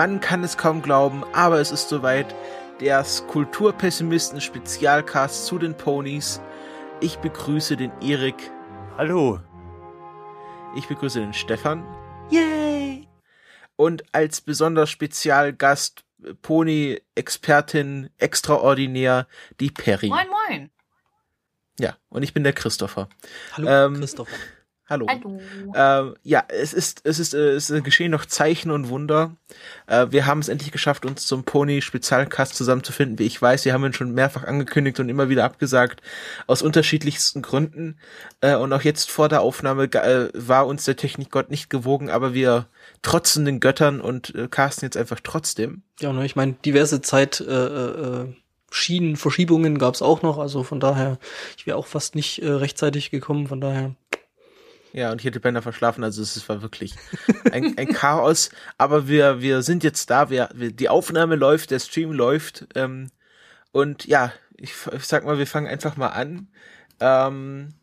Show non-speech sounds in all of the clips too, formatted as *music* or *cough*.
Man kann es kaum glauben, aber es ist soweit. Der Kulturpessimisten-Spezialcast zu den Ponys. Ich begrüße den Erik. Hallo. Ich begrüße den Stefan. Yay! Und als besonders Spezialgast Pony-Expertin extraordinär die Perry. Moin, moin. Ja, und ich bin der Christopher. Hallo, Ähm, Christopher. Hallo. Hallo. Ähm, ja, es ist, es ist, äh, es geschehen noch Zeichen und Wunder. Äh, wir haben es endlich geschafft, uns zum Pony-Spezialcast zusammenzufinden. Wie ich weiß, wir haben ihn schon mehrfach angekündigt und immer wieder abgesagt, aus unterschiedlichsten Gründen. Äh, und auch jetzt vor der Aufnahme äh, war uns der Technikgott nicht gewogen, aber wir trotzen den Göttern und äh, casten jetzt einfach trotzdem. Ja, ne, ich meine, diverse Zeit äh, äh, Schienen, Verschiebungen gab's auch noch, also von daher, ich wäre auch fast nicht äh, rechtzeitig gekommen, von daher. Ja, und ich hätte beinahe verschlafen, also es war wirklich *laughs* ein, ein Chaos. Aber wir, wir sind jetzt da, wir, wir, die Aufnahme läuft, der Stream läuft. Ähm, und ja, ich, ich sag mal, wir fangen einfach mal an. Ähm,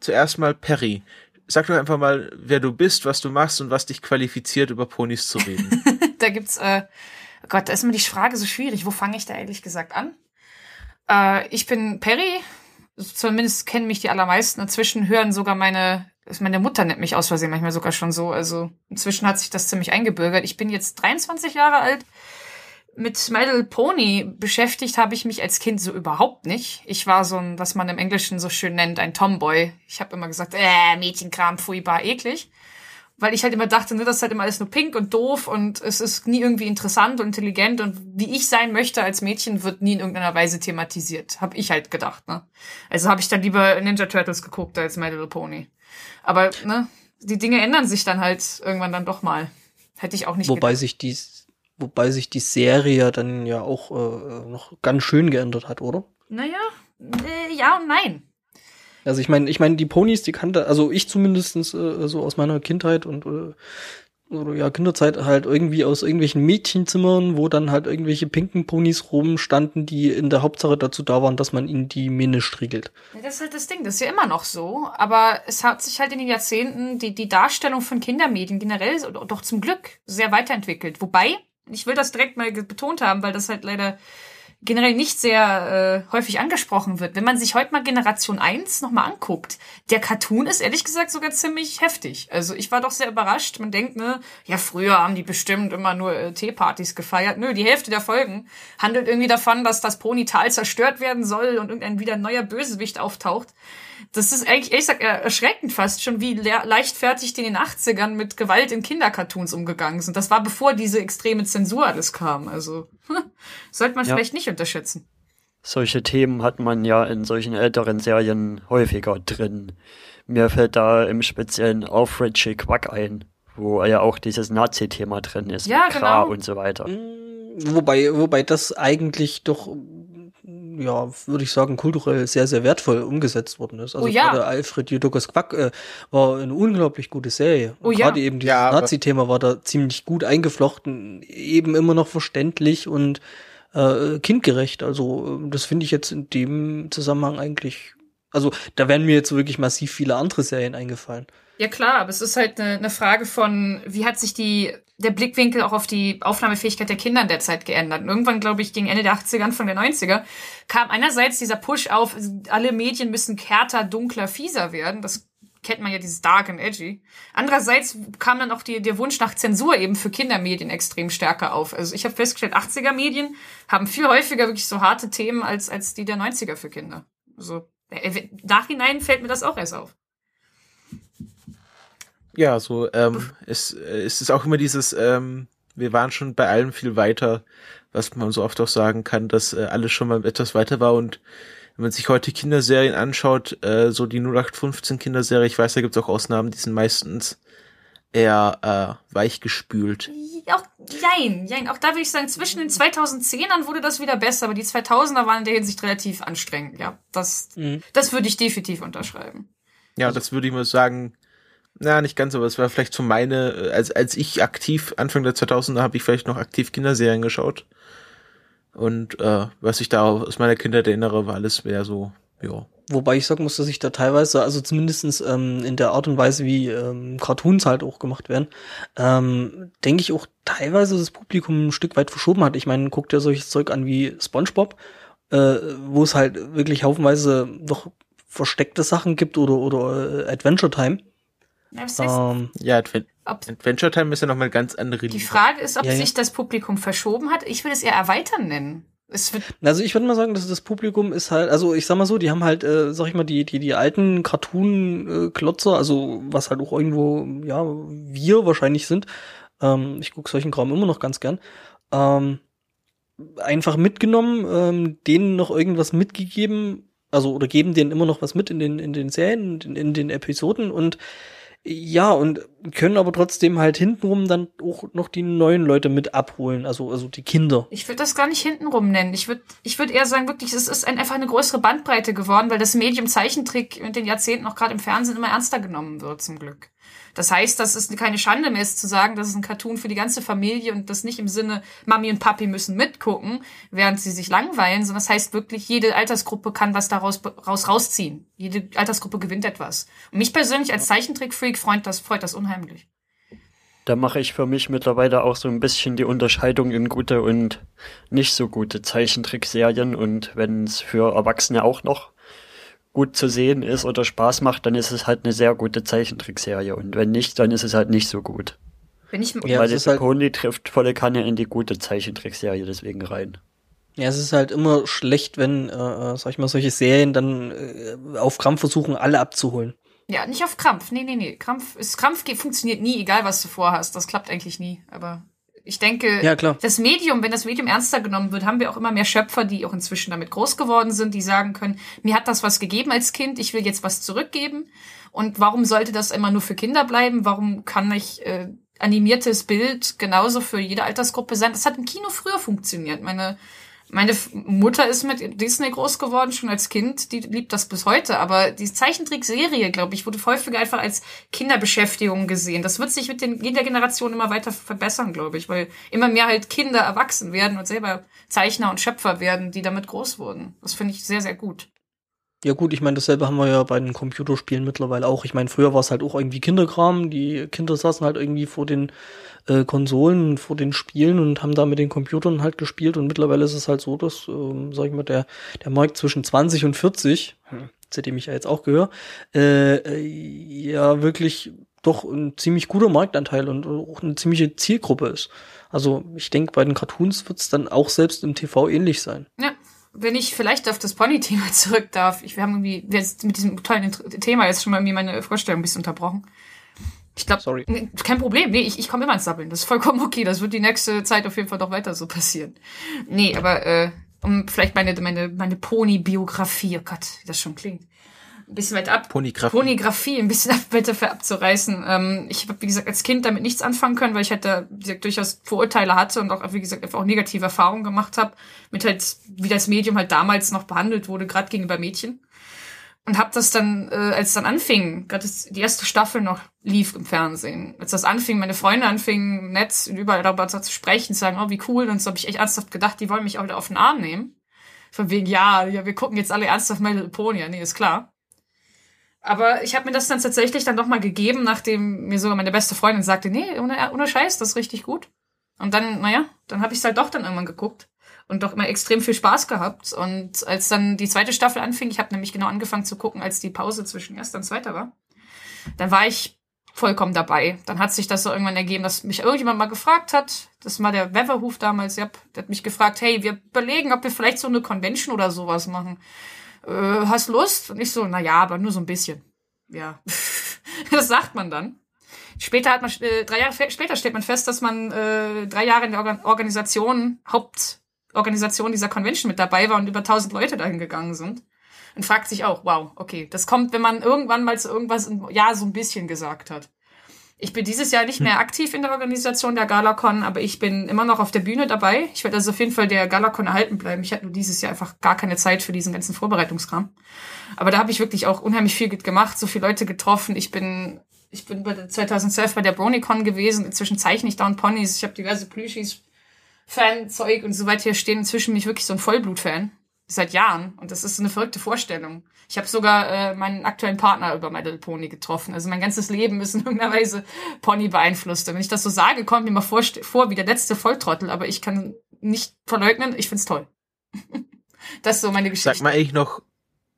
zuerst mal Perry. Sag doch einfach mal, wer du bist, was du machst und was dich qualifiziert, über Ponys zu reden. *laughs* da gibt's, äh, Gott, da ist mir die Frage so schwierig. Wo fange ich da ehrlich gesagt an? Äh, ich bin Perry. Zumindest kennen mich die allermeisten. Inzwischen hören sogar meine, meine Mutter nennt mich aus Versehen manchmal sogar schon so. Also inzwischen hat sich das ziemlich eingebürgert. Ich bin jetzt 23 Jahre alt. Mit My Little Pony beschäftigt habe ich mich als Kind so überhaupt nicht. Ich war so ein, was man im Englischen so schön nennt, ein Tomboy. Ich habe immer gesagt, äh, Mädchenkram, furchtbar, eklig weil ich halt immer dachte, ne, das ist halt immer alles nur pink und doof und es ist nie irgendwie interessant und intelligent und wie ich sein möchte als Mädchen wird nie in irgendeiner Weise thematisiert, Hab ich halt gedacht, ne? Also habe ich dann lieber Ninja Turtles geguckt als My Little Pony. Aber ne, die Dinge ändern sich dann halt irgendwann dann doch mal. Hätte ich auch nicht Wobei gedacht. sich die, wobei sich die Serie dann ja auch äh, noch ganz schön geändert hat, oder? Naja, äh, ja und nein. Also ich meine, ich meine, die Ponys, die kannte, also ich zumindestens äh, so aus meiner Kindheit und äh, oder ja, Kinderzeit halt irgendwie aus irgendwelchen Mädchenzimmern, wo dann halt irgendwelche pinken Ponys rumstanden, die in der Hauptsache dazu da waren, dass man ihnen die Mähne striegelt. Das ist halt das Ding, das ist ja immer noch so. Aber es hat sich halt in den Jahrzehnten die, die Darstellung von Kindermedien generell doch zum Glück sehr weiterentwickelt. Wobei, ich will das direkt mal betont haben, weil das halt leider generell nicht sehr äh, häufig angesprochen wird. Wenn man sich heute mal Generation 1 nochmal anguckt, der Cartoon ist ehrlich gesagt sogar ziemlich heftig. Also ich war doch sehr überrascht. Man denkt, ne, ja, früher haben die bestimmt immer nur äh, Teepartys gefeiert. Nö, die Hälfte der Folgen handelt irgendwie davon, dass das Ponytal zerstört werden soll und irgendein wieder neuer Bösewicht auftaucht. Das ist eigentlich, ehrlich gesagt, erschreckend fast schon, wie le leichtfertig die in den 80ern mit Gewalt in Kindercartoons umgegangen sind. Das war bevor diese extreme Zensur alles kam. Also sollte man Ja. vielleicht nicht unterschätzen. Solche Themen hat man ja in solchen älteren Serien häufiger drin. Mir fällt da im Speziellen auf Richie Quack ein, wo ja auch dieses Nazi-Thema drin ist. Ja, mit Kra genau. und so weiter. Wobei, wobei das eigentlich doch, ja, würde ich sagen, kulturell sehr, sehr wertvoll umgesetzt worden ist. Also Oh ja. gerade Alfred Judokas Quack äh, war eine unglaublich gute Serie. Oh Und ja. Gerade eben dieses Ja, Nazi-Thema war da ziemlich gut eingeflochten, eben immer noch verständlich und äh, kindgerecht. Also äh, das finde ich jetzt in dem Zusammenhang eigentlich, also da wären mir jetzt wirklich massiv viele andere Serien eingefallen. Ja klar, aber es ist halt eine, eine Frage von, wie hat sich die, der Blickwinkel auch auf die Aufnahmefähigkeit der Kinder in der Zeit geändert. Und irgendwann, glaube ich, gegen Ende der 80er, Anfang der 90er, kam einerseits dieser Push auf, alle Medien müssen härter, dunkler, fieser werden. Das kennt man ja, dieses Dark and Edgy. Andererseits kam dann auch die, der Wunsch nach Zensur eben für Kindermedien extrem stärker auf. Also ich habe festgestellt, 80er Medien haben viel häufiger wirklich so harte Themen als, als die der 90er für Kinder. Also, äh, nachhinein fällt mir das auch erst auf. Ja, so, ähm, es, äh, es ist auch immer dieses, ähm, wir waren schon bei allem viel weiter, was man so oft auch sagen kann, dass äh, alles schon mal etwas weiter war und wenn man sich heute Kinderserien anschaut, äh, so die 0815 Kinderserie, ich weiß, da gibt's auch Ausnahmen, die sind meistens eher äh, weichgespült. Auch, jein, jein. Auch da würde ich sagen, zwischen den 2010ern wurde das wieder besser, aber die 2000er waren in der Hinsicht relativ anstrengend. Ja, das, Mhm. das würde ich definitiv unterschreiben. Ja, das würde ich mal sagen, na, nicht ganz, aber es war vielleicht so meine, äh, als, als ich aktiv, Anfang der 2000er habe ich vielleicht noch aktiv Kinderserien geschaut. Und äh, was ich da aus meiner Kindheit erinnere, war alles mehr so Ja. Wobei ich sagen muss, dass ich da teilweise, also zumindestens ähm, in der Art und Weise, wie ähm, Cartoons halt auch gemacht werden, ähm, denke ich auch teilweise das Publikum ein Stück weit verschoben hat. Ich meine, guckt ja solches Zeug an wie SpongeBob, äh, wo es halt wirklich haufenweise doch versteckte Sachen gibt oder, oder äh, Adventure Time. Ja, das heißt, Ähm, Ja, Advent ob, Adventure Time ist ja nochmal ganz andere die Liga. Frage ist, ob Ja, ja. sich das Publikum verschoben hat. Ich würde es eher erweitern nennen. Also ich würde mal sagen, dass das Publikum ist halt, also ich sag mal so, die haben halt, äh, sag ich mal, die die die alten Cartoon-Klotzer, also was halt auch irgendwo, ja, wir wahrscheinlich sind. Ähm, ich gucke solchen Kram immer noch ganz gern. Ähm, einfach mitgenommen, ähm, denen noch irgendwas mitgegeben, also oder geben denen immer noch was mit in den in den Serien, in, in den Episoden und ja, und können aber trotzdem halt hintenrum dann auch noch die neuen Leute mit abholen, also also die Kinder. Ich würde das gar nicht hintenrum nennen. Ich würde ich würd eher sagen, wirklich, es ist ein, einfach eine größere Bandbreite geworden, weil das Medium Zeichentrick mit den Jahrzehnten auch gerade im Fernsehen immer ernster genommen wird, zum Glück. Das heißt, dass es keine Schande mehr ist zu sagen, das ist ein Cartoon für die ganze Familie und das nicht im Sinne, Mami und Papi müssen mitgucken, während sie sich langweilen, sondern das heißt wirklich, jede Altersgruppe kann was daraus raus, rausziehen. Jede Altersgruppe gewinnt etwas. Und mich persönlich als Zeichentrick-Freak freut das, freut das unheimlich. Da mache ich für mich mittlerweile auch so ein bisschen die Unterscheidung in gute und nicht so gute Zeichentrickserien. Und wenn es für Erwachsene auch noch gut zu sehen ist oder Spaß macht, dann ist es halt eine sehr gute Zeichentrickserie. Und wenn nicht, dann ist es halt nicht so gut. Wenn ich, Ja, Weil halt- Pony trifft volle Kanne in die gute Zeichentrickserie deswegen rein. Ja, es ist halt immer schlecht, wenn, äh, äh, sag ich mal, solche Serien dann äh, auf Krampf versuchen, alle abzuholen. Ja, nicht auf Krampf. Nee, nee, nee. Krampf, ist, Krampf geht, funktioniert nie, egal was du vorhast. Das klappt eigentlich nie. Aber ich denke, Ja, das Medium, wenn das Medium ernster genommen wird, haben wir auch immer mehr Schöpfer, die auch inzwischen damit groß geworden sind, die sagen können, mir hat das was gegeben als Kind, ich will jetzt was zurückgeben. Und warum sollte das immer nur für Kinder bleiben? Warum kann nicht äh, animiertes Bild genauso für jede Altersgruppe sein? Das hat im Kino früher funktioniert. Meine meine Mutter ist mit Disney groß geworden, schon als Kind, die liebt das bis heute. Aber die Zeichentrickserie, glaube ich, wurde häufiger einfach als Kinderbeschäftigung gesehen. Das wird sich mit den, jeder Generation immer weiter verbessern, glaube ich, weil immer mehr halt Kinder erwachsen werden und selber Zeichner und Schöpfer werden, die damit groß wurden. Das finde ich sehr, sehr gut. Ja gut, ich meine, dasselbe haben wir ja bei den Computerspielen mittlerweile auch. Ich meine, früher war es halt auch irgendwie Kinderkram. Die Kinder saßen halt irgendwie vor den äh, Konsolen, vor den Spielen und haben da mit den Computern halt gespielt. Und mittlerweile ist es halt so, dass, ähm, sag ich mal, der, der Markt zwischen 20 und 40, hm, zu dem ich ja jetzt auch gehöre, äh, äh, ja wirklich doch ein ziemlich guter Marktanteil und auch eine ziemliche Zielgruppe ist. Also ich denke, bei den Cartoons wird es dann auch selbst im TV ähnlich sein. Ja. Wenn ich vielleicht auf das Pony-Thema *laughs* zurück darf, ich, wir haben irgendwie jetzt mit diesem tollen Thema jetzt schon mal irgendwie meine Vorstellung ein bisschen unterbrochen. Ich glaube, Sorry. Nee, kein Problem. Nee, ich, ich komme immer ins Sabbeln. Das ist vollkommen okay. Das wird die nächste Zeit auf jeden Fall noch weiter so passieren. Nee, aber äh, um vielleicht meine, meine, meine Pony-Biografie, oh Gott, wie das schon klingt. Ein bisschen weit ab. Ponygraphie. Ponygraphie ein bisschen weiter für abzureißen. Ähm, ich habe, wie gesagt, als Kind damit nichts anfangen können, weil ich halt da, wie gesagt, durchaus Vorurteile hatte und auch, wie gesagt, einfach auch negative Erfahrungen gemacht habe, mit halt, wie das Medium halt damals noch behandelt wurde, gerade gegenüber Mädchen. Und hab das dann, äh, als es dann anfing, gerade die erste Staffel noch lief im Fernsehen, als das anfing, meine Freunde anfingen im Netz und überall darüber zu sprechen, zu sagen, oh, wie cool, und so habe ich echt ernsthaft gedacht, die wollen mich auch wieder auf den Arm nehmen. Von wegen, ja, ja, wir gucken jetzt alle ernsthaft My Little Pony, ja, nee, ist klar. Aber ich habe mir das dann tatsächlich dann doch mal gegeben, nachdem mir sogar meine beste Freundin sagte, nee, ohne, ohne Scheiß, das ist richtig gut. Und dann, naja, dann habe ich es halt doch dann irgendwann geguckt und doch immer extrem viel Spaß gehabt. Und als dann die zweite Staffel anfing, ich habe nämlich genau angefangen zu gucken, als die Pause zwischen erster und zweiter war, dann war ich vollkommen dabei. Dann hat sich das so irgendwann ergeben, dass mich irgendjemand mal gefragt hat, das war der Weatherhoof damals, ja, der hat mich gefragt, hey, wir überlegen, ob wir vielleicht so eine Convention oder sowas machen. Äh, hast Lust? Und ich so, na ja, aber nur so ein bisschen. Ja, *laughs* das sagt man dann. Später hat man, äh, drei Jahre später stellt man fest, dass man äh, drei Jahre in der Organ Organisation, Hauptorganisation dieser Convention mit dabei war und über tausend Leute dahin gegangen sind. Und fragt sich auch, wow, okay, das kommt, wenn man irgendwann mal zu irgendwas Jahr so ein bisschen gesagt hat. Ich bin dieses Jahr nicht mehr aktiv in der Organisation der Galacon, aber ich bin immer noch auf der Bühne dabei. Ich werde also auf jeden Fall der Galacon erhalten bleiben. Ich hatte nur dieses Jahr einfach gar keine Zeit für diesen ganzen Vorbereitungskram. Aber da habe ich wirklich auch unheimlich viel gemacht, so viele Leute getroffen. Ich bin ich bin bei der 2012 bei der BronyCon gewesen. Inzwischen zeichne ich Down Ponys. Ich habe diverse Plüschis, Fanzeug und so weiter hier stehen. Inzwischen bin ich wirklich so ein Vollblut-Fan. Seit Jahren. Und das ist eine verrückte Vorstellung. Ich habe sogar äh, meinen aktuellen Partner über My Little Pony getroffen. Also mein ganzes Leben ist in irgendeiner Weise Pony beeinflusst. Und wenn ich das so sage, kommt mir mal vor, vor wie der letzte Volltrottel. Aber ich kann nicht verleugnen, ich find's toll. *laughs* das ist so meine Geschichte. Sag mal eigentlich noch,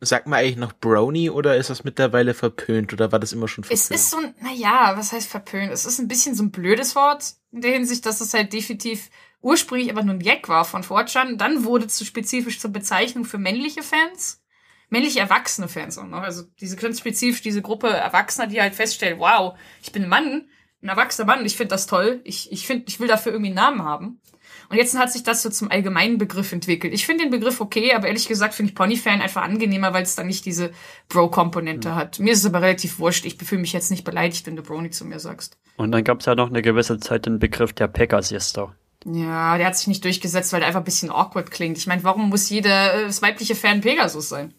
Sagt man eigentlich noch Brony oder ist das mittlerweile verpönt oder war das immer schon verpönt? Es ist so ein, naja, was heißt verpönt? Es ist ein bisschen so ein blödes Wort in der Hinsicht, dass es halt definitiv ursprünglich aber nur ein Gag war von Fortran. Dann wurde es zu spezifisch zur Bezeichnung für männliche Fans. Männliche erwachsene Fans auch noch. Also diese ganz spezifisch, diese Gruppe Erwachsener, die halt feststellen, wow, ich bin ein Mann, ein erwachsener Mann, ich finde das toll. Ich, ich finde, ich will dafür irgendwie einen Namen haben. Und jetzt hat sich das so zum allgemeinen Begriff entwickelt. Ich finde den Begriff okay, aber ehrlich gesagt finde ich Pony-Fan einfach angenehmer, weil es dann nicht diese Bro-Komponente mhm. hat. Mir ist es aber relativ wurscht. Ich fühle mich jetzt nicht beleidigt, wenn du Brony zu mir sagst. Und dann gab es ja noch eine gewisse Zeit den Begriff der Pegasister. Ja, der hat sich nicht durchgesetzt, weil der einfach ein bisschen awkward klingt. Ich meine, warum muss jeder äh, das weibliche Fan Pegasus sein?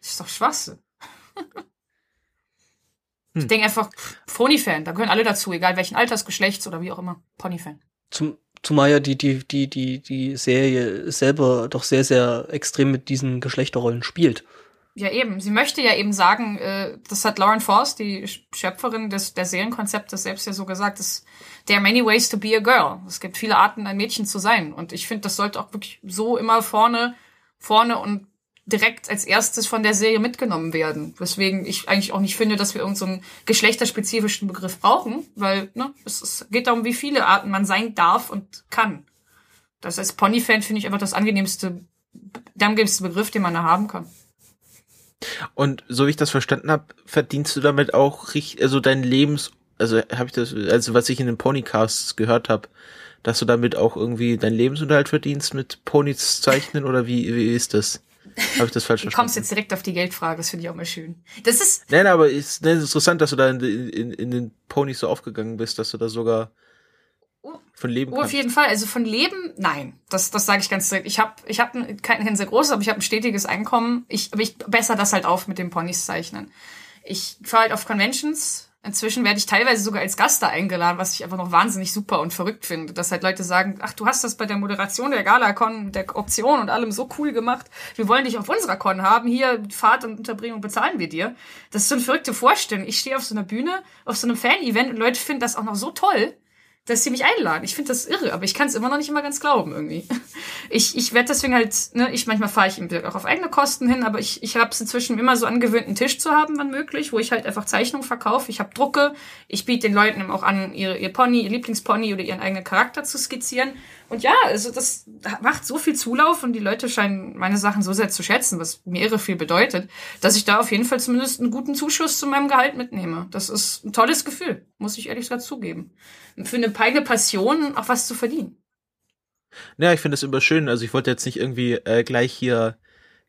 Das ist doch Schwachsinn. Ich hm. denke einfach, Pony-Fan, da gehören alle dazu, egal welchen Alters, Geschlechts oder wie auch immer. Pony-Fan. Zum, Zumal ja die, die, die, die, die Serie selber doch sehr, sehr extrem mit diesen Geschlechterrollen spielt. Ja, eben. Sie möchte ja eben sagen, äh, das hat Lauren Force, die Schöpferin des, der Serienkonzeptes, selbst ja so gesagt, dass there are many ways to be a girl. Es gibt viele Arten, ein Mädchen zu sein. Und ich finde, das sollte auch wirklich so immer vorne, vorne und direkt als erstes von der Serie mitgenommen werden. Weswegen ich eigentlich auch nicht finde, dass wir irgendeinen so geschlechterspezifischen Begriff brauchen, weil ne, es, es geht darum, wie viele Arten man sein darf und kann. Das heißt, Pony-Fan finde ich einfach das angenehmste, der angenehmste Begriff, den man da haben kann. Und so wie ich das verstanden habe, verdienst du damit auch richtig, also dein Lebens, also habe ich das, also was ich in den Ponycasts gehört habe, dass du damit auch irgendwie deinen Lebensunterhalt verdienst mit Ponys zeichnen oder wie, wie ist das? Habe ich das falsch verstanden? Du kommst jetzt direkt auf die Geldfrage, das finde ich auch mal schön. Das ist. Nein, aber ist, nein, ist interessant, dass du da in, in, in den Ponys so aufgegangen bist, dass du da sogar von Leben oh, auf jeden Fall. Also von Leben, nein. Das, das sage ich ganz direkt. Ich habe ich hab kein, kein sehr großes, aber ich habe ein stetiges Einkommen. Ich, aber ich besser das halt auf mit dem Ponys zeichnen. Ich fahre halt auf Conventions, Inzwischen werde ich teilweise sogar als Gast da eingeladen, was ich einfach noch wahnsinnig super und verrückt finde. Dass halt Leute sagen, ach, du hast das bei der Moderation der Gala-Con, der Option und allem so cool gemacht. Wir wollen dich auf unserer Con haben. Hier, Fahrt und Unterbringung bezahlen wir dir. Das ist so eine verrückte Vorstellung. Ich stehe auf so einer Bühne, auf so einem Fan-Event und Leute finden das auch noch so toll dass sie mich einladen. Ich finde das irre, aber ich kann es immer noch nicht immer ganz glauben irgendwie. *laughs* Ich, ich werde deswegen halt, ne, ich manchmal fahre ich auch auf eigene Kosten hin, aber ich, ich habe es inzwischen immer so angewöhnt, einen Tisch zu haben, wenn möglich, wo ich halt einfach Zeichnungen verkaufe. Ich habe Drucke, ich biete den Leuten auch an, ihre, ihr Pony, ihr Lieblingspony oder ihren eigenen Charakter zu skizzieren. Und ja, also das macht so viel Zulauf und die Leute scheinen meine Sachen so sehr zu schätzen, was mir irre viel bedeutet, dass ich da auf jeden Fall zumindest einen guten Zuschuss zu meinem Gehalt mitnehme. Das ist ein tolles Gefühl, muss ich ehrlich gesagt zugeben. Für eine peine Passion auch was zu verdienen. Ja, ich finde es immer schön. Also ich wollte jetzt nicht irgendwie äh, gleich hier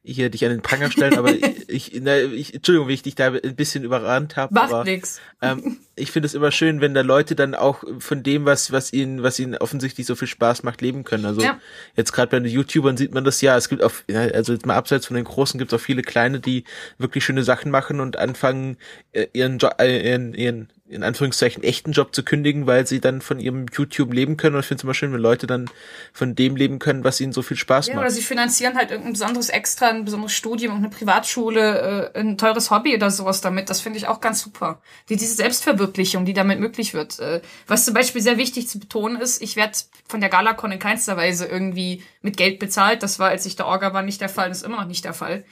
hier dich an den Pranger stellen, aber *laughs* ich, na, ich, Entschuldigung, wie ich dich da ein bisschen überrannt habe. Macht aber, nix. Ähm, ich finde es immer schön, wenn da Leute dann auch von dem, was, was ihnen, was ihnen offensichtlich so viel Spaß macht, leben können. Also ja. jetzt gerade bei den YouTubern sieht man das ja, es gibt auch, also jetzt mal abseits von den Großen gibt es auch viele kleine, die wirklich schöne Sachen machen und anfangen, äh, ihren, äh, ihren, ihren in Anführungszeichen echten Job zu kündigen, weil sie dann von ihrem YouTube leben können. Und ich finde es immer schön, wenn Leute dann von dem leben können, was ihnen so viel Spaß ja, macht. Oder sie finanzieren halt irgendein besonderes Extra, ein besonderes Studium, eine Privatschule, äh, ein teures Hobby oder sowas damit. Das finde ich auch ganz super. Die, diese Selbstverwirklichung, die damit möglich wird. Äh, was zum Beispiel sehr wichtig zu betonen ist, ich werde von der Galacon in keinster Weise irgendwie mit Geld bezahlt. Das war, als ich der Orga war, nicht der Fall. Das ist immer noch nicht der Fall.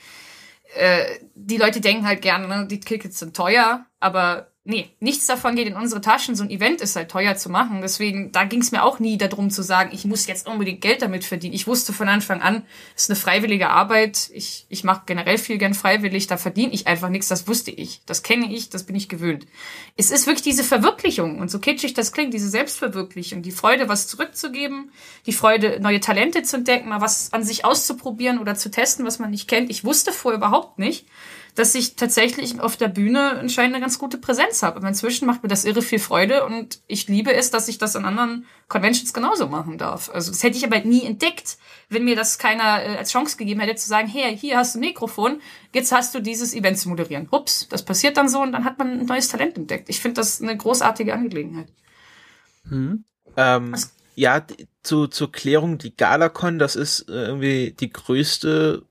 Äh, die Leute denken halt gerne, ne, die Tickets sind teuer, aber nee, nichts davon geht in unsere Taschen. So ein Event ist halt teuer zu machen. Deswegen, da ging es mir auch nie darum zu sagen, ich muss jetzt unbedingt Geld damit verdienen. Ich wusste von Anfang an, es ist eine freiwillige Arbeit. Ich, ich mache generell viel gern freiwillig. Da verdiene ich einfach nichts. Das wusste ich. Das kenne ich. Das bin ich gewöhnt. Es ist wirklich diese Verwirklichung. Und so kitschig das klingt, diese Selbstverwirklichung. Die Freude, was zurückzugeben. Die Freude, neue Talente zu entdecken, mal was an sich auszuprobieren oder zu testen, was man nicht kennt. Ich wusste vorher überhaupt nicht dass ich tatsächlich auf der Bühne anscheinend eine ganz gute Präsenz habe. Aber inzwischen macht mir das irre viel Freude und ich liebe es, dass ich das an anderen Conventions genauso machen darf. Also das hätte ich aber nie entdeckt, wenn mir das keiner äh, als Chance gegeben hätte zu sagen, hey, hier hast du ein Mikrofon, jetzt hast du dieses Event zu moderieren. Ups, das passiert dann so und dann hat man ein neues Talent entdeckt. Ich finde das eine großartige Angelegenheit. Hm. Ähm, ja, zu, zur Klärung, die Galacon, das ist äh, irgendwie die größte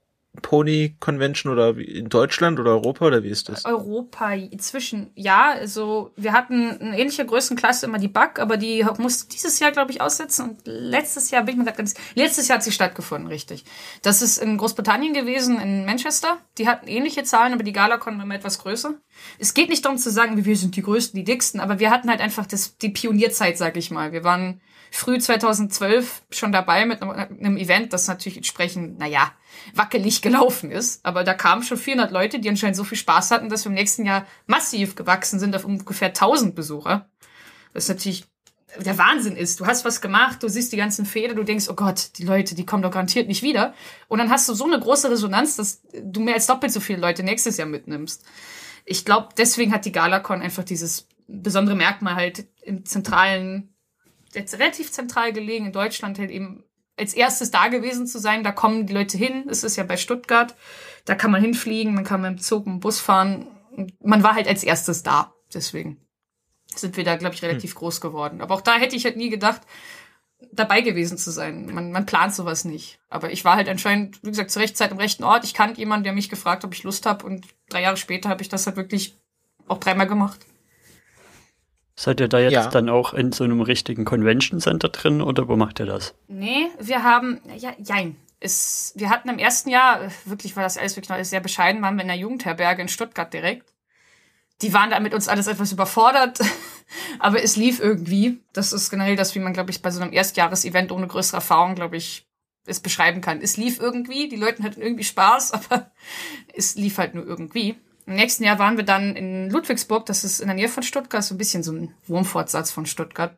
Pony Convention oder in Deutschland oder Europa oder wie ist das? Europa inzwischen, ja. Also wir hatten eine ähnliche Größenklasse immer die Bug, aber die musste dieses Jahr, glaube ich, aussetzen. Und letztes Jahr bin ich mir ganz. Letztes Jahr hat sie stattgefunden, richtig. Das ist in Großbritannien gewesen, in Manchester. Die hatten ähnliche Zahlen, aber die Galacon war immer etwas größer. Es geht nicht darum zu sagen, wir sind die größten, die dicksten, aber wir hatten halt einfach das, die Pionierzeit, sag ich mal. Wir waren früh 2012 schon dabei mit einem Event, das natürlich entsprechend, naja, wackelig gelaufen ist. Aber da kamen schon 400 Leute, die anscheinend so viel Spaß hatten, dass wir im nächsten Jahr massiv gewachsen sind auf ungefähr 1000 Besucher. Was natürlich der Wahnsinn ist. Du hast was gemacht, du siehst die ganzen Fehler, du denkst, oh Gott, die Leute, die kommen doch garantiert nicht wieder. Und dann hast du so eine große Resonanz, dass du mehr als doppelt so viele Leute nächstes Jahr mitnimmst. Ich glaube, deswegen hat die Galacon einfach dieses besondere Merkmal halt im zentralen jetzt relativ zentral gelegen in Deutschland halt eben als erstes da gewesen zu sein. Da kommen die Leute hin. Es ist ja bei Stuttgart. Da kann man hinfliegen, man kann mit dem Zug, mit dem Bus fahren. Man war halt als erstes da. Deswegen sind wir da, glaube ich, relativ hm. groß geworden. Aber auch da hätte ich halt nie gedacht, dabei gewesen zu sein. Man, man plant sowas nicht. Aber ich war halt anscheinend, wie gesagt, zur rechten Zeit am rechten Ort. Ich kannte jemanden, der mich gefragt, ob ich Lust habe. Und drei Jahre später habe ich das halt wirklich auch dreimal gemacht. Seid ihr da jetzt ja. dann auch in so einem richtigen Convention Center drin oder wo macht ihr das? Nee, wir haben, ja, jein. Ist, wir hatten im ersten Jahr, wirklich war das alles wirklich noch sehr bescheiden, waren wir in der Jugendherberge in Stuttgart direkt. Die waren da mit uns alles etwas überfordert, *laughs* aber es lief irgendwie. Das ist generell das, wie man, glaube ich, bei so einem Erstjahresevent ohne größere Erfahrung, glaube ich, es beschreiben kann. Es lief irgendwie, die Leute hatten irgendwie Spaß, *laughs* aber es lief halt nur irgendwie. Im nächsten Jahr waren wir dann in Ludwigsburg, das ist in der Nähe von Stuttgart, so ein bisschen so ein Wurmfortsatz von Stuttgart.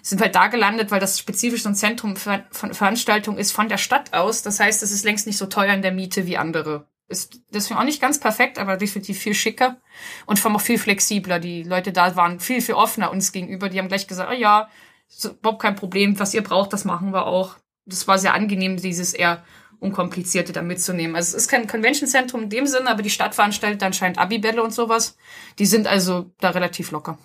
Sind halt da gelandet, weil das spezifisch so ein Zentrum von Veranstaltungen ist von der Stadt aus. Das heißt, es ist längst nicht so teuer in der Miete wie andere. Ist deswegen auch nicht ganz perfekt, aber definitiv viel schicker und vor allem auch viel flexibler. Die Leute da waren viel, viel offener uns gegenüber. Die haben gleich gesagt, oh ja, überhaupt kein Problem, was ihr braucht, das machen wir auch. Das war sehr angenehm, dieses eher unkomplizierte da mitzunehmen. Also es ist kein Convention-Zentrum in dem Sinne, aber die Stadt veranstaltet anscheinend Abibälle und sowas. Die sind also da relativ locker.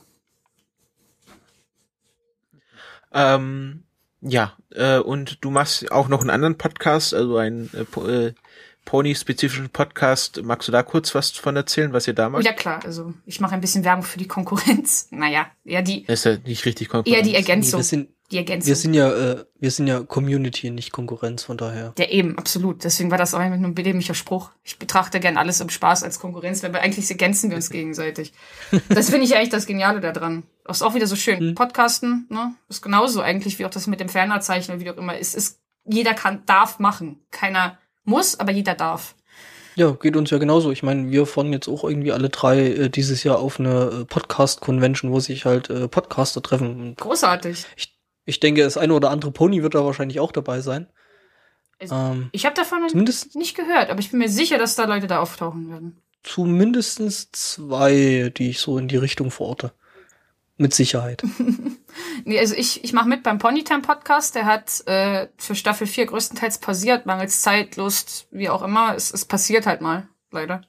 Ähm, ja, äh, und du machst auch noch einen anderen Podcast, also einen äh, äh, Pony-spezifischen Podcast. Magst du da kurz was von erzählen, was ihr da macht? Ja klar, also ich mache ein bisschen Werbung für die Konkurrenz. *laughs* Naja, eher die. Das ist ja nicht richtig Konkurrenz. Eher die Ergänzung. Nee, sind, die Ergänzung. Wir sind ja, äh, wir sind ja Community, nicht Konkurrenz, von daher. Ja, eben, absolut. Deswegen war das auch ein bedämlicher Spruch. Ich betrachte gern alles im Spaß als Konkurrenz, weil wir eigentlich ergänzen wir uns gegenseitig. *laughs* Das finde ich eigentlich das Geniale daran. Ist auch wieder so schön. Mhm. Podcasten, ne? Ist genauso eigentlich wie auch das mit dem Fernerzeichen wie auch immer. Es ist, jeder kann, darf machen. Keiner muss, aber jeder darf. Ja, geht uns ja genauso. Ich meine, wir fahren jetzt auch irgendwie alle drei äh, dieses Jahr auf eine äh, Podcast-Convention, wo sich halt äh, Podcaster treffen. Großartig. Ich ich denke, das eine oder andere Pony wird da wahrscheinlich auch dabei sein. Also, ähm, ich habe davon zumindest nicht gehört, aber ich bin mir sicher, dass da Leute da auftauchen werden. Zumindest zwei, die ich so in die Richtung verorte. Mit Sicherheit. *laughs* nee, also ich, ich mache mit beim Ponytime Podcast. Der hat äh, für Staffel 4 größtenteils pausiert, mangels Zeit, Lust, wie auch immer. Es, es passiert halt mal, leider.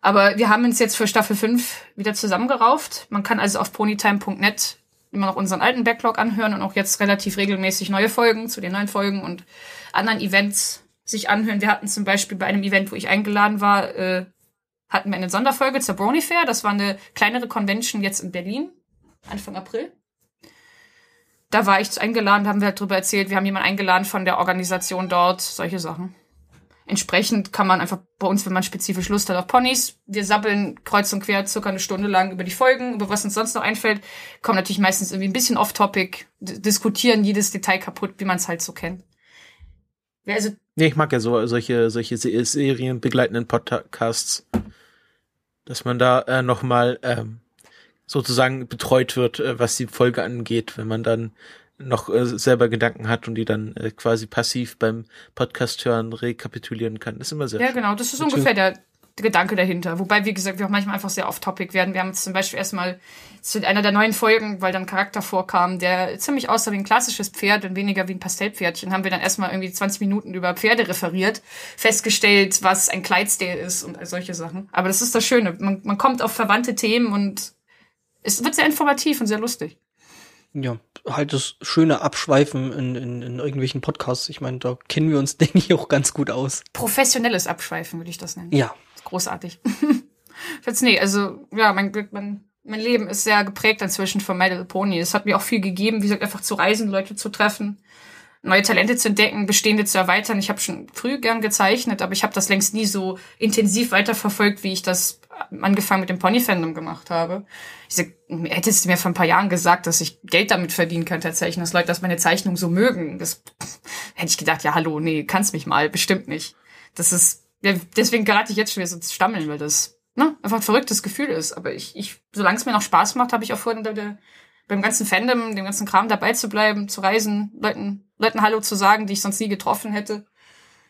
Aber wir haben uns jetzt für Staffel 5 wieder zusammengerauft. Man kann also auf ponytime.net immer noch unseren alten Backlog anhören und auch jetzt relativ regelmäßig neue Folgen zu den neuen Folgen und anderen Events sich anhören. Wir hatten zum Beispiel bei einem Event, wo ich eingeladen war, äh, hatten wir eine Sonderfolge zur Brony Fair. Das war eine kleinere Convention jetzt in Berlin, Anfang April. Da war ich eingeladen, haben wir halt drüber erzählt. Wir haben jemanden eingeladen von der Organisation dort, solche Sachen. Entsprechend kann man einfach bei uns, wenn man spezifisch Lust hat auf Ponys, wir sabbeln kreuz und quer circa eine Stunde lang über die Folgen, über was uns sonst noch einfällt, kommen natürlich meistens irgendwie ein bisschen off-topic, diskutieren jedes Detail kaputt, wie man es halt so kennt. Also, nee, ich mag ja so solche solche Serien begleitenden Podcasts, dass man da äh, noch mal ähm, sozusagen betreut wird, äh, was die Folge angeht, wenn man dann noch äh, selber Gedanken hat und die dann äh, quasi passiv beim Podcast hören rekapitulieren kann. Das ist immer sehr Ja, schön. genau, das ist Natürlich. ungefähr der, Gedanke dahinter. Wobei, wie gesagt, wir auch manchmal einfach sehr off-topic werden. Wir haben jetzt zum Beispiel erstmal zu einer der neuen Folgen, weil dann ein Charakter vorkam, der ziemlich aussah wie ein klassisches Pferd und weniger wie ein Pastellpferdchen, haben wir dann erstmal irgendwie 20 Minuten über Pferde referiert, festgestellt, was ein Clydesdale ist und solche Sachen. Aber das ist das Schöne. Man, man kommt auf verwandte Themen und es wird sehr informativ und sehr lustig. Ja, halt das schöne Abschweifen in, in, in irgendwelchen Podcasts. Ich meine, da kennen wir uns, *laughs* denke ich, auch ganz gut aus. Professionelles Abschweifen würde ich das nennen. Ja. Großartig. *laughs* Jetzt nee, also ja, mein Glück, mein, mein Leben ist sehr geprägt inzwischen von My Little Pony. Es hat mir auch viel gegeben, wie gesagt, einfach zu reisen, Leute zu treffen, neue Talente zu entdecken, bestehende zu erweitern. Ich habe schon früh gern gezeichnet, aber ich habe das längst nie so intensiv weiterverfolgt, wie ich das angefangen mit dem Pony-Fandom gemacht habe. Ich hättest du mir vor ein paar Jahren gesagt, dass ich Geld damit verdienen kann, tatsächlich, dass Leute das meine Zeichnung so mögen, das hätte ich gedacht, ja, hallo, nee, kannst mich mal, bestimmt nicht. Das ist, ja, deswegen gerate ich jetzt schon wieder so zu stammeln, weil das ne, einfach ein verrücktes Gefühl ist. Aber ich, ich solange es mir noch Spaß macht, habe ich auch vor, beim ganzen Fandom, dem ganzen Kram dabei zu bleiben, zu reisen, Leuten, Leuten Hallo zu sagen, die ich sonst nie getroffen hätte,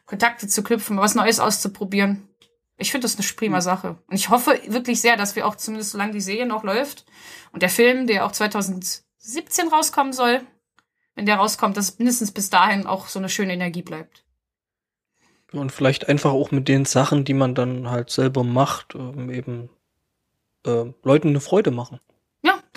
Kontakte zu knüpfen, was Neues auszuprobieren. Ich finde das eine prima Sache. Und ich hoffe wirklich sehr, dass wir auch zumindest solange die Serie noch läuft und der Film, der auch 2017 rauskommen soll, wenn der rauskommt, dass mindestens bis dahin auch so eine schöne Energie bleibt. Und vielleicht einfach auch mit den Sachen, die man dann halt selber macht, ähm, eben äh, Leuten eine Freude machen.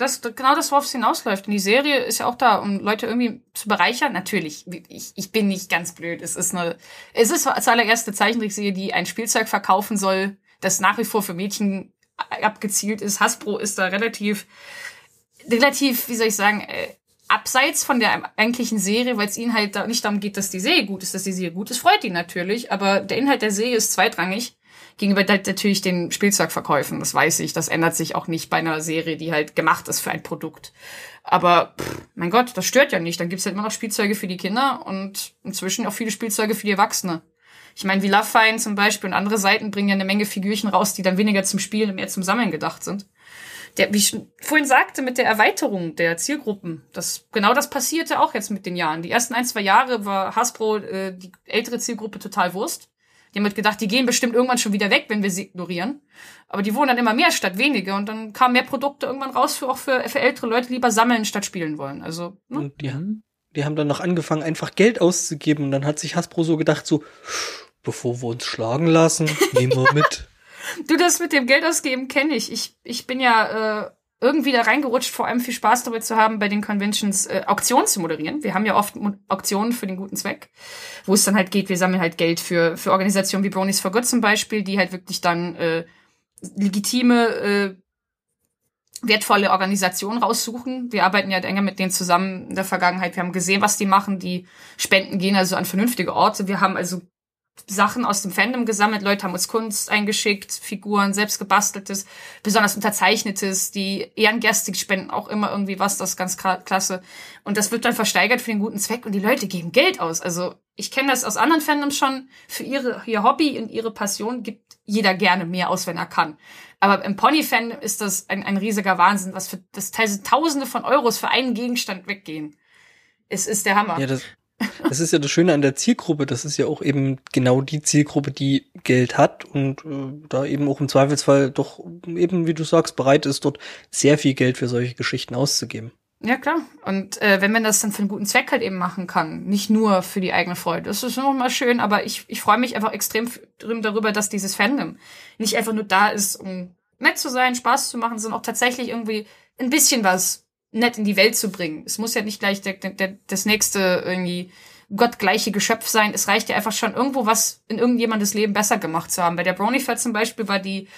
Das genau das, worauf es hinausläuft. Und die Serie ist ja auch da, um Leute irgendwie zu bereichern. Natürlich, ich, ich bin nicht ganz blöd. Es ist eine, es ist als allererste Zeichentrickserie, die ein Spielzeug verkaufen soll, das nach wie vor für Mädchen abgezielt ist. Hasbro ist da relativ, relativ, wie soll ich sagen, äh, abseits von der eigentlichen Serie, weil es ihnen halt da nicht darum geht, dass die Serie gut ist, dass die Serie gut ist, freut ihn natürlich. Aber der Inhalt der Serie ist zweitrangig gegenüber natürlich den Spielzeugverkäufen. Das weiß ich. Das ändert sich auch nicht bei einer Serie, die halt gemacht ist für ein Produkt. Aber pff, mein Gott, das stört ja nicht. Dann gibt's halt immer noch Spielzeuge für die Kinder und inzwischen auch viele Spielzeuge für die Erwachsene. Ich meine, wie Love Fine zum Beispiel und andere Seiten bringen ja eine Menge Figürchen raus, die dann weniger zum Spielen und mehr zum Sammeln gedacht sind. Der, wie ich vorhin sagte, mit der Erweiterung der Zielgruppen, das genau das passierte auch jetzt mit den Jahren. Die ersten ein, zwei Jahre war Hasbro äh, die ältere Zielgruppe total Wurst. Die haben halt gedacht, die gehen bestimmt irgendwann schon wieder weg, wenn wir sie ignorieren. Aber die wurden dann immer mehr statt weniger und dann kamen mehr Produkte irgendwann raus für auch für, für ältere Leute, die lieber sammeln statt spielen wollen. Also, ne? Und die haben, die haben dann noch angefangen, einfach Geld auszugeben und dann hat sich Hasbro so gedacht, so, bevor wir uns schlagen lassen, nehmen wir mit. *laughs* du, das mit dem Geld ausgeben kenne ich. Ich, ich bin ja, äh, irgendwie da reingerutscht, vor allem viel Spaß dabei zu haben, bei den Conventions äh, Auktionen zu moderieren. Wir haben ja oft Auktionen für den guten Zweck, wo es dann halt geht, wir sammeln halt Geld für, für Organisationen wie Bronies for Good zum Beispiel, die halt wirklich dann äh, legitime, äh, wertvolle Organisationen raussuchen. Wir arbeiten ja enger mit denen zusammen in der Vergangenheit. Wir haben gesehen, was die machen. Die Spenden gehen also an vernünftige Orte. Wir haben also Sachen aus dem Fandom gesammelt. Leute haben uns Kunst eingeschickt, Figuren, selbst gebasteltes, besonders unterzeichnetes. Die Ehrengäste spenden auch immer irgendwie was, das ist ganz klasse. Und das wird dann versteigert für den guten Zweck und die Leute geben Geld aus. Also ich kenne das aus anderen Fandoms schon. Für ihre, ihr Hobby und ihre Passion gibt jeder gerne mehr aus, wenn er kann. Aber im Pony-Fandom ist das ein, ein riesiger Wahnsinn, was für das Tausende von Euros für einen Gegenstand weggehen. Es ist der Hammer. Ja, das, das ist ja das Schöne an der Zielgruppe. Das ist ja auch eben genau die Zielgruppe, die Geld hat und äh, da eben auch im Zweifelsfall doch eben, wie du sagst, bereit ist, dort sehr viel Geld für solche Geschichten auszugeben. Ja, klar. Und äh, wenn man das dann für einen guten Zweck halt eben machen kann, nicht nur für die eigene Freude, das ist noch mal schön, aber ich, ich freue mich einfach extrem darüber, dass dieses Fandom nicht einfach nur da ist, um nett zu sein, Spaß zu machen, sondern auch tatsächlich irgendwie ein bisschen was nett in die Welt zu bringen. Es muss ja nicht gleich der, der, das nächste irgendwie gottgleiche Geschöpf sein. Es reicht ja einfach schon irgendwo was in irgendjemandes Leben besser gemacht zu haben. Bei der Bronyfair zum Beispiel war die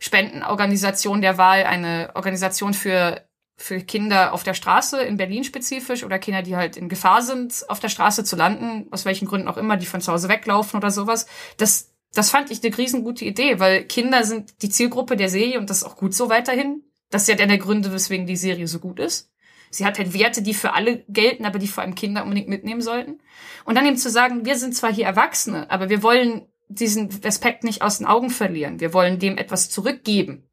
Spendenorganisation der Wahl eine Organisation für für Kinder auf der Straße in Berlin spezifisch oder Kinder, die halt in Gefahr sind, auf der Straße zu landen, aus welchen Gründen auch immer, die von zu Hause weglaufen oder sowas. Das, das fand ich eine riesengute Idee, weil Kinder sind die Zielgruppe der Serie und das ist auch gut so weiterhin. Das ist ja der Gründe, weswegen die Serie so gut ist. Sie hat halt Werte, die für alle gelten, aber die vor allem Kinder unbedingt mitnehmen sollten. Und dann eben zu sagen, wir sind zwar hier Erwachsene, aber wir wollen diesen Aspekt nicht aus den Augen verlieren. Wir wollen dem etwas zurückgeben.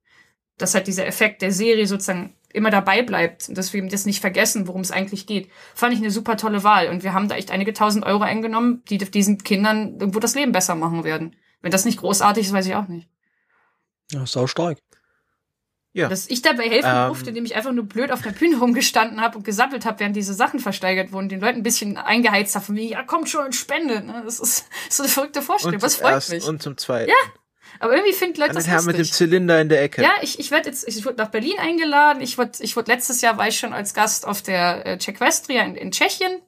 Dass halt dieser Effekt der Serie sozusagen immer dabei bleibt und dass wir das nicht vergessen, worum es eigentlich geht. Fand ich eine super tolle Wahl. Und wir haben da echt einige tausend Euro eingenommen, die diesen Kindern irgendwo das Leben besser machen werden. Wenn das nicht großartig ist, weiß ich auch nicht. Ja, sau stark. Ja. Dass ich dabei helfen ähm, durfte, indem ich einfach nur blöd auf der Bühne rumgestanden habe und gesammelt habe, während diese Sachen versteigert wurden, den Leuten ein bisschen eingeheizt habe, von mir, ja, kommt schon und spende. Ne? Das ist *laughs* so eine verrückte Vorstellung. Was freut erst mich? Und zum Zweiten. Ja. Aber irgendwie finden Leute das den Herrn mit dem lustig. Zylinder in der Ecke. Ja, ich, ich werde jetzt, ich wurde nach Berlin eingeladen. Ich wurde, ich wurde letztes Jahr war ich schon als Gast auf der äh, Czechwestria in, in Tschechien.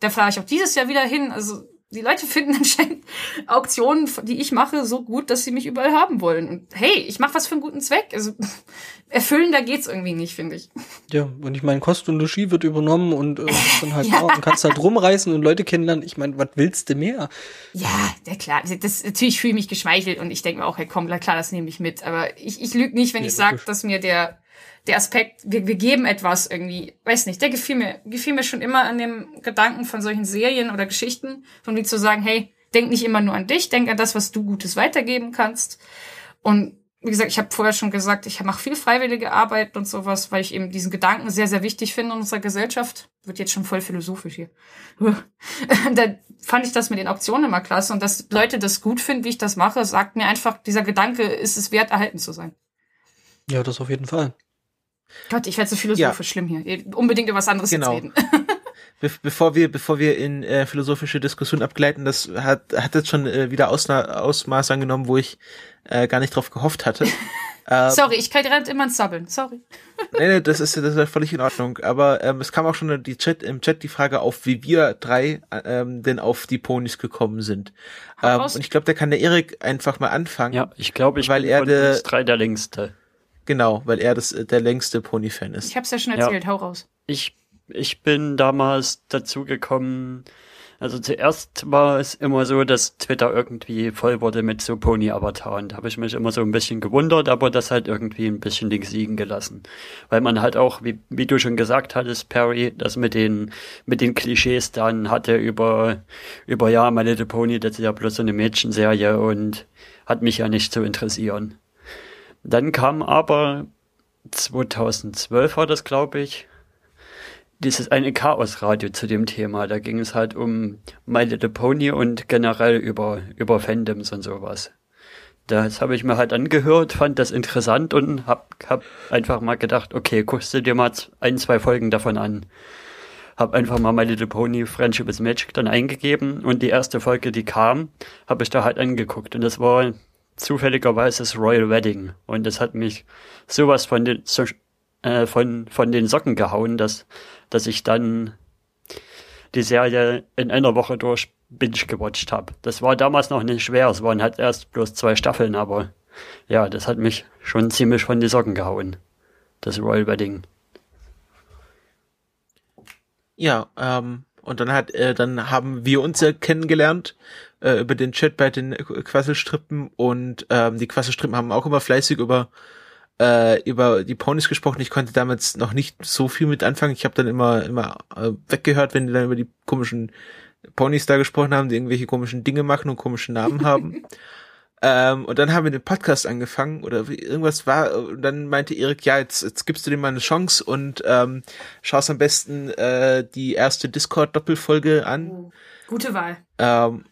Da fahre ich auch dieses Jahr wieder hin. Also die Leute *laughs* finden anscheinend Auktionen, die ich mache, so gut, dass sie mich überall haben wollen. Und hey, ich mache was für einen guten Zweck. Also *laughs* erfüllender geht's irgendwie nicht, finde ich. Ja, und ich meine, Kost und Logis wird übernommen und äh, *laughs* dann halt Ja. da und kannst halt rumreißen und Leute kennenlernen. Ich meine, was willst du mehr? Ja, ja klar. Das, natürlich fühle ich mich geschmeichelt und ich denke mir auch, hey komm, klar, das nehme ich mit. Aber ich, ich lüge nicht, wenn Ja, ich sage, dass mir der, der Aspekt, wir, wir geben etwas irgendwie, weiß nicht, der gefiel mir, gefiel mir schon immer an dem Gedanken von solchen Serien oder Geschichten, von wie zu sagen, hey, denk nicht immer nur an dich, denk an das, was du Gutes weitergeben kannst. Und wie gesagt, ich habe vorher schon gesagt, ich mache viel freiwillige Arbeit und sowas, weil ich eben diesen Gedanken sehr, sehr wichtig finde in unserer Gesellschaft. Wird jetzt schon voll philosophisch hier. *laughs* da fand ich das mit den Auktionen immer klasse und dass Leute das gut finden, wie ich das mache, sagt mir einfach, dieser Gedanke ist es wert, erhalten zu sein. Ja, das auf jeden Fall. Gott, ich werde so philosophisch schlimm hier. Unbedingt über was anderes Genau. jetzt reden. *laughs* *laughs* Be bevor wir, bevor wir in äh, philosophische Diskussion abgleiten, das hat, hat jetzt schon äh, wieder Ausna Ausmaß angenommen, wo ich äh, gar nicht drauf gehofft hatte. *laughs* ähm, Sorry, ich kann gerade immer ins Sabbeln. Sorry. nee, nee, das ist, das ist völlig in Ordnung. Aber ähm, es kam auch schon die Chat, im Chat die Frage auf, wie wir drei ähm, denn auf die Ponys gekommen sind. Ähm, raus. und ich glaube, da kann der Erik einfach mal anfangen. Ja, ich glaube, ich Weil bin er von uns drei der längste. Genau, weil er das äh, der längste Pony-Fan ist. Ich hab's ja schon Ja. erzählt. Hau raus. Ich, ich bin damals dazu gekommen, also zuerst war es immer so, dass Twitter irgendwie voll wurde mit so Pony-Avataren. Da habe ich mich immer so ein bisschen gewundert, aber das halt irgendwie ein bisschen links liegen gelassen. Weil man halt auch, wie, wie du schon gesagt hattest, Perry, das mit den, mit den Klischees dann hatte über, über ja, My Little Pony, das ist ja bloß so eine Mädchenserie und hat mich ja nicht zu interessieren. Dann kam aber 2012 war das, glaube ich, dieses eine Chaosradio zu dem Thema. Da ging es halt um My Little Pony und generell über, über Fandoms und sowas. Das habe ich mir halt angehört, fand das interessant und hab, hab einfach mal gedacht, okay, guckst du dir mal ein, zwei Folgen davon an. Hab einfach mal My Little Pony Friendship is Magic dann eingegeben und die erste Folge, die kam, habe ich da halt angeguckt und das war zufälligerweise das Royal Wedding und das hat mich sowas von den, äh, von, von den Socken gehauen, dass, dass ich dann die Serie in einer Woche durch binge gewatcht habe. Das war damals noch nicht schwer, es waren halt erst bloß zwei Staffeln, aber ja, das hat mich schon ziemlich von den Socken gehauen. Das Royal Wedding. Ja, ähm, und dann hat, äh, dann haben wir uns ja kennengelernt äh, über den Chat bei den Quasselstrippen und ähm, die Quasselstrippen haben auch immer fleißig über äh, über die Ponys gesprochen. Ich konnte damals noch nicht so viel mit anfangen. Ich habe dann immer immer äh, weggehört, wenn die dann über die komischen Ponys da gesprochen haben, die irgendwelche komischen Dinge machen und komischen Namen haben. *laughs* Ähm, und dann haben wir den Podcast angefangen oder wie, irgendwas war, und dann meinte Erik, ja, jetzt, jetzt gibst du dem mal eine Chance und ähm, schaust am besten äh, die erste Discord-Doppelfolge an. Oh, gute Wahl. Ähm,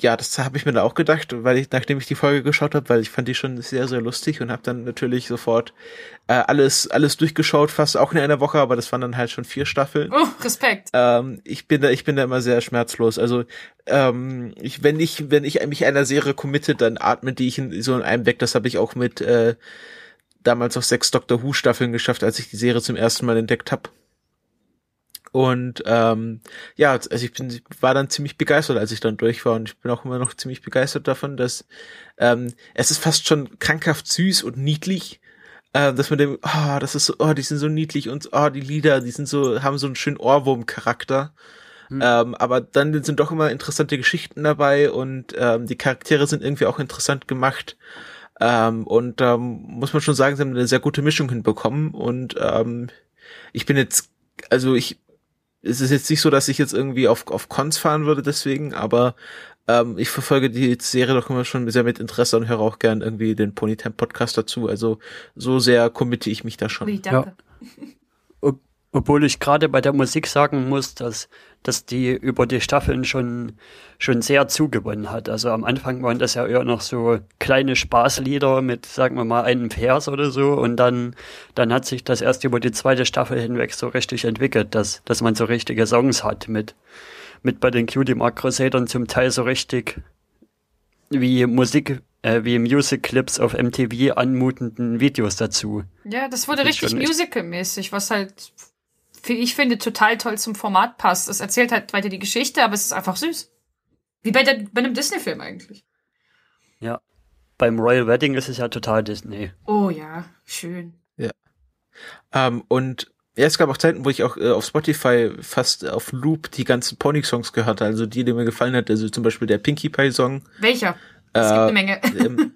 ja, das habe ich mir da auch gedacht, weil ich, nachdem ich die Folge geschaut habe, weil ich fand die schon sehr, sehr lustig und habe dann natürlich sofort äh, alles, alles durchgeschaut, fast auch in einer Woche, aber das waren dann halt schon vier Staffeln. Oh, Respekt. Ähm, ich bin da, ich bin da immer sehr schmerzlos. Also ähm, ich, wenn ich, wenn ich mich einer Serie committe, dann atme die ich in, so in einem weg. Das habe ich auch mit äh, damals auf sechs Doctor Who Staffeln geschafft, als ich die Serie zum ersten Mal entdeckt habe. Und ähm, ja, also ich bin, war dann ziemlich begeistert, als ich dann durch war. Und ich bin auch immer noch ziemlich begeistert davon, dass ähm, es ist fast schon krankhaft süß und niedlich äh, dass man dem, ah, das ist so, oh, die sind so niedlich und oh, die Lieder, die sind so, haben so einen schönen Ohrwurm-Charakter. Hm. Ähm, aber dann sind doch immer interessante Geschichten dabei und ähm, die Charaktere sind irgendwie auch interessant gemacht. Ähm, und ähm, muss man schon sagen, sie haben eine sehr gute Mischung hinbekommen. Und ähm, ich bin jetzt, also ich, es ist jetzt nicht so, dass ich jetzt irgendwie auf, auf Cons fahren würde deswegen, aber ähm, ich verfolge die Serie doch immer schon sehr mit Interesse und höre auch gern irgendwie den Ponytime Podcast dazu. Also so sehr committe ich mich da schon. Ui, danke. Ob, obwohl ich gerade bei der Musik sagen muss, dass, dass die über die Staffeln schon, schon sehr zugewonnen hat. Also am Anfang waren das ja eher noch so kleine Spaßlieder mit, sagen wir mal, einem Vers oder so. Und dann, dann hat sich das erst über die zweite Staffel hinweg so richtig entwickelt, dass, dass man so richtige Songs hat mit, mit bei den Cutie Mark Crusadern zum Teil so richtig wie Musik äh, wie Music-Clips auf MTV anmutenden Videos dazu. Ja, das wurde Das richtig musical-mäßig, was halt, ich finde, total toll zum Format passt. Es erzählt halt weiter die Geschichte, aber es ist einfach süß. Wie bei, der, bei einem Disney-Film eigentlich. Ja. Beim Royal Wedding ist es ja total Disney. Oh ja, schön. Ähm, und ja, es gab auch Zeiten, wo ich auch äh, auf Spotify fast auf Loop die ganzen Pony-Songs gehört habe, also die, die mir gefallen hat, also zum Beispiel der Pinkie Pie-Song, Welcher? Es gibt Äh, eine Menge. *laughs* ähm,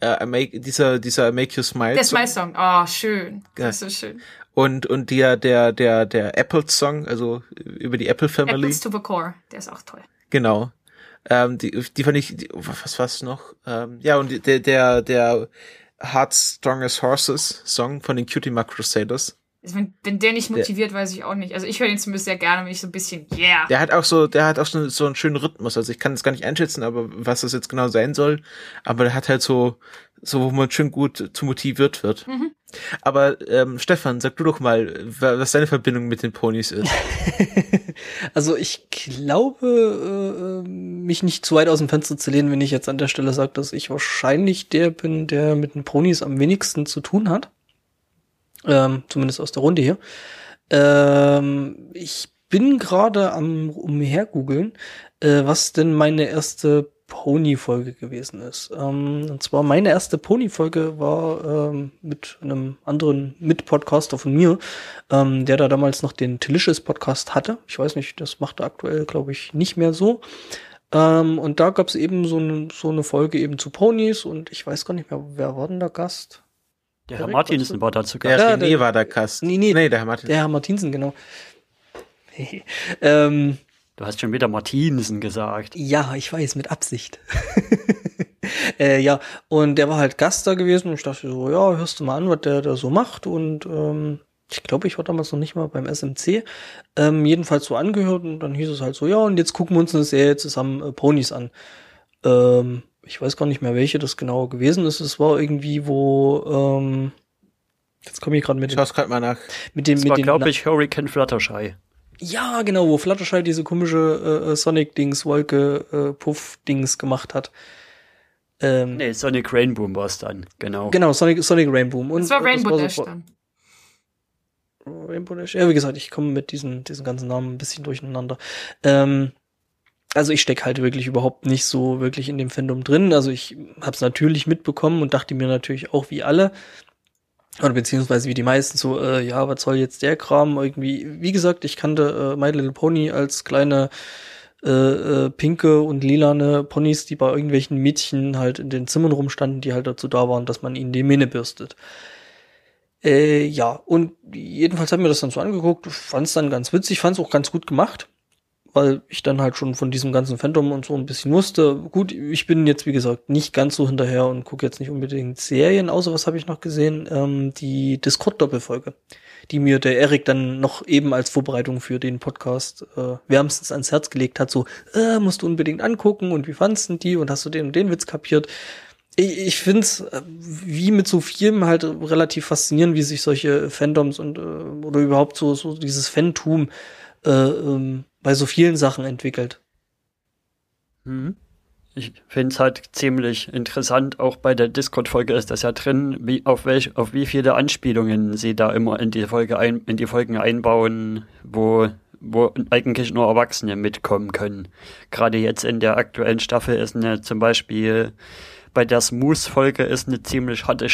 äh, make, dieser, dieser Make You Smile. Der Song. Smile-Song. Oh, schön. Ja. Das ist schön. Und, und der, der, der, der Apple-Song, also über die Apple Family. Apples to the Core. Der ist auch toll. Genau. Ähm, die, die fand ich, die, was war's noch? Ähm, ja, und der, der, der Heart Strongest Horses Song von den Cutie Mark Crusaders. Also wenn, wenn der nicht motiviert, weiß ich auch nicht. Also ich höre den zumindest sehr gerne, wenn ich so ein bisschen, yeah. Der hat auch so, der hat auch so, so einen schönen Rhythmus. Also ich kann es gar nicht einschätzen, aber was das jetzt genau sein soll. Aber der hat halt so, so, wo man schön gut zu motiviert wird. Mhm. Aber ähm, Stefan, sag du doch mal, wa- was deine Verbindung mit den Ponys ist. *laughs* Also ich glaube, äh, mich nicht zu weit aus dem Fenster zu lehnen, wenn ich jetzt an der Stelle sage, dass ich wahrscheinlich der bin, der mit den Ponys am wenigsten zu tun hat. Ähm, zumindest aus der Runde hier. Ähm, ich bin gerade am umhergoogeln, äh, was denn meine erste Pony-Folge gewesen ist. Ähm, und zwar meine erste Pony-Folge war ähm, mit einem anderen Mit-Podcaster von mir, ähm, der da damals noch den Delicious Podcast hatte. Ich weiß nicht, das macht er aktuell, glaube ich, nicht mehr so. Ähm, und da gab es eben so, eine so eine Folge eben zu Ponys und ich weiß gar nicht mehr, wer war denn der Gast? Der Herr Martinsen war dazu Der gar Ja, René der- war der Gast. Nee, nee. nee der Herr Martin. Der Herr Martinsen, genau. *laughs* ähm, Du hast schon wieder Martinsen gesagt. Ja, ich weiß, mit Absicht. *laughs* äh, ja, und der war halt Gast da gewesen und ich dachte so, ja, hörst du mal an, was der da so macht und ähm, ich glaube, ich war damals noch nicht mal beim SMC. Ähm, jedenfalls so angehört und dann hieß es halt so, ja, und jetzt gucken wir uns eine Serie zusammen äh, Ponys an. Ähm, ich weiß gar nicht mehr, welche das genau gewesen ist. Es war irgendwie, wo, ähm, jetzt komme ich gerade mit, Ich dem- schau's gerade mal nach. mit dem, Das mit war, glaube ich, Hurricane Fluttershy. Ja, genau, wo Fluttershy diese komische äh, Sonic-Dings, Wolke, äh, Puff-Dings gemacht hat. Ähm, Nee, Sonic Rainbow war es dann, genau. Genau, Sonic, Sonic Rainbow. Und Das war Rainbow so- Dash dann. Rainbow Dash. Ja, wie gesagt, ich komme mit diesen, diesen ganzen Namen ein bisschen durcheinander. Ähm, also ich stecke halt wirklich überhaupt nicht so wirklich in dem Fandom drin. Also ich habe es natürlich mitbekommen und dachte mir natürlich auch wie alle, oder beziehungsweise wie die meisten so, äh, ja, was soll jetzt der Kram irgendwie? Wie gesagt, ich kannte äh, My Little Pony als kleine äh, äh, pinke und lilane Ponys, die bei irgendwelchen Mädchen halt in den Zimmern rumstanden, die halt dazu da waren, dass man ihnen die Mähne bürstet. Äh, ja, und jedenfalls haben wir das dann so angeguckt, fand es dann ganz witzig, fand es auch ganz gut gemacht, weil ich dann halt schon von diesem ganzen Phantom und so ein bisschen wusste. Gut, ich bin jetzt, wie gesagt, nicht ganz so hinterher und gucke jetzt nicht unbedingt Serien, außer was habe ich noch gesehen? Ähm, die Discord-Doppelfolge, die mir der Erik dann noch eben als Vorbereitung für den Podcast äh, wärmstens ans Herz gelegt hat, so, äh, musst du unbedingt angucken und wie fandst du die und hast du den und den Witz kapiert? ich, ich finde es wie mit so vielem halt relativ faszinierend, wie sich solche Fandoms und äh, oder überhaupt so, so dieses Fantum äh, ähm, bei so vielen Sachen entwickelt. Mhm. Ich finde es halt ziemlich interessant, auch bei der Discord-Folge ist das ja drin, wie, auf, welch, auf wie viele Anspielungen sie da immer in die Folge ein, in die Folgen einbauen, wo, wo eigentlich nur Erwachsene mitkommen können. Gerade jetzt in der aktuellen Staffel ist eine zum Beispiel bei der Smooth-Folge ist eine ziemlich harte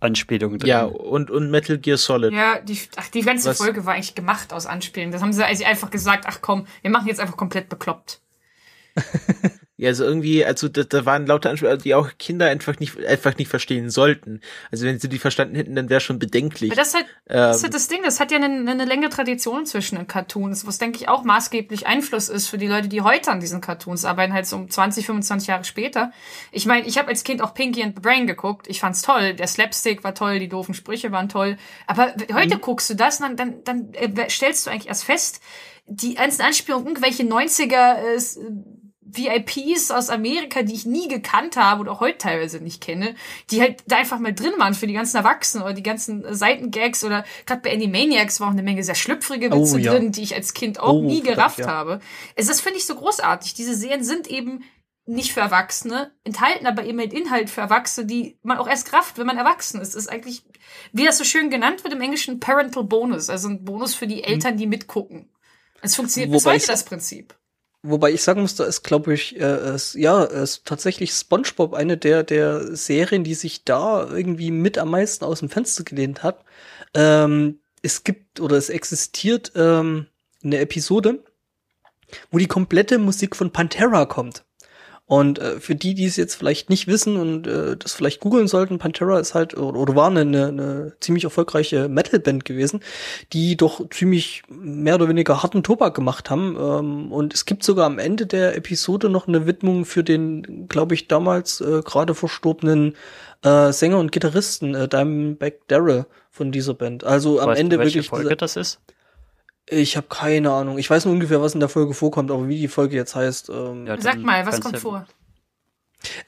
Shining-Anspielung drin. Ja, und, und Metal Gear Solid. Ja, die, ach, die ganze Was- Folge war eigentlich gemacht aus Anspielen. Das haben sie also einfach gesagt, ach komm, wir machen jetzt einfach komplett bekloppt. *laughs* Ja, also irgendwie, also da, da waren lauter Ansprüche, die auch Kinder einfach nicht, einfach nicht verstehen sollten. Also wenn sie die verstanden hätten, dann wäre schon bedenklich. Aber das ist, halt, das ist Ähm, halt das Ding, das hat ja eine, eine längere Tradition zwischen den Cartoons, was denke ich auch maßgeblich Einfluss ist für die Leute, die heute an diesen Cartoons arbeiten, halt so um 20, 25 Jahre später. Ich meine, ich habe als Kind auch Pinky and the Brain geguckt, ich fand's toll, der Slapstick war toll, die doofen Sprüche waren toll, aber heute guckst du das und dann, dann, dann äh, stellst du eigentlich erst fest, die einzelnen Anspielungen, irgendwelche 90er äh, VIPs aus Amerika, die ich nie gekannt habe und auch heute teilweise nicht kenne, die halt da einfach mal drin waren für die ganzen Erwachsenen oder die ganzen Seitengags oder gerade bei Animaniacs war auch eine Menge sehr schlüpfrige Oh, Witze ja. drin, die ich als Kind auch Oh, nie gerafft ja. habe. Es das finde ich so großartig. Diese Serien sind eben nicht für Erwachsene, enthalten aber eben mit Inhalt für Erwachsene, die man auch erst kraft, wenn man erwachsen ist. Das ist eigentlich, wie das so schön genannt wird im Englischen, Parental Bonus, also ein Bonus für die Eltern, die mitgucken. Es funktioniert bis Wobei heute ich- das Prinzip. Wobei ich sagen muss, da ist, glaube ich, äh, ist, ja, ist tatsächlich SpongeBob eine der, der Serien, die sich da irgendwie mit am meisten aus dem Fenster gelehnt hat. Ähm, es gibt oder es existiert ähm, eine Episode, wo die komplette Musik von Pantera kommt. Und äh, für die, die es jetzt vielleicht nicht wissen und äh, das vielleicht googeln sollten, Pantera ist halt oder, oder war eine, eine, ziemlich erfolgreiche Metalband gewesen, die doch ziemlich mehr oder weniger harten Tobak gemacht haben. Ähm, und es gibt sogar am Ende der Episode noch eine Widmung für den, glaube ich, damals äh, gerade verstorbenen äh, Sänger und Gitarristen äh, Dimebag Darrell von dieser Band. Also am Weißt du, Ende welche wirklich. Folge das ist? Ich habe keine Ahnung. Ich weiß nur ungefähr, was in der Folge vorkommt, aber wie die Folge jetzt heißt. Ähm, Ja, Sag mal, was kommt du- vor?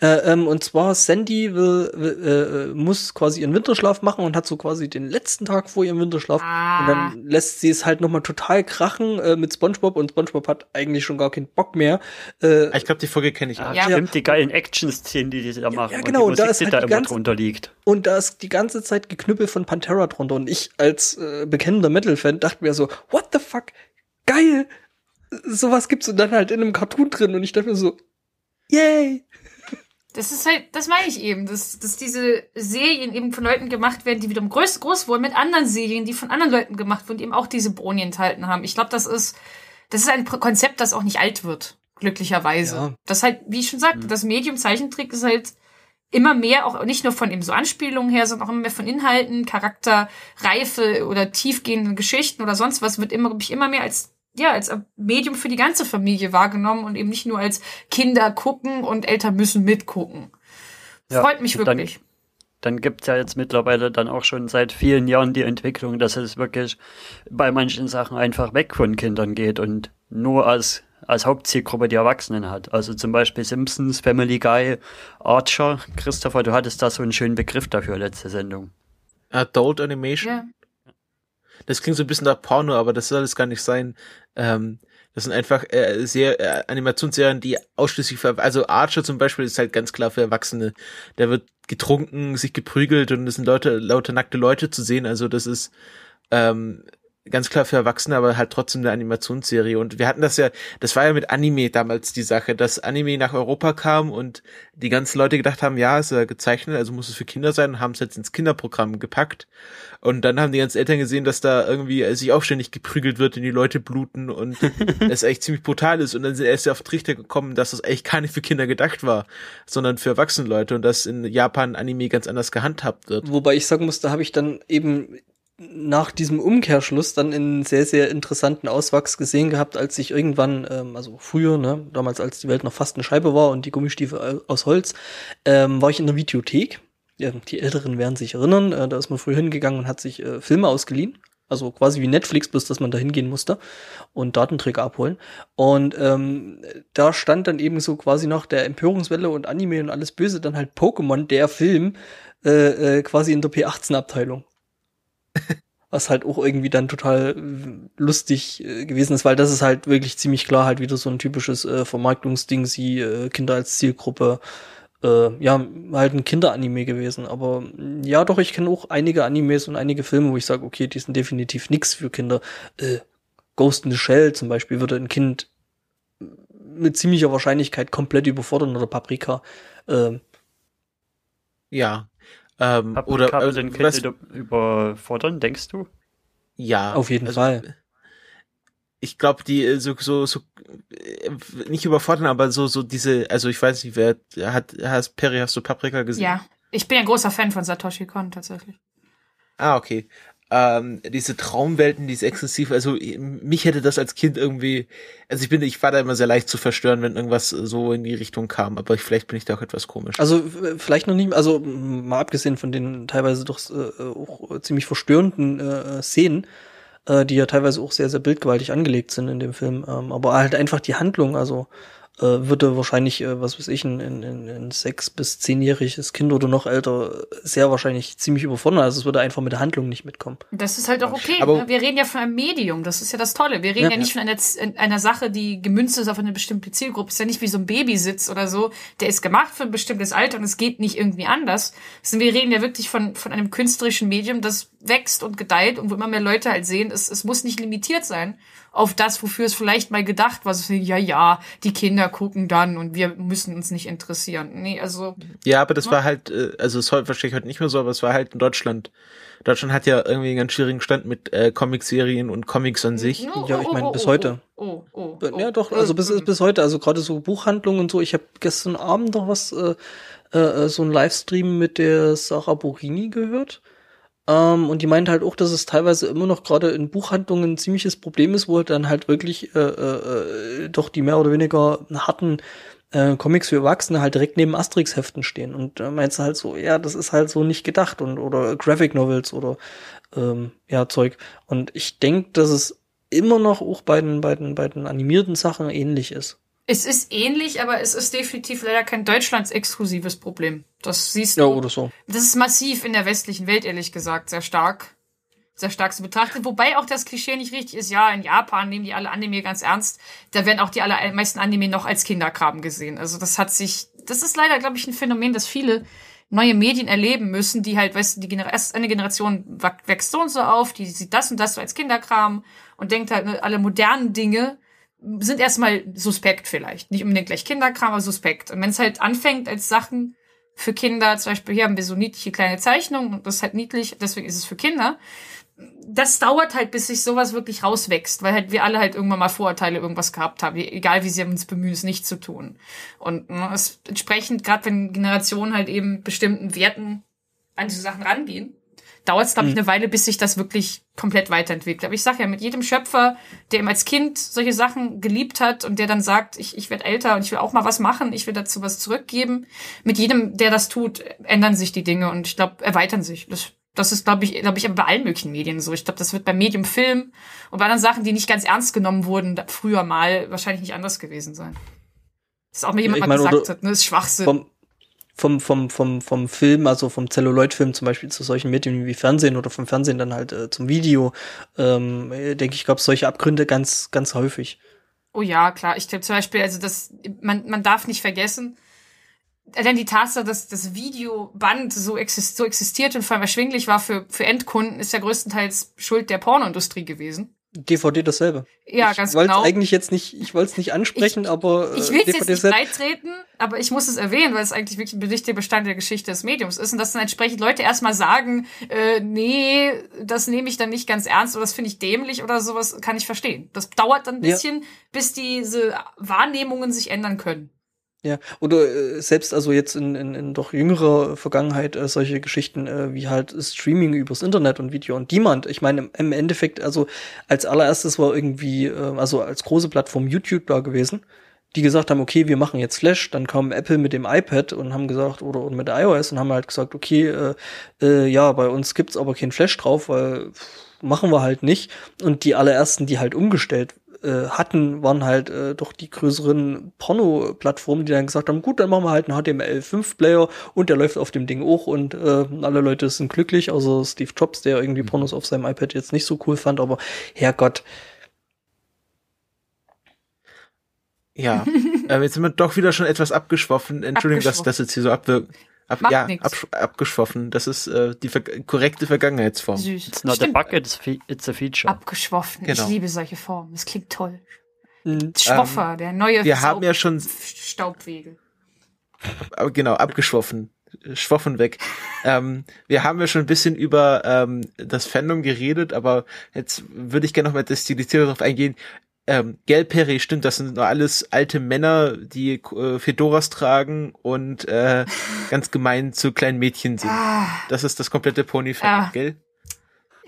Äh, ähm, und zwar Sandy will, will, äh, muss quasi ihren Winterschlaf machen und hat so quasi den letzten Tag vor ihrem Winterschlaf. Ah. Und dann lässt sie es halt nochmal total krachen äh, mit SpongeBob und SpongeBob hat eigentlich schon gar keinen Bock mehr. Äh, Ich glaube, die Folge kenne ich Ja, auch. Ja. stimmt, die geilen Action-Szenen, die die da machen. ja, genau, Und die da Musik, ist die halt da die immer ganze- drunter liegt. und da ist die ganze Zeit Geknüppel von Pantera drunter. Und ich als äh, bekennender Metal-Fan dachte mir so, what the fuck, geil! Sowas gibt's und dann halt in einem Cartoon drin. Und ich dachte mir so, yay! Das ist halt, das meine ich eben, dass, dass diese Serien eben von Leuten gemacht werden, die wiederum groß, groß wurden mit anderen Serien, die von anderen Leuten gemacht wurden, die eben auch diese Boni enthalten haben. Ich glaube, das ist, das ist ein Konzept, das auch nicht alt wird, glücklicherweise. Ja. Das halt, wie ich schon sagte, das Medium Zeichentrick ist halt immer mehr, auch nicht nur von eben so Anspielungen her, sondern auch immer mehr von Inhalten, Charakterreife oder tiefgehenden Geschichten oder sonst was wird immer, ich, immer mehr als ja, als Medium für die ganze Familie wahrgenommen und eben nicht nur als Kinder gucken und Eltern müssen mitgucken. Ja, Freut mich und dann- wirklich. Dann gibt's ja jetzt mittlerweile dann auch schon seit vielen Jahren die Entwicklung, dass es wirklich bei manchen Sachen einfach weg von Kindern geht und nur als, als Hauptzielgruppe die Erwachsenen hat. Also zum Beispiel Simpsons, Family Guy, Archer. Christopher, du hattest da so einen schönen Begriff dafür letzte Sendung. Adult Animation. Das klingt so ein bisschen nach Porno, aber das soll es gar nicht sein. Ähm, das sind einfach äh, sehr äh, Animationsserien, die ausschließlich für also Archer zum Beispiel ist halt ganz klar für Erwachsene. Da wird getrunken, sich geprügelt und es sind Leute, lauter nackte Leute zu sehen. Also das ist ähm, ganz klar für Erwachsene, aber halt trotzdem eine Animationsserie. Und wir hatten das ja, das war ja mit Anime damals die Sache, dass Anime nach Europa kam und die ganzen Leute gedacht haben, ja, ist ja gezeichnet, also muss es für Kinder sein und haben es jetzt ins Kinderprogramm gepackt. Und dann haben die ganzen Eltern gesehen, dass da irgendwie äh, sich auch ständig geprügelt wird und die Leute bluten und *laughs* es echt ziemlich brutal ist. Und dann sind erst auf Trichter gekommen, dass das eigentlich gar nicht für Kinder gedacht war, sondern für erwachsene Leute und dass in Japan Anime ganz anders gehandhabt wird. Wobei ich sagen muss, da habe ich dann eben nach diesem Umkehrschluss dann einen sehr, sehr interessanten Auswachs gesehen gehabt, als ich irgendwann, ähm, also früher, ne, damals als die Welt noch fast eine Scheibe war und die Gummistiefel aus Holz, ähm, war ich in der Videothek. Ja, die Älteren werden sich erinnern, äh, da ist man früher hingegangen und hat sich äh, Filme ausgeliehen. Also quasi wie Netflix, bloß dass man da hingehen musste und Datenträger abholen. Und ähm, da stand dann eben so quasi nach der Empörungswelle und Anime und alles Böse dann halt Pokémon, der Film, äh, äh, quasi in der P18-Abteilung. Was halt auch irgendwie dann total äh, lustig äh, gewesen ist, weil das ist halt wirklich ziemlich klar halt wieder so ein typisches äh, Vermarktungsding, sie äh, Kinder als Zielgruppe. Äh, ja, halt ein Kinderanime gewesen. Aber mh, ja, doch, ich kenne auch einige Animes und einige Filme, wo ich sage, okay, die sind definitiv nix für Kinder. Äh, Ghost in the Shell zum Beispiel würde ein Kind mit ziemlicher Wahrscheinlichkeit komplett überfordern oder Paprika. Ähm, Ja. Ähm, Paprika oder würde äh, ein was, überfordern, denkst du? ja. auf jeden also, Fall. Ich glaube, die äh, so so so äh, nicht überfordern, aber so so diese, also ich weiß nicht, wer hat hast Perry hast du Paprika gesehen? Ja. Ich bin ein großer Fan von Satoshi Kon tatsächlich. Ah, okay. Ähm, diese Traumwelten, diese exzessiv, also mich hätte das als Kind irgendwie, also ich bin, ich war da immer sehr leicht zu verstören, wenn irgendwas so in die Richtung kam, aber ich, vielleicht bin ich da auch etwas komisch. Also vielleicht noch nicht, also mal abgesehen von den teilweise doch äh, auch ziemlich verstörenden äh, Szenen, äh, die ja teilweise auch sehr, sehr bildgewaltig angelegt sind in dem Film, ähm, aber halt einfach die Handlung, also äh, würde wahrscheinlich, äh, was weiß ich, ein, ein, ein sechs- bis zehnjähriges Kind oder noch älter sehr wahrscheinlich ziemlich überfordern. Also es würde einfach mit der Handlung nicht mitkommen. Das ist halt auch okay. Aber- ne? wir reden ja von einem Medium. Das ist ja das Tolle. Wir reden ja, Ja. nicht von einer, einer Sache, die gemünzt ist auf eine bestimmte Zielgruppe. Es ist ja nicht wie so ein Babysitz oder so. Der ist gemacht für ein bestimmtes Alter und es geht nicht irgendwie anders. Sondern wir reden ja wirklich von, von einem künstlerischen Medium, das wächst und gedeiht und wo immer mehr Leute halt sehen, es, es muss nicht limitiert sein auf das, wofür es vielleicht mal gedacht war. So, ja, ja, die Kinder gucken dann und wir müssen uns nicht interessieren. Nee, also Ja, aber das war halt, äh, also es ist wahrscheinlich heute nicht mehr so, aber es war halt in Deutschland. Deutschland hat ja irgendwie einen ganz schwierigen Stand mit äh, Comicserien und Comics an sich. Oh, Ja, ich oh, meine, oh, bis oh, heute. Oh, oh, oh, Ja, doch, oh, also bis, mm. bis heute, also gerade so Buchhandlungen und so. Ich habe gestern Abend noch was, äh, äh, so ein Livestream mit der Sarah Borini gehört. Ähm, und die meint halt auch, dass es teilweise immer noch gerade in Buchhandlungen ein ziemliches Problem ist, wo dann halt wirklich äh, äh, äh, doch die mehr oder weniger harten äh, Comics für Erwachsene halt direkt neben Asterix-Heften stehen. Und äh, meinst halt so, ja, das ist halt so nicht gedacht und oder Graphic Novels oder ähm, ja, Zeug. Und ich denke, dass es immer noch auch bei den, bei den, bei den animierten Sachen ähnlich ist. Es ist ähnlich, aber es ist definitiv leider kein Deutschlands-exklusives Problem. Das siehst Ja, du. oder so. Das ist massiv in der westlichen Welt, ehrlich gesagt, sehr stark. Sehr stark zu betrachten. Wobei auch das Klischee nicht richtig ist. Ja, in Japan nehmen die alle Anime ganz ernst. Da werden auch die allermeisten Anime noch als Kinderkram gesehen. Also das hat sich, das ist leider, glaube ich, ein Phänomen, das viele neue Medien erleben müssen, die halt, weißt du, die Genera erst eine Generation wächst so und so auf, die sieht das und das so als Kinderkram und denkt halt, ne, alle modernen Dinge sind erstmal suspekt vielleicht. Nicht unbedingt gleich Kinderkram, aber suspekt. Und wenn es halt anfängt als Sachen für Kinder, zum Beispiel hier haben wir so niedliche kleine Zeichnungen und das ist halt niedlich, deswegen ist es für Kinder. Das dauert halt, bis sich sowas wirklich rauswächst, weil halt wir alle halt irgendwann mal Vorurteile irgendwas gehabt haben, egal wie sie uns bemühen, es nicht zu tun. Und ne, entsprechend, gerade wenn Generationen halt eben bestimmten Werten an diese Sachen rangehen, dauert es, glaube ich, eine Weile, bis sich das wirklich komplett weiterentwickelt. Aber ich sage ja, mit jedem Schöpfer, der ihm als Kind solche Sachen geliebt hat und der dann sagt, ich, ich werde älter und ich will auch mal was machen, ich will dazu was zurückgeben, mit jedem, der das tut, ändern sich die Dinge und ich glaube, erweitern sich. Das, das ist, glaube ich, glaube ich, bei allen möglichen Medien so. Ich glaube, das wird beim Medium Film und bei anderen Sachen, die nicht ganz ernst genommen wurden, früher mal, wahrscheinlich nicht anders gewesen sein. Das ist auch mir jemand Ja, ich mal meine, gesagt hat, ne, das ist Schwachsinn. Vom, vom, vom, vom, Film, also vom Celluloid-Film zum Beispiel zu solchen Medien wie Fernsehen oder vom Fernsehen dann halt äh, zum Video, ähm, äh, denke ich, gab es solche Abgründe ganz, ganz häufig. Oh ja, klar. Ich glaube zum Beispiel, also das, man, man darf nicht vergessen, denn die Tatsache, dass das Videoband so, exist, so existiert und vor allem erschwinglich war für, für Endkunden, ist ja größtenteils Schuld der Pornoindustrie gewesen. DVD dasselbe. Ja, ich ganz wollte genau. eigentlich jetzt nicht, ich wollte es nicht ansprechen, aber äh, Ich will es jetzt nicht beitreten, aber ich muss es erwähnen, weil es eigentlich wirklich ein wichtiger Bestandteil der Geschichte des Mediums ist und dass dann entsprechend Leute erstmal sagen, äh, nee, das nehme ich dann nicht ganz ernst oder das finde ich dämlich oder sowas, kann ich verstehen. Das dauert dann ein Ja. bisschen, bis diese Wahrnehmungen sich ändern können. Ja, oder äh, selbst also jetzt in, in, in doch jüngerer Vergangenheit äh, solche Geschichten äh, wie halt Streaming übers Internet und Video on Demand. Ich meine, im, im Endeffekt, also als allererstes war irgendwie, äh, also als große Plattform YouTube da gewesen, die gesagt haben, okay, wir machen jetzt Flash, dann kam Apple mit dem iPad und haben gesagt, oder, oder mit iOS und haben halt gesagt, okay, äh, äh, ja, bei uns gibt's aber kein Flash drauf, weil pff, machen wir halt nicht. Und die allerersten, die halt umgestellt äh, hatten, waren halt äh, doch die größeren Porno-Plattformen, die dann gesagt haben, gut, dann machen wir halt einen HTML5-Player und der läuft auf dem Ding auch und äh, alle Leute sind glücklich, außer Steve Jobs, der irgendwie Pornos auf seinem iPad jetzt nicht so cool fand, aber Herrgott, Ja, *laughs* ähm, jetzt sind wir doch wieder schon etwas abgeschwoffen. Entschuldigung, dass das jetzt hier so abwirkt. Ab, Macht ja, absch abgeschwoffen. Das ist äh, die ver korrekte Vergangenheitsform. Süß. It's not Stimmt. a bug, it's, fe it's a feature. Abgeschwoffen. Genau. Ich liebe solche Formen. Das klingt toll. Schwoffer, der neue wir haben ja schon- Staubwegel. Aber genau, abgeschwoffen. Schwoffen weg. ähm, wir haben ja schon ein bisschen über ähm, das Fandom geredet, aber jetzt würde ich gerne noch mal destilliert darauf eingehen. Ähm, Gelperi, stimmt, das sind nur alles alte Männer, die äh, Fedoras tragen und äh, ganz gemein zu kleinen Mädchen sind. Ah, Das ist das komplette Pony-Fandom, Ah. gell?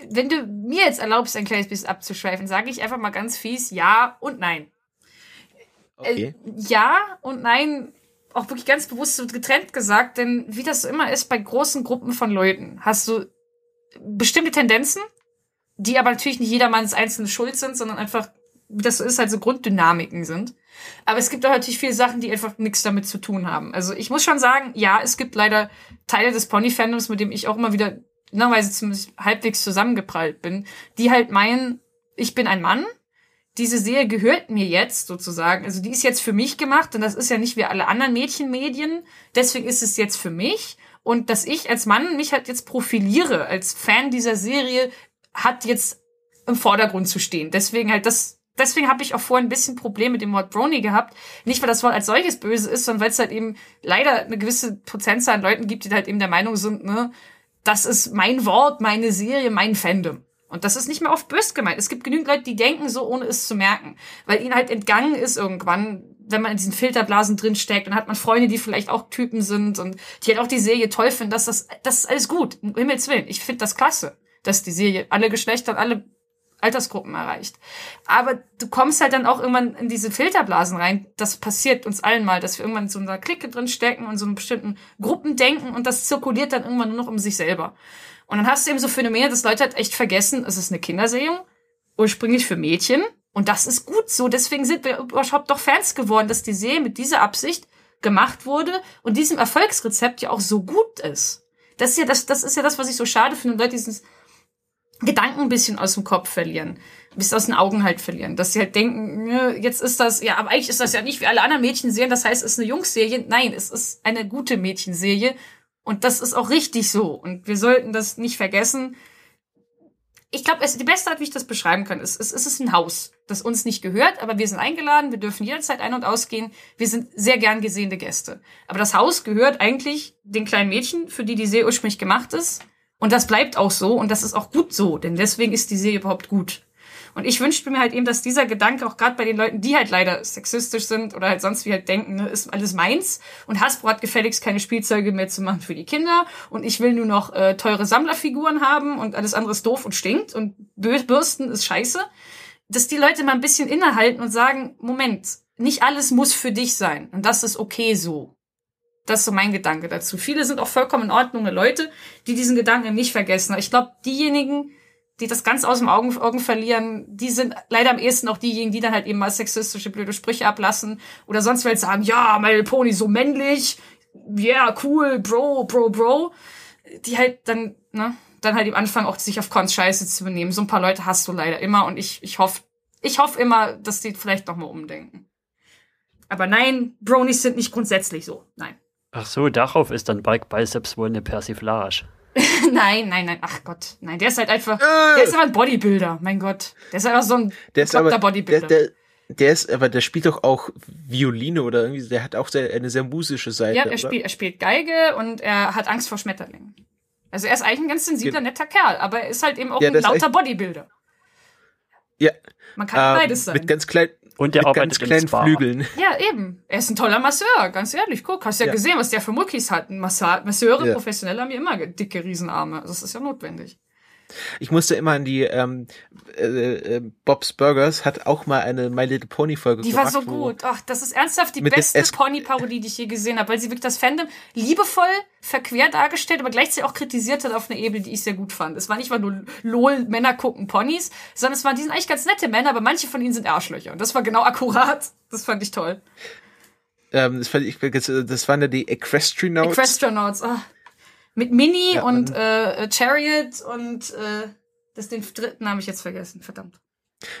wenn du mir jetzt erlaubst, ein kleines bisschen abzuschweifen, sage ich einfach mal ganz fies ja und nein. Okay. Äh, ja und nein, auch wirklich ganz bewusst so getrennt gesagt, denn wie das so immer ist bei großen Gruppen von Leuten, hast du bestimmte Tendenzen, die aber natürlich nicht jedermanns einzelne Schuld sind, sondern einfach wie das so ist, halt so Grunddynamiken sind. Aber es gibt auch natürlich viele Sachen, die einfach nichts damit zu tun haben. Also ich muss schon sagen, ja, es gibt leider Teile des Pony-Fandoms, mit dem ich auch immer wieder normalerweise zumindest halbwegs zusammengeprallt bin, die halt meinen, ich bin ein Mann, diese Serie gehört mir jetzt sozusagen. Also die ist jetzt für mich gemacht und das ist ja nicht wie alle anderen Mädchenmedien. Deswegen ist es jetzt für mich. Und dass ich als Mann mich halt jetzt profiliere als Fan dieser Serie, hat jetzt im Vordergrund zu stehen. Deswegen halt das, deswegen habe ich auch vorhin ein bisschen Problem mit dem Wort Brony gehabt. Nicht, weil das Wort als solches böse ist, sondern weil es halt eben leider eine gewisse Prozentzahl an Leuten gibt, die halt eben der Meinung sind, ne, das ist mein Wort, meine Serie, mein Fandom. Und das ist nicht mehr oft bös gemeint. Es gibt genügend Leute, die denken so, ohne es zu merken. Weil ihnen halt entgangen ist irgendwann, wenn man in diesen Filterblasen drin steckt, dann hat man Freunde, die vielleicht auch Typen sind und die halt auch die Serie toll finden, dass das, das ist alles gut. Um Himmels Willen. Ich finde das klasse, dass die Serie alle Geschlechter alle Altersgruppen erreicht. Aber du kommst halt dann auch irgendwann in diese Filterblasen rein. Das passiert uns allen mal, dass wir irgendwann in so einer Clique drin stecken und so einen bestimmten Gruppen denken und das zirkuliert dann irgendwann nur noch um sich selber. Und dann hast du eben so Phänomene, dass Leute halt echt vergessen, es ist eine Kinderserie, ursprünglich für Mädchen. Und das ist gut so. Deswegen sind wir überhaupt doch Fans geworden, dass die Serie mit dieser Absicht gemacht wurde und diesem Erfolgsrezept ja auch so gut ist. Das ist ja das, das ist ja das, was ich so schade finde, Leute dieses Gedanken ein bisschen aus dem Kopf verlieren, bisschen aus den Augen halt verlieren, dass sie halt denken, jetzt ist das, ja, aber eigentlich ist das ja nicht wie alle anderen Mädchenserien, das heißt, es ist eine Jungsserie. Nein, es ist eine gute Mädchenserie und das ist auch richtig so. Und wir sollten das nicht vergessen. Ich glaube, die beste Art, wie ich das beschreiben kann, ist, es ist ein Haus, das uns nicht gehört, aber wir sind eingeladen, wir dürfen jederzeit ein- und ausgehen. Wir sind sehr gern gesehene Gäste. Aber das Haus gehört eigentlich den kleinen Mädchen, für die die Serie ursprünglich gemacht ist. Und das bleibt auch so und das ist auch gut so, denn deswegen ist die Serie überhaupt gut. Und ich wünschte mir halt eben, dass dieser Gedanke auch gerade bei den Leuten, die halt leider sexistisch sind oder halt sonst wie halt denken, ne, ist alles meins. Und Hasbro hat gefälligst keine Spielzeuge mehr zu machen für die Kinder. Und ich will nur noch äh, teure Sammlerfiguren haben und alles andere ist doof und stinkt und Bürsten ist scheiße. Dass die Leute mal ein bisschen innehalten und sagen, Moment, nicht alles muss für dich sein. Und das ist okay so. Das ist so mein Gedanke dazu. Viele sind auch vollkommen in Ordnung Leute, die diesen Gedanken nicht vergessen. Ich glaube, diejenigen, die das ganz aus dem Augen, Augen verlieren, die sind leider am ehesten auch diejenigen, die dann halt eben mal sexistische blöde Sprüche ablassen oder sonst will sagen, ja, My Pony so männlich, yeah, cool, Bro, Bro, Bro, die halt dann, ne, dann halt im Anfang auch sich auf Cons Scheiße zu benehmen. So ein paar Leute hast du leider immer und ich, ich hoffe, ich hoffe immer, dass die vielleicht noch mal umdenken. Aber nein, Bronies sind nicht grundsätzlich so. Nein. Ach so, darauf ist dann Bike Biceps wohl eine Persiflage. *laughs* nein, nein, nein, ach Gott, nein, der ist halt einfach, äh. der ist aber ein Bodybuilder, mein Gott. Der ist einfach so ein der ist aber, Bodybuilder. Der, der, der ist, aber der spielt doch auch Violine oder irgendwie, der hat auch sehr, eine sehr musische Seite. Ja, er spielt, er spielt Geige und er hat Angst vor Schmetterlingen. Also er ist eigentlich ein ganz sensibler, netter Kerl, aber er ist halt eben auch ja, ein lauter Bodybuilder. Ja. Man kann ähm, beides sein. Mit ganz kleinen, und der mit ganz kleinen Flügeln. Ja, eben. Er ist ein toller Masseur, ganz ehrlich. Guck, hast ja, ja. gesehen, was der für Muckis hat. Masseure, ja. professionell haben ja immer dicke Riesenarme. Das ist ja notwendig. Ich musste immer an die ähm, äh, äh, Bob's Burgers hat auch mal eine My Little Pony Folge die gemacht. Die war so gut. Ach, das ist ernsthaft die beste Pony-Parodie, die ich je gesehen habe, weil sie wirklich das Fandom liebevoll verquer dargestellt, aber gleichzeitig auch kritisiert hat auf eine Ebene, die ich sehr gut fand. Es war nicht mal nur lol Männer gucken Ponys, sondern es waren die sind eigentlich ganz nette Männer, aber manche von ihnen sind Arschlöcher und das war genau akkurat. Das fand ich toll. Ähm, das, fand ich, das waren ja die Equestrinauts. Equestrinauts, ah. Mit Mini ja, und äh, Chariot und äh, das den dritten habe ich jetzt vergessen, verdammt.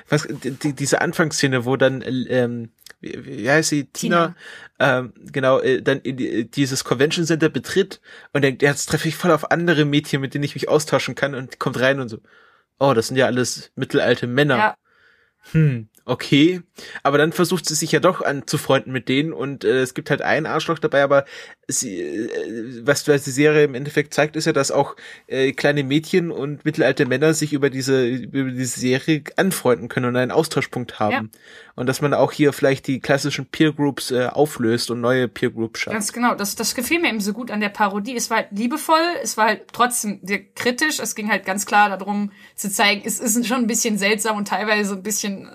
Was, die, diese Anfangsszene, wo dann, ähm, wie, wie heißt sie, Tina, Tina. Ähm, genau, äh, dann in die, dieses Convention Center betritt und denkt, jetzt treffe ich voll auf andere Mädchen, mit denen ich mich austauschen kann und kommt rein und so, oh, das sind ja alles mittelalte Männer. Ja. Hm, okay. Aber dann versucht sie sich ja doch anzufreunden mit denen und äh, es gibt halt einen Arschloch dabei, aber sie, äh, was, was die Serie im Endeffekt zeigt, ist ja, dass auch äh, kleine Mädchen und mittelalte Männer sich über diese, über diese Serie anfreunden können und einen Austauschpunkt haben. Ja. Und dass man auch hier vielleicht die klassischen Peer Groups äh, auflöst und neue Peer Groups schafft. Ganz genau. Das, das gefiel mir eben so gut an der Parodie. Es war halt liebevoll, es war halt trotzdem sehr kritisch. Es ging halt ganz klar darum zu zeigen, es ist schon ein bisschen seltsam und teilweise ein bisschen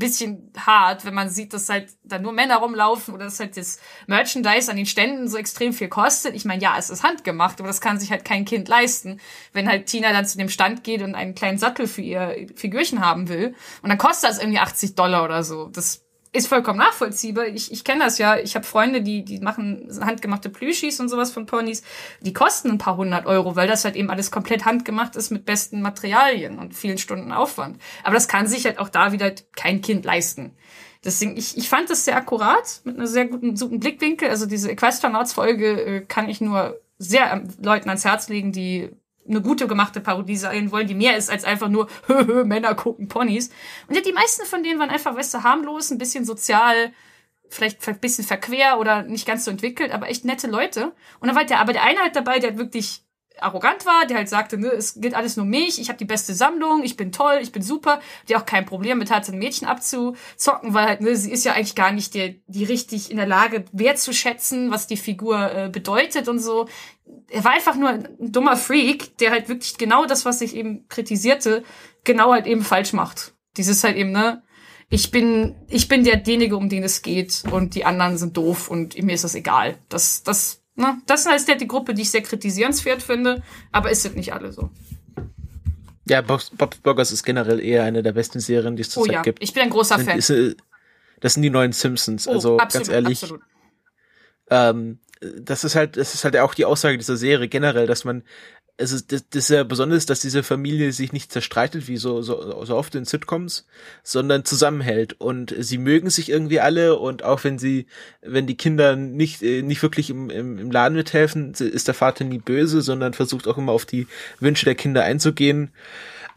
bisschen hart, wenn man sieht, dass halt da nur Männer rumlaufen oder dass halt das Merchandise an den Ständen so extrem viel kostet. Ich meine, ja, es ist handgemacht, aber das kann sich halt kein Kind leisten, wenn halt Tina dann zu dem Stand geht und einen kleinen Sattel für ihr Figürchen haben will. Und dann kostet das irgendwie 80 Dollar oder so. Das ist vollkommen nachvollziehbar. Ich, ich kenne das ja. Ich habe Freunde, die, die machen handgemachte Plüschis und sowas von Ponys. Die kosten ein paar hundert Euro, weil das halt eben alles komplett handgemacht ist mit besten Materialien und vielen Stunden Aufwand. Aber das kann sich halt auch da wieder kein Kind leisten. Deswegen, ich, ich fand das sehr akkurat, mit einer sehr guten, guten Blickwinkel. Also diese Equestranauts-Folge äh, kann ich nur sehr ähm, Leuten ans Herz legen, die eine gute gemachte Parodie sein wollen, die mehr ist als einfach nur *laughs* Männer gucken Ponys. Und ja, die meisten von denen waren einfach, weißt du, harmlos, ein bisschen sozial, vielleicht ein bisschen verquer oder nicht ganz so entwickelt, aber echt nette Leute. Und dann war der, aber der eine halt dabei, der hat wirklich arrogant war, der halt sagte, ne, es geht alles nur mich, ich habe die beste Sammlung, ich bin toll, ich bin super, die auch kein Problem mit hatte, ein Mädchen abzuzocken, weil halt, ne, sie ist ja eigentlich gar nicht der, die richtig in der Lage, wertzuschätzen, was die Figur äh, bedeutet und so. Er war einfach nur ein dummer Freak, der halt wirklich genau das, was ich eben kritisierte, genau halt eben falsch macht. Dieses halt eben, ne, ich bin, ich bin derjenige, um den es geht und die anderen sind doof und mir ist das egal. Das, das Ne? Das ist halt die Gruppe, die ich sehr kritisierenswert finde, aber es sind nicht alle so. Ja, Bob's, Bob's Burgers ist generell eher eine der besten Serien, die es zurzeit oh, ja. gibt. Ich bin ein großer sind, Fan. Ist, das sind die neuen Simpsons. Oh, also absolut, ganz ehrlich. Absolut. Ähm, das ist halt, das ist halt auch die Aussage dieser Serie generell, dass man ist, das, das ist ja besonders, dass diese Familie sich nicht zerstreitet, wie so, so, so oft in Sitcoms, sondern zusammenhält. Und sie mögen sich irgendwie alle und auch wenn sie, wenn die Kinder nicht, äh, nicht wirklich im, im, im Laden mithelfen, ist der Vater nie böse, sondern versucht auch immer auf die Wünsche der Kinder einzugehen.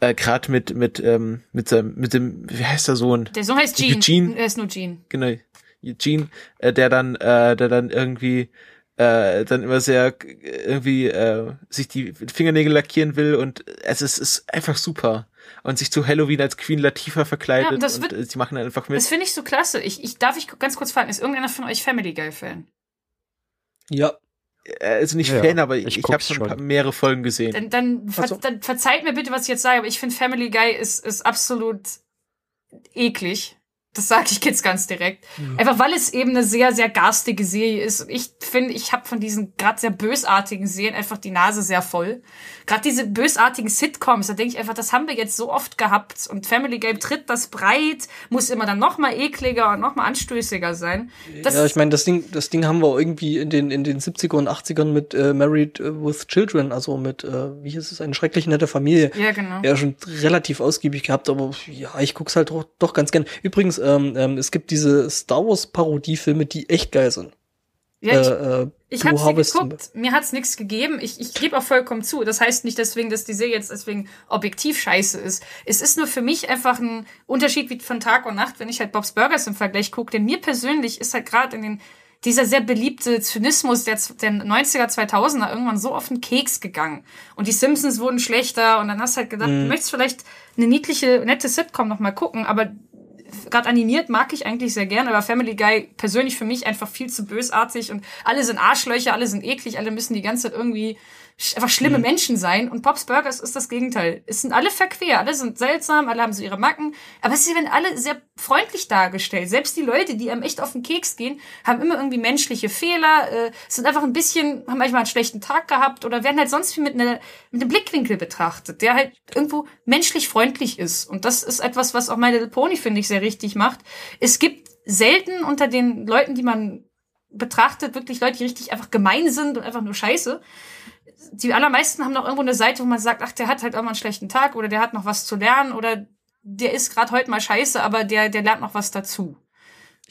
Äh, Gerade mit, mit, ähm, mit, mit, mit dem, wie heißt der Sohn? Der Sohn heißt Gene. Eugene. Er ist nur Gene. Genau. Eugene, äh, der dann, äh, der dann irgendwie äh, dann immer sehr irgendwie äh, sich die Fingernägel lackieren will und es ist, ist einfach super. Und sich zu Halloween als Queen Latifah verkleidet ja, das und wird, sie machen einfach mit. Das finde ich so klasse. Ich, ich darf ich ganz kurz fragen, ist irgendeiner von euch Family Guy Fan? Ja. Äh, also nicht ja, Fan, aber ich, ich habe schon mehrere Folgen gesehen. Dann, dann, ver also. dann verzeiht mir bitte, was ich jetzt sage, aber ich finde Family Guy ist, ist absolut eklig. Das sage ich jetzt ganz direkt. Mhm. Einfach weil es eben eine sehr, sehr garstige Serie ist. Und ich finde, ich habe von diesen gerade sehr bösartigen Serien einfach die Nase sehr voll. Gerade diese bösartigen Sitcoms, da denke ich einfach, das haben wir jetzt so oft gehabt. Und Family Game tritt das breit, muss immer dann noch mal ekliger und noch mal anstößiger sein. Das ja, ich meine, das Ding, das Ding haben wir irgendwie in den, in den 70er und 80ern mit äh, Married with Children, also mit, äh, wie hieß es, eine schrecklich nette Familie. Ja, genau. Ja, schon relativ ausgiebig gehabt, aber ja, ich guck's halt doch, doch ganz gern. Übrigens, ähm, ähm, es gibt diese Star Wars Parodiefilme, die echt geil sind. Ja, ich, äh, äh ich habe sie geguckt, mir hat's nichts gegeben. Ich, ich gebe auch vollkommen zu. Das heißt nicht deswegen, dass die Serie jetzt deswegen objektiv scheiße ist. Es ist nur für mich einfach ein Unterschied wie von Tag und Nacht, wenn ich halt Bob's Burgers im Vergleich gucke. Denn mir persönlich ist halt gerade in den dieser sehr beliebte Zynismus der, der 90er, 2000er irgendwann so auf den Keks gegangen. Und die Simpsons wurden schlechter und dann hast du halt gedacht, mhm. du möchtest vielleicht eine niedliche, nette Sitcom noch mal gucken, aber gerade animiert mag ich eigentlich sehr gern, aber Family Guy persönlich für mich einfach viel zu bösartig und alle sind Arschlöcher, alle sind eklig, alle müssen die ganze Zeit irgendwie einfach schlimme mhm. Menschen sein. Und Bob's Burgers ist das Gegenteil. Es sind alle verquer, alle sind seltsam, alle haben so ihre Macken, aber sie werden alle sehr freundlich dargestellt. Selbst die Leute, die einem echt auf den Keks gehen, haben immer irgendwie menschliche Fehler, äh, sind einfach ein bisschen, haben manchmal einen schlechten Tag gehabt oder werden halt sonst wie mit, ne, mit einem Blickwinkel betrachtet, der halt irgendwo menschlich freundlich ist. Und das ist etwas, was auch My Little Pony, finde ich, sehr richtig macht. Es gibt selten unter den Leuten, die man betrachtet, wirklich Leute, die richtig einfach gemein sind und einfach nur scheiße die allermeisten haben noch irgendwo eine Seite, wo man sagt, ach, der hat halt auch mal einen schlechten Tag oder der hat noch was zu lernen oder der ist gerade heute mal scheiße, aber der, der lernt noch was dazu.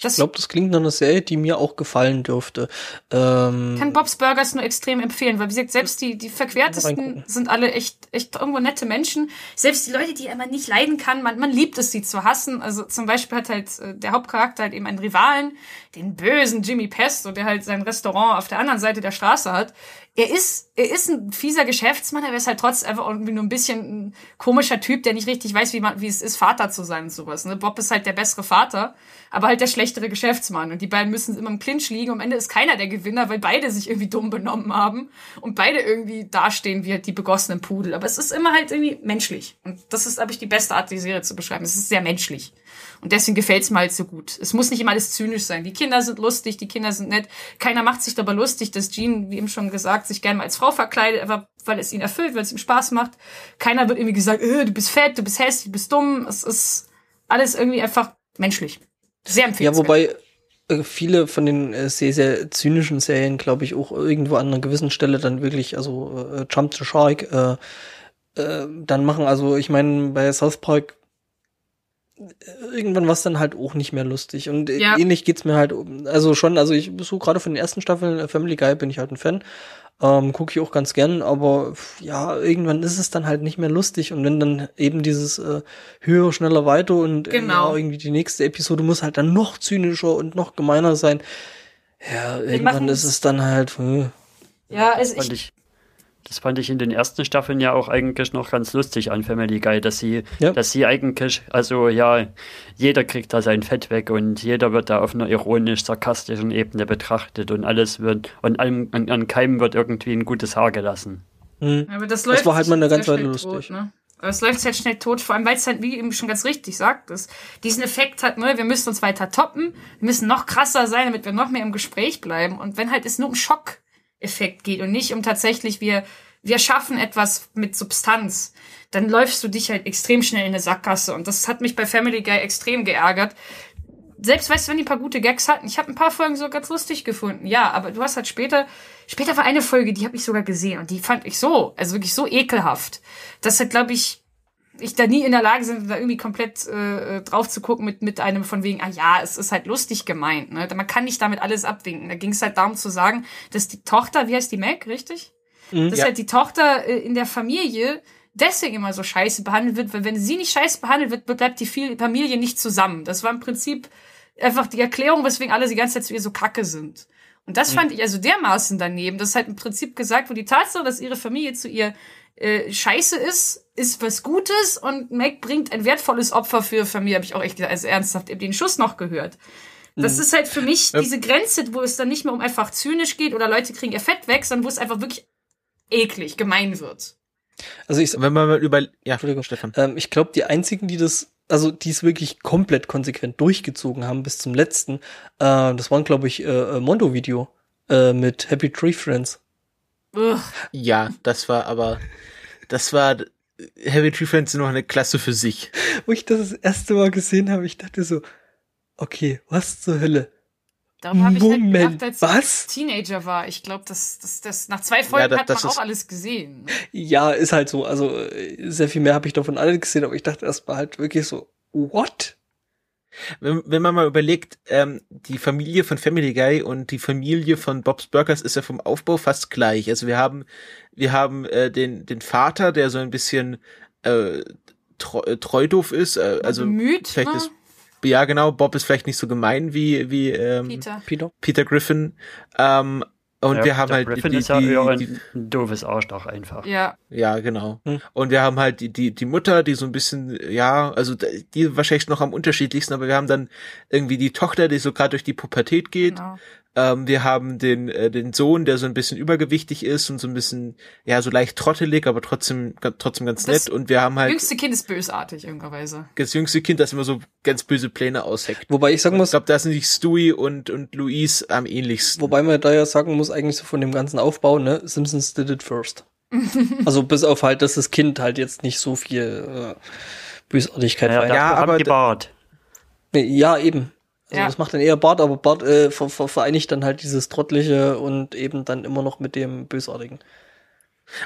Das ich glaube, das klingt nach einer Serie, die mir auch gefallen dürfte. Ähm, kann Bob's Burgers nur extrem empfehlen, weil wie gesagt, selbst die, die Verquertesten sind alle echt, echt irgendwo nette Menschen. Selbst die Leute, die man nicht leiden kann, man, man liebt es, sie zu hassen. Also zum Beispiel hat halt äh, der Hauptcharakter halt eben einen Rivalen, den bösen Jimmy Pesto, der halt sein Restaurant auf der anderen Seite der Straße hat er ist, er ist ein fieser Geschäftsmann, aber er ist halt trotzdem einfach irgendwie nur ein bisschen ein komischer Typ, der nicht richtig weiß, wie man, wie es ist, Vater zu sein und sowas. Ne? Bob ist halt der bessere Vater, aber halt der schlechtere Geschäftsmann und die beiden müssen immer im Clinch liegen. Am Ende ist keiner der Gewinner, weil beide sich irgendwie dumm benommen haben und beide irgendwie dastehen wie halt die begossenen Pudel. Aber es ist immer halt irgendwie menschlich. Und das ist, glaube ich, die beste Art, die Serie zu beschreiben. Es ist sehr menschlich. Und deswegen gefällt's mir halt so gut. Es muss nicht immer alles zynisch sein. Die Kinder sind lustig, die Kinder sind nett. Keiner macht sich dabei lustig, dass Jean, wie eben schon gesagt, sich gerne mal als Frau verkleidet, einfach weil es ihn erfüllt, weil es ihm Spaß macht. Keiner wird irgendwie gesagt, äh, du bist fett, du bist hässlich, du bist dumm. Es ist alles irgendwie einfach menschlich. Sehr empfehlenswert. Ja, wobei äh, viele von den äh, sehr, sehr zynischen Serien, glaube ich, auch irgendwo an einer gewissen Stelle dann wirklich, also äh, Jump the Shark, äh, äh, dann machen. Also ich meine, bei South Park irgendwann war es dann halt auch nicht mehr lustig. Und äh, Ja. ähnlich geht's mir halt, um- also schon, also ich so gerade von den ersten Staffeln äh, Family Guy bin ich halt ein Fan. Ähm, Gucke ich auch ganz gern, aber ja, irgendwann ist es dann halt nicht mehr lustig. Und wenn dann eben dieses äh, höher, schneller, weiter und äh, Genau. ja, irgendwie die nächste Episode muss halt dann noch zynischer und noch gemeiner sein. Ja, irgendwann ist es dann halt. Äh, ja, also ich, das fand ich in den ersten Staffeln ja auch eigentlich noch ganz lustig an Family Guy, dass sie, Ja. dass sie eigentlich, also ja, jeder kriegt da sein Fett weg und jeder wird da auf einer ironisch-sarkastischen Ebene betrachtet und alles wird, und an, an, an keinem wird irgendwie ein gutes Haar gelassen. hm. aber das, Das läuft war halt mal eine ganze Weile schnell lustig. Tot, ne? Aber es läuft halt schnell tot, vor allem weil es halt, wie eben schon ganz richtig sagt, ist, diesen Effekt hat, ne, wir müssen uns weiter toppen, wir müssen noch krasser sein, damit wir noch mehr im Gespräch bleiben. Und wenn halt es nur um Schockeffekt geht und nicht um tatsächlich, wir, wir schaffen etwas mit Substanz, dann läufst du dich halt extrem schnell in eine Sackgasse. Und das hat mich bei Family Guy extrem geärgert. Selbst weißt du, wenn die ein paar gute Gags hatten, ich habe ein paar Folgen so ganz lustig gefunden, ja, aber du hast halt später, später war eine Folge, die habe ich sogar gesehen und die fand ich so, also wirklich so ekelhaft, dass halt, glaube ich, ich da nie in der Lage sind, da irgendwie komplett äh, drauf zu gucken mit, mit einem von wegen, ah ja, es ist halt lustig gemeint. Ne? Man kann nicht damit alles abwinken. Da ging es halt darum zu sagen, dass die Tochter, wie heißt die Meg, richtig? dass Ja. halt die Tochter äh, in der Familie deswegen immer so scheiße behandelt wird, weil wenn sie nicht scheiße behandelt wird, bleibt die Familie nicht zusammen. Das war im Prinzip einfach die Erklärung, weswegen alle die ganze Zeit zu ihr so kacke sind. Und das fand ich also dermaßen daneben, dass halt im Prinzip gesagt wurde, die Tatsache, dass ihre Familie zu ihr äh, scheiße ist, ist was Gutes und Meg bringt ein wertvolles Opfer für Familie, habe ich auch echt gesagt, also ernsthaft eben den Schuss noch gehört. Das ist halt für mich diese Grenze, wo es dann nicht mehr um einfach zynisch geht oder Leute kriegen ihr Fett weg, sondern wo es einfach wirklich eklig, gemein wird. Also ich, Wenn man mal über, ja, Entschuldigung. Stefan. Ähm, ich glaube, die einzigen, die das, also die es wirklich komplett konsequent durchgezogen haben bis zum letzten, äh, das waren, glaube ich, äh, äh, Mondo-Video äh, mit Happy Tree Friends. Ugh. Ja, das war aber, das war, Heavy Tree Friends sind noch eine Klasse für sich. Wo ich das das erste Mal gesehen habe, ich dachte so, okay, was zur Hölle? Darum habe ich halt Moment, gedacht, als was? ich Teenager war. Ich glaube, das, das, das, nach zwei Folgen das- hat das man ist- auch alles gesehen. Ja, ist halt so. Also äh, sehr viel mehr habe ich davon alle gesehen, aber ich dachte erst mal halt wirklich so, what? Wenn, wenn man mal überlegt, ähm, die Familie von Family Guy und die Familie von Bob's Burgers ist ja vom Aufbau fast gleich. Also wir haben, wir haben äh, den, den Vater, der so ein bisschen äh, treu, äh, treu doof ist. Äh, also Bemüht, vielleicht ne? ist ja genau, Bob ist vielleicht nicht so gemein wie wie ähm, Peter. Peter? Peter Griffin. Ähm, und Ja, wir haben halt Griffin die, ist ja die, eher die, ein, doofes Arschloch einfach. Ja, Ja, genau. Hm. Und wir haben halt die, die, die Mutter, die so ein bisschen, ja, also die wahrscheinlich noch am unterschiedlichsten, aber wir haben dann irgendwie die Tochter, die so gerade durch die Pubertät geht. genau. Ähm, wir haben den, äh, den Sohn, der so ein bisschen übergewichtig ist und so ein bisschen, ja, so leicht trottelig, aber trotzdem, trotzdem ganz Das nett. Und wir haben halt Jüngste Kind ist bösartig, irgenderweise. das jüngste Kind, das immer so ganz böse Pläne ausheckt. Wobei ich sagen Ich muss, glaube, da sind sich Stewie und, und Louise am ähnlichsten. wobei man da ja sagen muss, eigentlich so von dem ganzen Aufbau, ne, Simpsons did it first. *laughs* also bis auf halt, dass das Kind halt jetzt nicht so viel äh, Bösartigkeit Ja, Ja, aber. Nee, ja, eben. Also Ja. das macht dann eher Bart, aber Bart äh, ver ver vereinigt dann halt dieses Trottliche und eben dann immer noch mit dem Bösartigen.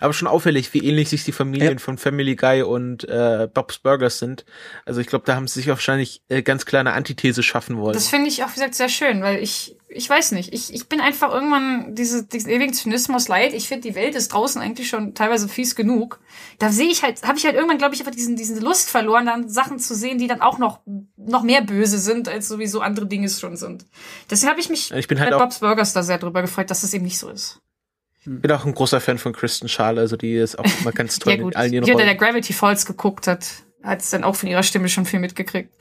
Aber schon auffällig, wie ähnlich sich die Familien Ja. von Family Guy und äh, Bob's Burgers sind. Also ich glaube, da haben sie sich wahrscheinlich äh, ganz klar eine Antithese schaffen wollen. Das finde ich auch, wie gesagt, sehr schön, weil ich, ich weiß nicht, ich, ich bin einfach irgendwann diese, diesen ewigen Zynismus leid. Ich finde, die Welt ist draußen eigentlich schon teilweise fies genug. Da sehe ich halt, habe ich halt irgendwann, glaube ich, einfach diesen, diesen Lust verloren, dann Sachen zu sehen, die dann auch noch, noch mehr böse sind, als sowieso andere Dinge schon sind. Deswegen habe ich mich Ich bin halt bei Bob's Burgers da sehr drüber gefreut, dass das eben nicht so ist. Bin auch ein großer Fan von Kristen Schaal, also die ist auch immer ganz *laughs* toll Ja gut, in allen ihren jeder, der Rollen. Gravity Falls geguckt hat, hat es dann auch von ihrer Stimme schon viel mitgekriegt.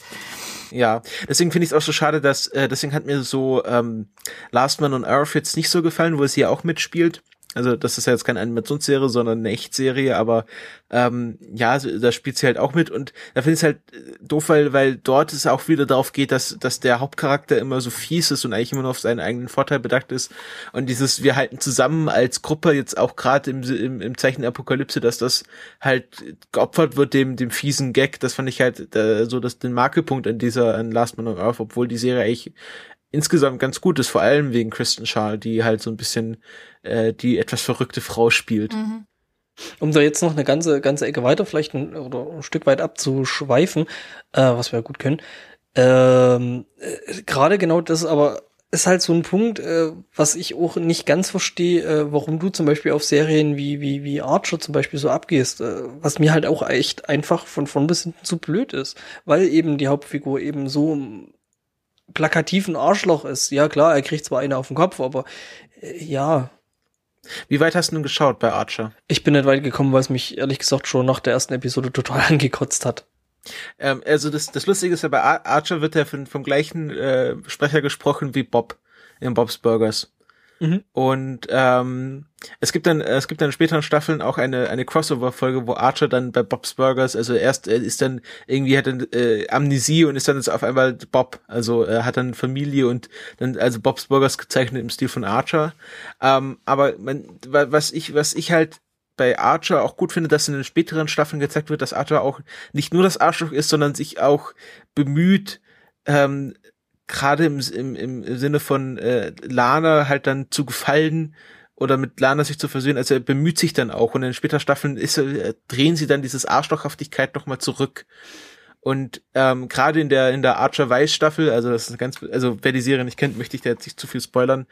Ja, deswegen finde ich es auch so schade, dass, äh, deswegen hat mir so ähm, Last Man on Earth jetzt nicht so gefallen, wo sie ja auch mitspielt. Also das ist ja jetzt keine Animationsserie, sondern eine Echtserie, aber ähm, ja, da spielt sie halt auch mit und da finde ich es halt äh, doof, weil, weil dort es auch wieder darauf geht, dass, dass der Hauptcharakter immer so fies ist und eigentlich immer nur auf seinen eigenen Vorteil bedacht ist und dieses, wir halten zusammen als Gruppe jetzt auch gerade im, im, im Zeichen Apokalypse, dass das halt geopfert wird dem, dem fiesen Gag, das fand ich halt äh, so das, den Makelpunkt an dieser, an Last Man on Earth, obwohl die Serie eigentlich insgesamt ganz gut ist, vor allem wegen Kristen Schaal, die halt so ein bisschen äh, die etwas verrückte Frau spielt. Mhm. Um da jetzt noch eine ganze, ganze Ecke weiter vielleicht ein, oder ein Stück weit abzuschweifen, äh, was wir gut können. Ähm, äh, Gerade genau das aber ist halt so ein Punkt, äh, was ich auch nicht ganz verstehe, äh, warum du zum Beispiel auf Serien wie, wie, wie Archer zum Beispiel so abgehst, äh, was mir halt auch echt einfach von vorn bis hinten zu blöd ist, weil eben die Hauptfigur eben so plakativ ein Arschloch ist. Ja klar, er kriegt zwar eine auf den Kopf, aber äh, ja, Wie weit hast du nun geschaut bei Archer? ich bin nicht weit gekommen, weil es mich ehrlich gesagt schon nach der ersten Episode total *laughs* angekotzt hat. Ähm, also das, das Lustige ist ja, bei Ar Archer wird er von, vom gleichen äh, Sprecher gesprochen wie Bob in Bob's Burgers. Mhm. Und ähm, es gibt dann es gibt dann in späteren Staffeln auch eine eine Crossover-Folge, wo Archer dann bei Bob's Burgers, also erst äh, ist dann irgendwie hat dann äh, Amnesie und ist dann jetzt auf einmal Bob, also er hat dann Familie und dann also Bob's Burgers gezeichnet im Stil von Archer. Ähm, aber man, wa- was ich was ich halt bei Archer auch gut finde, dass in den späteren Staffeln gezeigt wird, dass Archer auch nicht nur das Arschloch ist, sondern sich auch bemüht, ähm, gerade im, im, im Sinne von äh, Lana halt dann zu gefallen oder mit Lana sich zu versöhnen. Also er bemüht sich dann auch und in später Staffeln ist, äh, drehen sie dann dieses Arschlochhaftigkeit nochmal zurück. Und ähm, gerade in der in der Archer Weiß Staffel, also das ist ganz, also wer die Serie nicht kennt, möchte ich da jetzt nicht zu viel spoilern.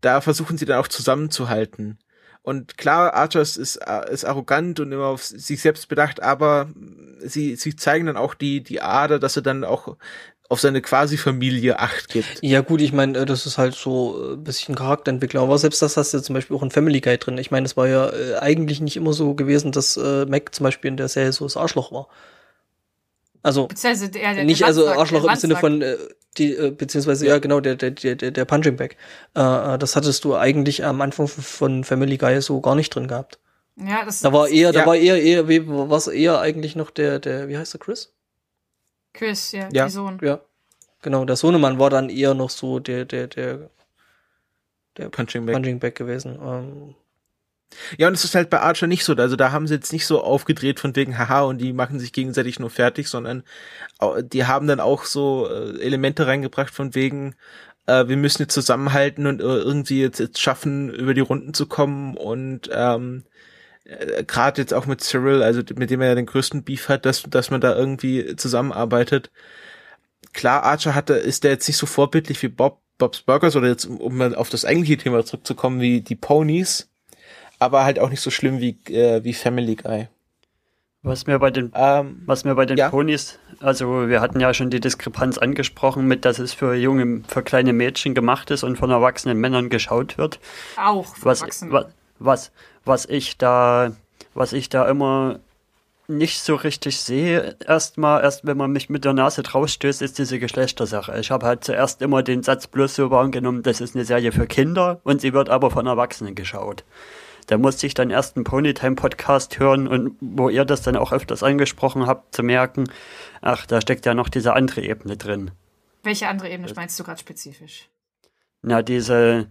Da versuchen sie dann auch zusammenzuhalten. Und klar, Archer ist, ist, ist arrogant und immer auf sich selbst bedacht, aber sie, sie zeigen dann auch die, die Ader, dass er dann auch auf seine Quasi-Familie Acht gibt. Ja gut, ich meine, äh, das ist halt so äh, ein bisschen Charakterentwicklung, aber selbst das hast du zum Beispiel auch in Family Guy drin. Ich meine, es war ja äh, eigentlich nicht immer so gewesen, dass äh, Mac zum Beispiel in der Serie so das Arschloch war. Also Beziehungsweise der, der nicht also Arschloch im Sinne von äh, die äh, beziehungsweise ja genau der der der der der Punching Bag. Äh, äh, das hattest du eigentlich am Anfang von Family Guy so gar nicht drin gehabt. Ja, das Da war eher, da Ja. war eher eher was eher eigentlich noch der der wie heißt der Chris? Chris, ja, Ja. die Sohn. Ja. Genau, der Sohnemann war dann eher noch so der der der der Punching Bag. Punching Bag gewesen. Ähm, Ja, und es ist halt bei Archer nicht so. Also da haben sie jetzt nicht so aufgedreht von wegen, haha, und die machen sich gegenseitig nur fertig, sondern die haben dann auch so äh, Elemente reingebracht von wegen, äh, wir müssen jetzt zusammenhalten und äh, irgendwie jetzt, jetzt schaffen, über die Runden zu kommen und ähm, äh, gerade jetzt auch mit Cyril, also mit dem er ja den größten Beef hat, dass, dass man da irgendwie zusammenarbeitet. Klar, Archer hatte, ist der jetzt nicht so vorbildlich wie Bob, Bob's Burgers oder jetzt, um, mal auf das eigentliche Thema zurückzukommen, wie die Ponys aber halt auch nicht so schlimm wie, äh, wie Family Guy. Was mir bei den Ähm, Was mir bei den Ja. Ponys, also wir hatten ja schon die Diskrepanz angesprochen mit, dass es für junge, für kleine Mädchen gemacht ist und von erwachsenen Männern geschaut wird. Auch für Was, was, was, was ich da, was ich da immer nicht so richtig sehe, erstmal, erst wenn man mich mit der Nase draufstößt, ist diese Geschlechtersache. Ich habe halt zuerst immer den Satz bloß so wahrgenommen, das ist eine Serie für Kinder und sie wird aber von Erwachsenen geschaut. Da musste ich dann erst einen Ponytime-Podcast hören und wo ihr das dann auch öfters angesprochen habt, zu merken, ach, da steckt ja noch diese andere Ebene drin. Welche andere Ebene meinst du gerade spezifisch? Na, diese,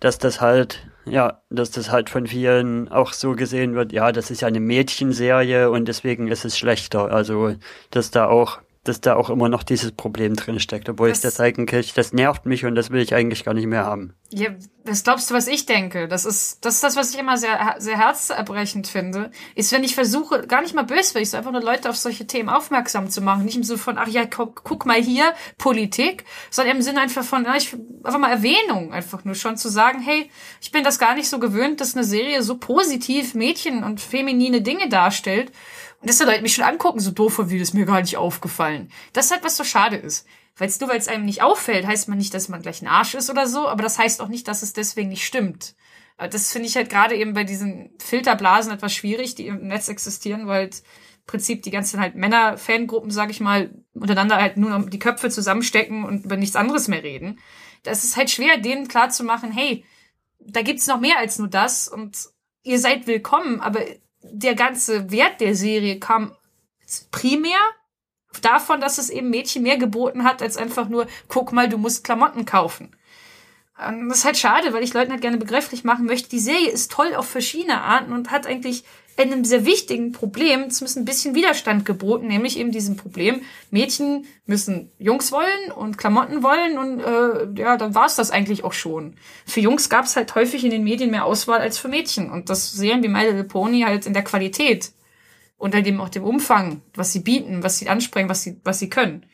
dass das halt, ja, dass das halt von vielen auch so gesehen wird, ja, das ist ja eine Mädchenserie und deswegen ist es schlechter. Also, dass da auch, dass da auch immer noch dieses Problem drin steckt, obwohl Das- ich das eigentlich, das nervt mich und das will ich eigentlich gar nicht mehr haben. Ja, was glaubst du, was ich denke? Das ist, das ist das, was ich immer sehr, sehr herzerbrechend finde, ist, wenn ich versuche, gar nicht mal böswillig, so einfach nur Leute auf solche Themen aufmerksam zu machen. Nicht im Sinne von, ach ja, guck, guck mal hier, Politik, sondern im Sinne einfach von, ja, ich, einfach mal Erwähnung, einfach nur schon zu sagen, hey, ich bin das gar nicht so gewöhnt, dass eine Serie so positiv Mädchen und feminine Dinge darstellt. Dass die Leute mich schon angucken, so doof wie das mir gar nicht aufgefallen. Das ist halt, was so schade ist. Weil nur weil es einem nicht auffällt, heißt man nicht, dass man gleich ein Arsch ist oder so, aber das heißt auch nicht, dass es deswegen nicht stimmt. Aber Das finde ich halt gerade eben bei diesen Filterblasen etwas schwierig, die im Netz existieren, weil halt Prinzip die ganzen halt Männer-Fangruppen, sag ich mal, untereinander halt nur noch die Köpfe zusammenstecken und über nichts anderes mehr reden. Das ist halt schwer, denen klarzumachen, hey, da gibt's noch mehr als nur das und ihr seid willkommen, aber der ganze Wert der Serie kam primär davon, dass es eben Mädchen mehr geboten hat, als einfach nur, guck mal, du musst Klamotten kaufen. Ähm, das ist halt schade, weil ich Leuten halt gerne begreiflich machen möchte. Die Serie ist toll auf verschiedene Arten und hat eigentlich einem sehr wichtigen Problem zumindest ein bisschen Widerstand geboten, nämlich eben diesem Problem, Mädchen müssen Jungs wollen und Klamotten wollen und äh, ja, dann war es das eigentlich auch schon. Für Jungs gab es halt häufig in den Medien mehr Auswahl als für Mädchen und das sehen wie My Little Pony halt in der Qualität und halt eben auch dem Umfang, was sie bieten, was sie ansprechen, was sie, was sie können.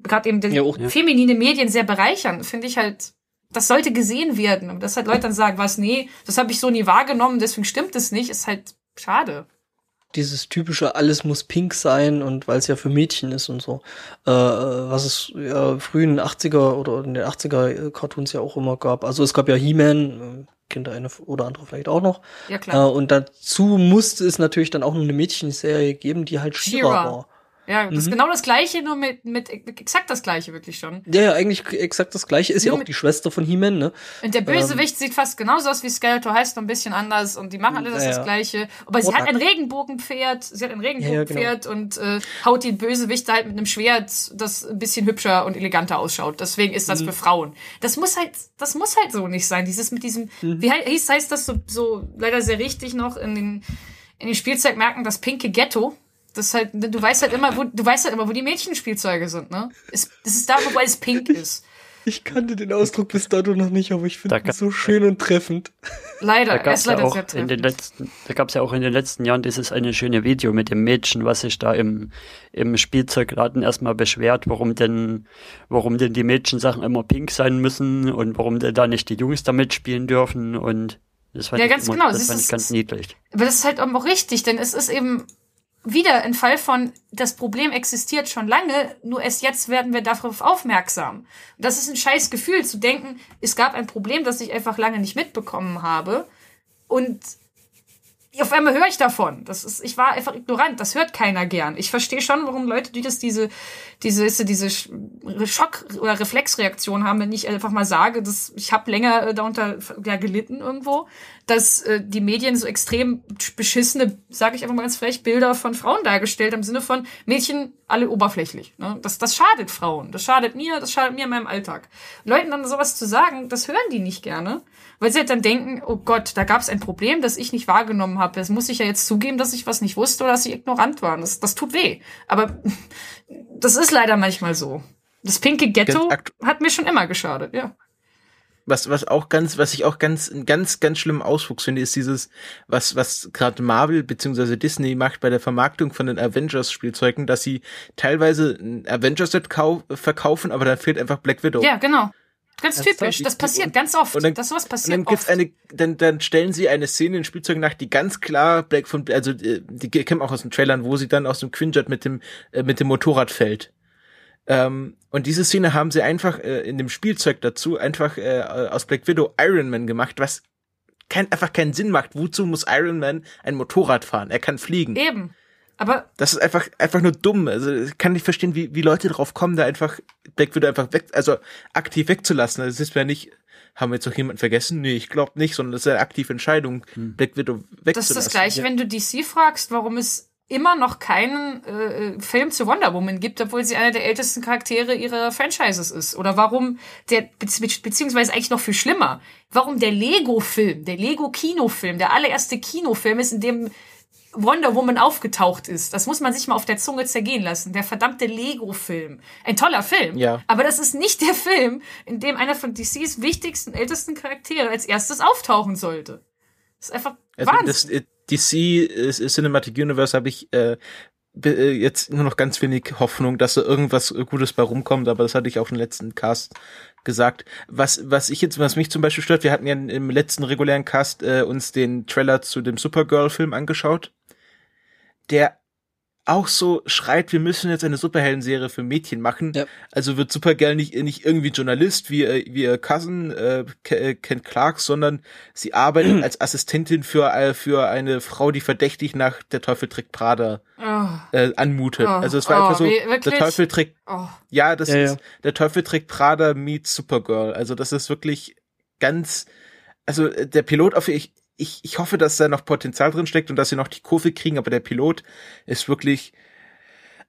Gerade eben ja, auch, ja. feminine Medien sehr bereichern, finde ich halt das sollte gesehen werden. Und dass halt Leute dann sagen, was, nee, das habe ich so nie wahrgenommen, deswegen stimmt es nicht, ist halt Schade. Dieses typische, alles muss pink sein und weil es ja für Mädchen ist und so. Äh, was es ja frühen 80er oder in den 80er Cartoons ja auch immer gab. Also es gab ja He-Man, äh, Kinder eine oder andere vielleicht auch noch. Ja, klar. Äh, und dazu musste es natürlich dann auch noch eine Mädchenserie geben, die halt She-Ra war. Ja, das mhm. ist genau das gleiche, nur mit, mit exakt das gleiche wirklich schon. Ja, ja, eigentlich exakt das gleiche. Ist nur ja auch die Schwester von He-Man, ne? Und der Bösewicht ähm. sieht fast genauso aus wie Skeletor, heißt nur ein bisschen anders und die machen alle das, ja, das gleiche. Aber sie hat ein Regenbogenpferd, sie hat ein Regenbogenpferd ja, genau. und äh, haut die Bösewichte halt mit einem Schwert, das ein bisschen hübscher und eleganter ausschaut. Deswegen ist das mhm. für Frauen. Das muss halt, das muss halt so nicht sein. Dieses mit diesem, mhm. wie heißt, heißt das so, so leider sehr richtig noch in den, in den Spielzeugmärkten, das pinke Ghetto das halt, du weißt halt immer, wo, du weißt halt immer, wo die Mädchenspielzeuge sind, ne? Es, das ist da, wo es pink ist. Ich kannte den Ausdruck bis dato noch nicht, aber ich finde ihn so schön und treffend. Leider, da gab's leider ja auch sehr treffend. In den letzten, da gab es ja auch in den letzten Jahren dieses eine schöne Video mit dem Mädchen, was sich da im, im Spielzeugladen erstmal beschwert, warum denn, warum denn die Mädchensachen immer pink sein müssen und warum denn da nicht die Jungs damit spielen dürfen und das fand ja, ich, ganz immer, genau. das fand ich ganz niedlich. Aber das ist halt auch richtig, denn es ist eben, wieder ein Fall von, das Problem existiert schon lange, nur erst jetzt werden wir darauf aufmerksam. Das ist ein scheiß Gefühl zu denken, es gab ein Problem, das ich einfach lange nicht mitbekommen habe. Und auf einmal höre ich davon. Das ist, ich war einfach ignorant. Das hört keiner gern. Ich verstehe schon, warum Leute, die das diese, diese, diese Schock- oder Reflexreaktion haben, wenn ich einfach mal sage, dass ich habe länger äh, darunter ja, gelitten irgendwo, dass äh, die Medien so extrem beschissene, sage ich einfach mal ganz frech, Bilder von Frauen dargestellt haben, im Sinne von Mädchen alle oberflächlich. Ne? Das, das schadet Frauen. Das schadet mir, das schadet mir in meinem Alltag. Leuten dann sowas zu sagen, das hören die nicht gerne weil sie halt dann denken, oh Gott, da gab es ein Problem, das ich nicht wahrgenommen habe. Das muss ich ja jetzt zugeben, dass ich was nicht wusste oder dass ich ignorant war. Das, das tut weh. Aber *laughs* das ist leider manchmal so. Das pinke Ghetto hat mir schon immer geschadet, ja. Was, was auch ganz, was ich auch ganz, einen ganz, ganz schlimmen Auswuchs finde, ist dieses, was, was gerade Marvel bzw. Disney macht bei der Vermarktung von den Avengers-Spielzeugen, dass sie teilweise ein Avengers-Set verkaufen, aber dann fehlt einfach Black Widow. Ja, genau. Ganz typisch. Das passiert ganz oft. Und dann, dass sowas passiert. Und dann gibt's eine, dann, dann stellen sie eine Szene in Spielzeugen nach, die ganz klar Black von, also äh, die kennen auch aus den Trailern, wo sie dann aus dem Quinjet mit dem äh, mit dem Motorrad fällt. Ähm, und diese Szene haben sie einfach äh, in dem Spielzeug dazu einfach äh, aus Black Widow Iron Man gemacht, was kein, einfach keinen Sinn macht. Wozu muss Iron Man ein Motorrad fahren? Er kann fliegen. Eben. Aber das ist einfach einfach nur dumm. Also ich kann nicht verstehen, wie, wie Leute drauf kommen, da einfach Black Widow einfach weg, also aktiv wegzulassen. Das ist ja nicht, haben wir jetzt noch jemanden vergessen? Nee, ich glaube nicht, sondern das ist eine aktive Entscheidung, hm. Black Widow wegzulassen. Das ist das gleiche, ja. wenn du DC fragst, warum es immer noch keinen äh, Film zu Wonder Woman gibt, obwohl sie einer der ältesten Charaktere ihrer Franchises ist. Oder warum der, beziehungsweise eigentlich noch viel schlimmer, warum der Lego-Film, der Lego-Kinofilm, der allererste Kinofilm ist, in dem Wonder Woman aufgetaucht ist. Das muss man sich mal auf der Zunge zergehen lassen. Der verdammte Lego-Film. Ein toller Film. Ja. Aber das ist nicht der Film, in dem einer von DCs wichtigsten, ältesten Charaktere als erstes auftauchen sollte. Das ist einfach also Wahnsinn. Das, DC Cinematic Universe habe ich äh, äh, jetzt nur noch ganz wenig Hoffnung, dass da irgendwas Gutes bei rumkommt, aber das hatte ich auch im letzten Cast gesagt. Was, was ich jetzt, was mich zum Beispiel stört, wir hatten ja im letzten regulären Cast äh, uns den Trailer zu dem Supergirl-Film angeschaut der auch so schreit, wir müssen jetzt eine Superhelden-Serie für Mädchen machen. Ja. Also wird Supergirl nicht, nicht irgendwie Journalist wie, äh, wie ihr Cousin äh, äh, Ken Clark, sondern sie arbeitet *clears throat* als Assistentin für, äh, für eine Frau, die verdächtig nach der Teufel trägt Prada Oh, äh, anmutet. Oh, also es war oh, einfach so, wie- der? Teufel trägt oh. ja, das Ja, ja. ist der Teufel trägt Prada meets Supergirl. Also das ist wirklich ganz, also der Pilot auf ich ich, ich hoffe, dass da noch Potenzial drin steckt und dass sie noch die Kurve kriegen, aber der Pilot ist wirklich,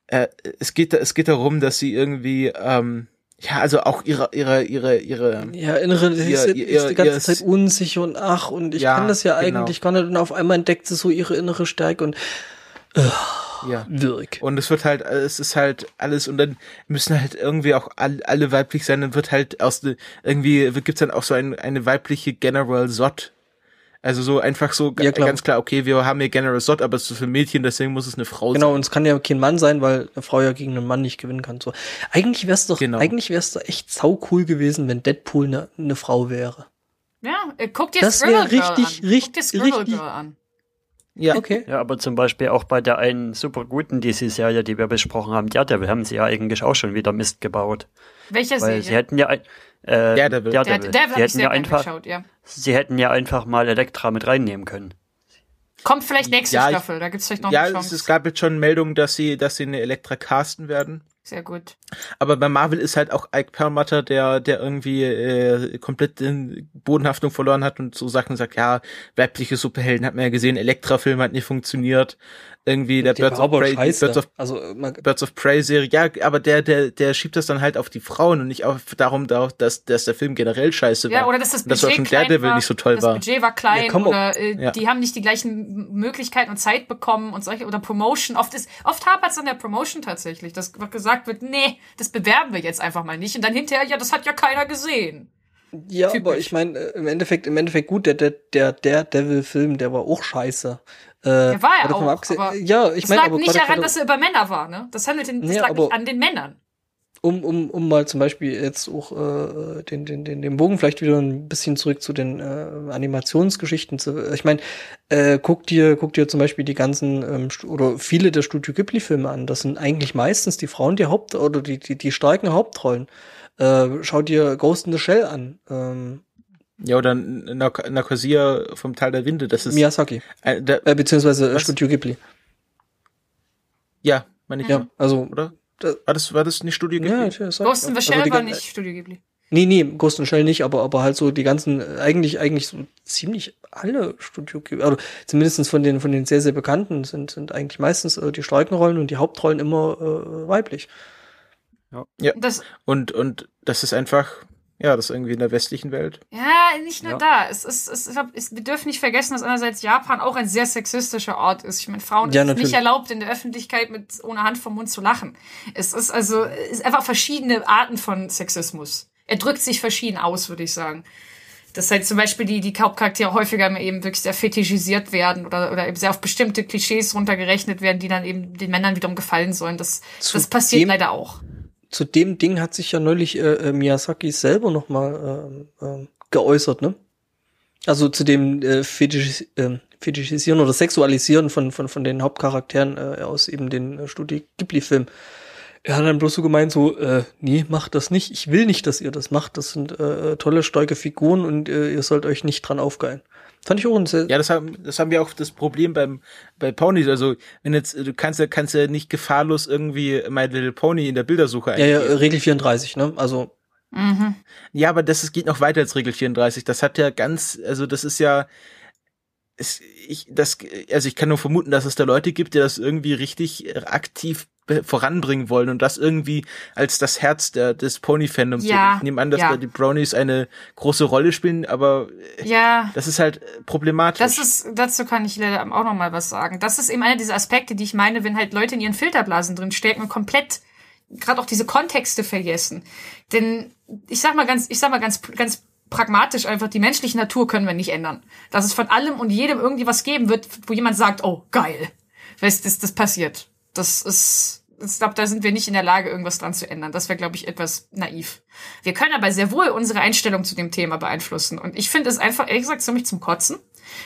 äh, es geht, es geht darum, dass sie irgendwie, ähm, ja, also auch ihre, ihre, ihre, ihre, Ja, innere, sie ist, ist die ganze ihr- Zeit unsicher und ach, und ich Ja, kann das ja genau. eigentlich gar nicht. Und auf einmal entdeckt sie so ihre innere Stärke und ja. wirk. Und es wird halt, es ist halt alles und dann müssen halt irgendwie auch alle, alle weiblich sein, dann wird halt aus irgendwie gibt's dann auch so ein, eine weibliche General Zod. Also so einfach so Ja, klar. ganz klar, okay, wir haben hier General Zod, aber es ist für Mädchen, deswegen muss es eine Frau Genau, sein. und es kann ja kein Mann sein, weil eine Frau ja gegen einen Mann nicht gewinnen kann. So. Eigentlich wär's doch, Genau. eigentlich wär's doch echt sau cool gewesen, wenn Deadpool eine ne Frau wäre. Ja, äh, guck dir Das Scribble wär Girl richtig, an. richtig, guck dir Scribble richtig- Girl an. Ja, Okay. Ja, aber zum Beispiel auch bei der einen super guten DC-Serie, die wir besprochen haben, Daredevil, haben sie ja eigentlich auch schon wieder Mist gebaut. Welcher Weil sie Serie? hätten ja ein, äh, Daredevil. Der, Daredevil. der sie ich hätten ja einfach, geschaut, ja. sie hätten ja einfach mal Elektra mit reinnehmen können. Kommt vielleicht nächste Ja, ich- Staffel, da gibt's vielleicht noch ja eine es, Chance. es gab jetzt schon Meldungen, dass sie, dass sie eine Elektra casten werden. Sehr gut. Aber bei Marvel ist halt auch Ike Perlmutter, der, der irgendwie äh, komplett den Bodenhaftung verloren hat und so Sachen sagt, ja, weibliche Superhelden hat man ja gesehen, Elektra-Film hat nicht funktioniert. Irgendwie der, Der Birds war of, Prey. Birds of also, Birds of Prey Serie, ja, aber der, der, der schiebt das dann halt auf die Frauen und nicht auf darum, darauf, dass, dass der Film generell scheiße war. Ja, oder dass das Und dass auch Budget schon klein Daredevil war, nicht so toll das war. Budget war klein Ja, komm, oder äh, ja. die haben nicht die gleichen Möglichkeiten und Zeit bekommen und solche oder Promotion. Oft ist oft hapert es an der Promotion tatsächlich, dass gesagt wird, nee, das bewerben wir jetzt einfach mal nicht und dann hinterher, ja, das hat ja keiner gesehen. ja, typisch. aber ich meine, äh, im Endeffekt, im Endeffekt gut, der, der, der, der Devil-Film, der war auch scheiße. Äh, Der war ja auch, abgesehen- aber ja, ich meine, lag aber nicht daran, dass er über Männer war, ne? Das handelt den, das Nee, lag nicht an den Männern. um, um, um mal zum Beispiel jetzt auch äh, den, den, den, den Bogen vielleicht wieder ein bisschen zurück zu den äh, Animationsgeschichten zu. Ich meine, äh, guck dir, guck dir zum Beispiel die ganzen ähm, oder viele der Studio Ghibli-Filme an. Das sind eigentlich meistens die Frauen, die Haupt- oder die, die, die starken Hauptrollen. Äh, schau dir Ghost in the Shell an. Ähm, Ja, oder Nak Nakosia vom Tal der Winde, das ist, Miyazaki. äh, der, Äh, beziehungsweise Was? Studio Ghibli. ja, meine ich, Ja, also. oder? War das, war das nicht Studio Ja, Ghibli? sag- Ghost in the also Shell die war nicht Studio Ghibli. Nee, nee, Ghost in Shell nicht, aber, aber halt so die ganzen, äh, eigentlich, eigentlich so ziemlich alle Studio, also zumindestens von den, von den sehr, sehr bekannten sind, sind eigentlich meistens äh, die starken Rollen und die Hauptrollen immer äh, weiblich. Das, Und, und das ist einfach, ja, das ist irgendwie in der westlichen Welt. Ja, nicht nur Ja. da. Es ist, es, ich glaub, es, wir dürfen nicht vergessen, dass einerseits Japan auch ein sehr sexistischer Ort ist. Ich meine, Frauen Ja, ist es natürlich. nicht erlaubt, in der Öffentlichkeit mit ohne Hand vom Mund zu lachen. Es ist also es ist einfach verschiedene Arten von Sexismus. Er drückt sich verschieden aus, würde ich sagen. Dass halt zum Beispiel die, die Hauptcharaktere häufiger eben wirklich sehr fetischisiert werden oder, oder eben sehr auf bestimmte Klischees runtergerechnet werden, die dann eben den Männern wiederum gefallen sollen. Das, Zu das passiert leider auch. Zu dem Ding hat sich ja neulich äh, äh, Miyazaki selber noch mal ähm, ähm, geäußert, ne? Also zu dem äh, Fetischis ähm, Fetischisieren oder Sexualisieren von, von, von den Hauptcharakteren äh, aus eben den äh, Studio Ghibli-Filmen. Er hat dann bloß so gemeint, so, äh, nee, macht das nicht. Ich will nicht, dass ihr das macht. Das sind äh, tolle, starke Figuren und äh, ihr sollt euch nicht dran aufgeilen. Fand ich auch ein sehr, Ja, das haben, das haben wir auch das Problem beim, bei Ponys. Also, wenn jetzt, du kannst ja, kannst ja nicht gefahrlos irgendwie My Little Pony in der Bildersuche ja, ja, eingeben. Regel 34, ne? Also, Mhm. Ja, aber das ist, geht noch weiter als Regel 34. Das hat ja ganz, also das ist ja, es, ich, das, also ich kann nur vermuten, dass es da Leute gibt, die das irgendwie richtig aktiv be- voranbringen wollen und das irgendwie als das Herz der, des Pony-Fandoms. Ja. Ich nehme an, dass ja. da die Brownies eine große Rolle spielen, aber Ja. das ist halt problematisch. Das ist, dazu kann ich leider auch noch mal was sagen. Das ist eben einer dieser Aspekte, die ich meine, wenn halt Leute in ihren Filterblasen drin stecken und komplett gerade auch diese Kontexte vergessen. Denn ich sag mal ganz, ich sag mal ganz, ganz pragmatisch einfach, die menschliche Natur können wir nicht ändern. Dass es von allem und jedem irgendwie was geben wird, wo jemand sagt, oh, geil. Weißt, das, das passiert. Das ist, ich glaube, da sind wir nicht in der Lage, irgendwas dran zu ändern. Das wäre, glaube ich, etwas naiv. Wir können aber sehr wohl unsere Einstellung zu dem Thema beeinflussen. Und ich finde es einfach, ehrlich gesagt, ziemlich zum Kotzen.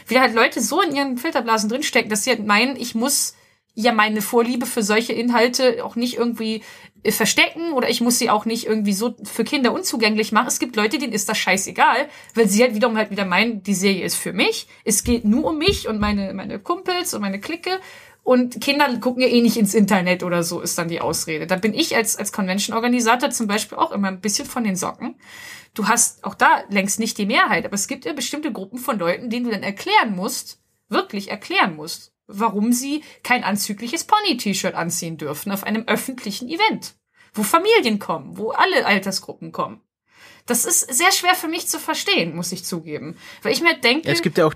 Wie halt Leute so in ihren Filterblasen drinstecken, dass sie halt meinen, ich muss ja meine Vorliebe für solche Inhalte auch nicht irgendwie äh, verstecken oder ich muss sie auch nicht irgendwie so für Kinder unzugänglich machen. Es gibt Leute, denen ist das scheißegal, weil sie halt wiederum halt wieder meinen, die Serie ist für mich. Es geht nur um mich und meine, meine Kumpels und meine Clique. Und Kinder gucken ja eh nicht ins Internet oder so, ist dann die Ausrede. Da bin ich als, als Convention-Organisator zum Beispiel auch immer ein bisschen von den Socken. Du hast auch da längst nicht die Mehrheit, aber es gibt ja bestimmte Gruppen von Leuten, denen du dann erklären musst, wirklich erklären musst, warum sie kein anzügliches Pony-T-Shirt anziehen dürfen auf einem öffentlichen Event, wo Familien kommen, wo alle Altersgruppen kommen. Das ist sehr schwer für mich zu verstehen, muss ich zugeben. Weil ich mir denke. Ja, es gibt ja auch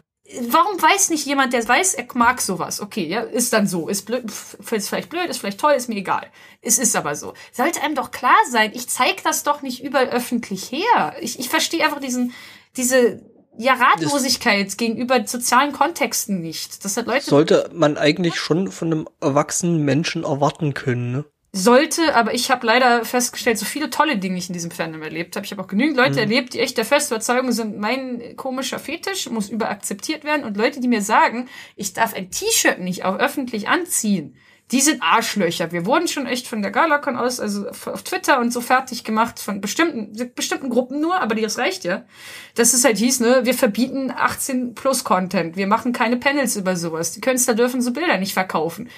warum weiß nicht jemand, der weiß, er mag sowas? Okay, ja, ist dann so. Ist blöd, ist vielleicht blöd, ist vielleicht toll, ist mir egal. Es ist aber so. Sollte einem doch klar sein, ich zeig das doch nicht überall öffentlich her. Ich, ich verstehe einfach diesen, diese, ja, Ratlosigkeit das gegenüber sozialen Kontexten nicht. Das hat Leute. Sollte man eigentlich schon von einem erwachsenen Menschen erwarten können, ne? Sollte, aber ich habe leider festgestellt, so viele tolle Dinge ich in diesem Fandom erlebt habe. Ich habe auch genügend Leute mhm. erlebt, die echt der festen Überzeugung sind, mein komischer Fetisch muss überakzeptiert werden und Leute, die mir sagen, ich darf ein T-Shirt nicht auch öffentlich anziehen. Die sind Arschlöcher. Wir wurden schon echt von der Galacon aus, also auf Twitter und so fertig gemacht, von bestimmten, bestimmten Gruppen nur, aber das reicht ja. Dass es halt hieß, ne, wir verbieten 18 plus Content. Wir machen keine Panels über sowas. Die Künstler dürfen so Bilder nicht verkaufen.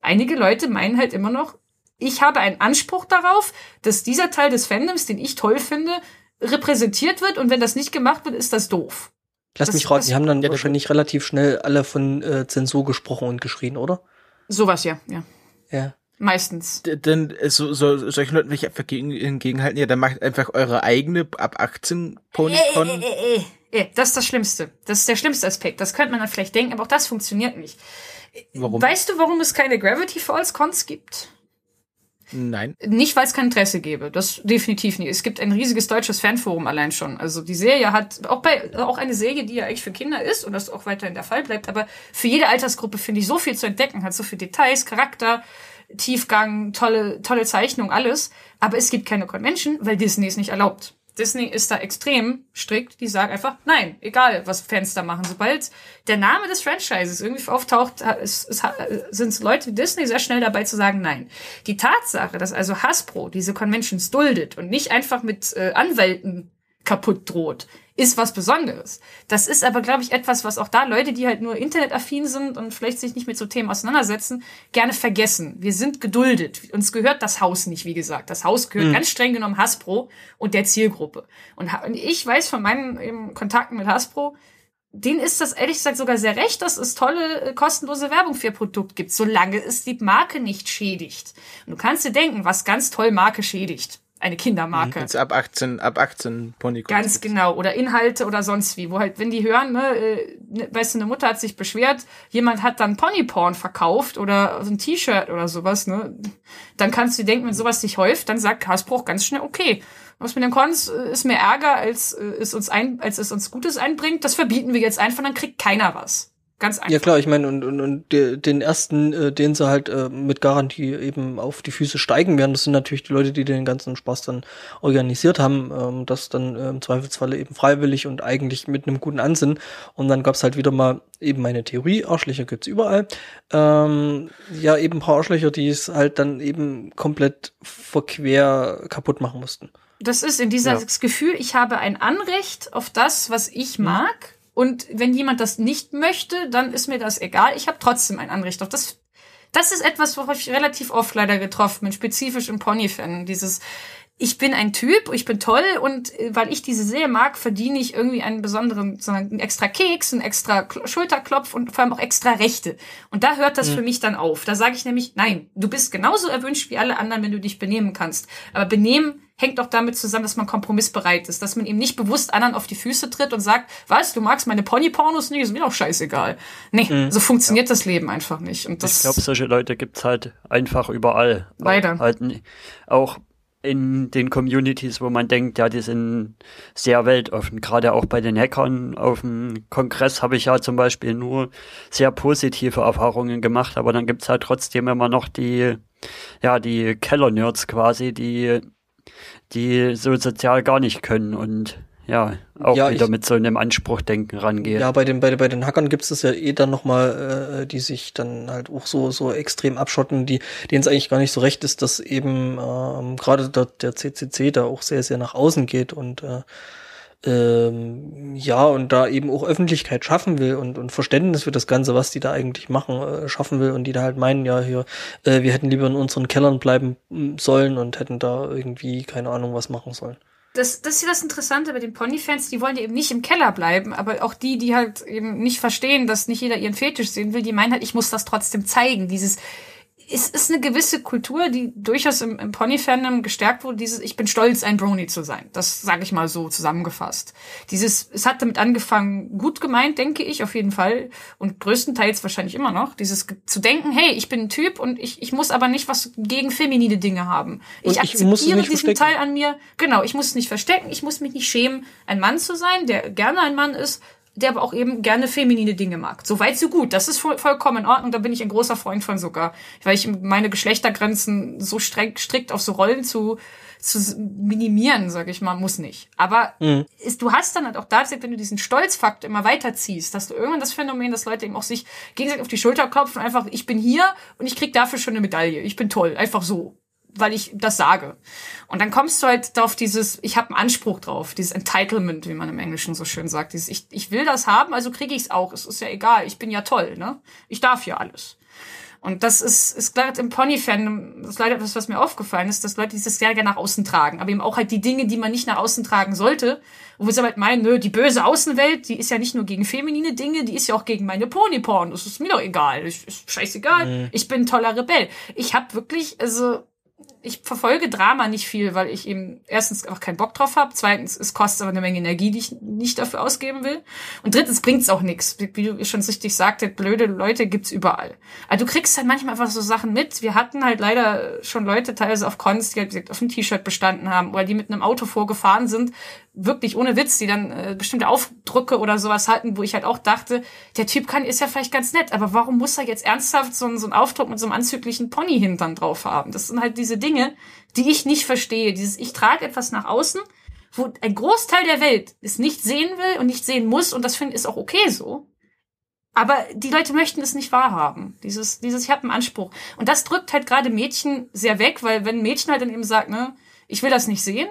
Einige Leute meinen halt immer noch, ich habe einen Anspruch darauf, dass dieser Teil des Fandoms, den ich toll finde, repräsentiert wird und wenn das nicht gemacht wird, ist das doof. Lass das, mich raten, die haben dann ja, wahrscheinlich relativ schnell alle von äh, Zensur gesprochen und geschrien, oder? Sowas ja, ja. Ja. Meistens. Denn so, so solchen Leuten will ich einfach gegen, entgegenhalten, ja, dann macht einfach eure eigene ab 18 Ponycon. Äh, äh, äh, äh, das ist das Schlimmste. Das ist der schlimmste Aspekt. Das könnte man dann vielleicht denken, aber auch das funktioniert nicht. Warum? Weißt du, warum es keine Gravity Falls Cons gibt? Nein. Nicht, weil es kein Interesse gäbe. Das definitiv nicht. Es gibt ein riesiges deutsches Fanforum allein schon. Also die Serie hat auch bei auch eine Serie, die ja eigentlich für Kinder ist und das auch weiterhin der Fall bleibt, aber für jede Altersgruppe finde ich so viel zu entdecken, hat so viele Details, Charakter, Tiefgang, tolle tolle Zeichnung, alles. Aber es gibt keine Convention, weil Disney es nicht erlaubt. Disney ist da extrem strikt. Die sagen einfach, nein, egal, was Fans da machen. Sobald der Name des Franchises irgendwie auftaucht, ist, ist, sind Leute wie Disney sehr schnell dabei zu sagen, nein. Die Tatsache, dass also Hasbro diese Conventions duldet und nicht einfach mit äh, Anwälten kaputt droht, ist was Besonderes. Das ist aber, glaube ich, etwas, was auch da Leute, die halt nur internetaffin sind und vielleicht sich nicht mit so Themen auseinandersetzen, gerne vergessen. Wir sind geduldet. Uns gehört das Haus nicht, wie gesagt. Das Haus gehört mhm. ganz streng genommen Hasbro und der Zielgruppe. Und ich weiß von meinen Kontakten mit Hasbro, denen ist das ehrlich gesagt sogar sehr recht, dass es tolle äh, kostenlose Werbung für ihr Produkt gibt, solange es die Marke nicht schädigt. Und du kannst dir denken, was ganz toll Marke schädigt eine Kindermarke. Jetzt ab 18, ab 18 Pony. Ganz genau. Oder Inhalte oder sonst wie. Wo halt, wenn die hören, ne, äh, ne, weißt du, eine Mutter hat sich beschwert, jemand hat dann Ponyporn verkauft oder so ein T-Shirt oder sowas, ne, dann kannst du denken, wenn sowas sich häuft, dann sagt Hasbro ganz schnell, okay, was mit den Cons äh, ist mehr Ärger, als äh, es uns ein, als es uns Gutes einbringt, das verbieten wir jetzt einfach, dann kriegt keiner was. Ganz einfach. Ja klar, ich meine, und, und, und den ersten, äh, den sie halt äh, mit Garantie eben auf die Füße steigen werden, das sind natürlich die Leute, die den ganzen Spaß dann organisiert haben, ähm, das dann äh, im Zweifelsfalle eben freiwillig und eigentlich mit einem guten Ansinn. Und dann gab's halt wieder mal eben meine Theorie, Arschlöcher gibt's überall. Ähm, ja, eben ein paar Arschlöcher, die es halt dann eben komplett verquer kaputt machen mussten. Das ist in dieses ja. Gefühl, ich habe ein Anrecht auf das, was ich mag und wenn jemand das nicht möchte, dann ist mir das egal. Ich habe trotzdem ein Anrecht auf das. Das ist etwas, worauf ich relativ oft leider getroffen bin, spezifisch im Pony-Fan. Dieses, ich bin ein Typ, ich bin toll und äh, weil ich diese Serie mag, verdiene ich irgendwie einen besonderen, sondern einen extra Keks, einen extra Schulterklopf und vor allem auch extra Rechte. Und da hört das mhm. für mich dann auf. Da sage ich nämlich, nein, du bist genauso erwünscht wie alle anderen, wenn du dich benehmen kannst. Aber benehmen hängt doch damit zusammen, dass man kompromissbereit ist, dass man eben nicht bewusst anderen auf die Füße tritt und sagt, was, du magst meine Pony-Pornos nicht, ist mir doch scheißegal. Nee, mhm. so funktioniert ja. das Leben einfach nicht. Und das ich glaube, solche Leute gibt's halt einfach überall. Leider. Auch, halt, auch in den Communities, wo man denkt, ja, die sind sehr weltoffen. Gerade auch bei den Hackern auf dem Kongress habe ich ja zum Beispiel nur sehr positive Erfahrungen gemacht, aber dann gibt's halt trotzdem immer noch die, ja, die Keller-Nerds quasi, die, die so sozial gar nicht können und ja auch Ja, wieder ich- mit so einem Anspruchdenken rangehe. Ja, bei den, bei, bei den Hackern gibt es das ja eh dann nochmal, äh, die sich dann halt auch so, so extrem abschotten, die, denen es eigentlich gar nicht so recht ist, dass eben ähm, gerade der, der CCC da auch sehr, sehr nach außen geht und äh, ähm, ja, und da eben auch Öffentlichkeit schaffen will und, und Verständnis für das Ganze, was die da eigentlich machen, äh, schaffen will und die da halt meinen, ja, hier, äh, wir hätten lieber in unseren Kellern bleiben sollen und hätten da irgendwie, keine Ahnung, was machen sollen. Das, das ist ja das Interessante bei den Pony-Fans, die wollen ja eben nicht im Keller bleiben, aber auch die, die halt eben nicht verstehen, dass nicht jeder ihren Fetisch sehen will, die meinen halt, ich muss das trotzdem zeigen. Dieses, es ist eine gewisse Kultur, die durchaus im, im Pony-Fandom gestärkt wurde, dieses, ich bin stolz, ein Brony zu sein. Das sage ich mal so zusammengefasst. Dieses, es hat damit angefangen, gut gemeint, denke ich, auf jeden Fall. Und größtenteils wahrscheinlich immer noch. Dieses zu denken, hey, ich bin ein Typ und ich, ich muss aber nicht was gegen feminine Dinge haben. Ich ich akzeptiere diesen verstecken. Teil an mir. Genau, ich muss es nicht verstecken, ich muss mich nicht schämen, ein Mann zu sein, der gerne ein Mann ist, der aber auch eben gerne feminine Dinge mag. So weit, so gut. Das ist voll, vollkommen in Ordnung. Da bin ich ein großer Freund von sogar. Weil ich meine Geschlechtergrenzen so streng, strikt auf so Rollen zu, zu minimieren, sage ich mal, muss nicht. Aber ist, du hast dann halt auch tatsächlich, wenn du diesen Stolzfakt immer weiterziehst, dass du irgendwann das Phänomen, dass Leute eben auch sich gegenseitig auf die Schulter klopfen und einfach, ich bin hier und ich krieg dafür schon eine Medaille. Ich bin toll. Einfach so weil ich das sage. Und dann kommst du halt auf dieses, ich habe einen Anspruch drauf, dieses Entitlement, wie man im Englischen so schön sagt. Dieses, ich, ich will das haben, also kriege ich es auch. Es ist ja egal, ich bin ja toll, ne? Ich darf ja alles. Und das ist, ist gerade im Pony-Fan, das ist leider etwas, was mir aufgefallen ist, dass Leute dieses sehr gerne nach außen tragen. Aber eben auch halt die Dinge, die man nicht nach außen tragen sollte. Wo wir halt meinen, nö, die böse Außenwelt, die ist ja nicht nur gegen feminine Dinge, die ist ja auch gegen meine Pony-Porn. Das ist mir doch egal. Ich, ist scheißegal. Ich bin ein toller Rebell. Ich habe wirklich, also, ich verfolge Drama nicht viel, weil ich eben erstens einfach keinen Bock drauf habe, zweitens, es kostet aber eine Menge Energie, die ich nicht dafür ausgeben will. Und drittens bringt's auch nichts. Wie, du schon richtig sagtest, blöde Leute gibt's überall. Also du kriegst halt manchmal einfach so Sachen mit. Wir hatten halt leider schon Leute teilweise auf Cons, die halt auf ein T-Shirt bestanden haben oder die mit einem Auto vorgefahren sind, wirklich ohne Witz, die dann äh, bestimmte Aufdrücke oder sowas hatten, wo ich halt auch dachte, der Typ kann ist ja vielleicht ganz nett, aber warum muss er jetzt ernsthaft so, einen- so einen Aufdruck mit so einem anzüglichen Pony-Hintern drauf haben? Das sind halt diese Dinge, die ich nicht verstehe. Dieses, ich trage etwas nach außen, wo ein Großteil der Welt es nicht sehen will und nicht sehen muss und das finde ich auch okay so. Aber die Leute möchten es nicht wahrhaben. Dieses, dieses, ich habe einen Anspruch. Und das drückt halt gerade Mädchen sehr weg, weil wenn ein Mädchen halt dann eben sagt, ne, ich will das nicht sehen,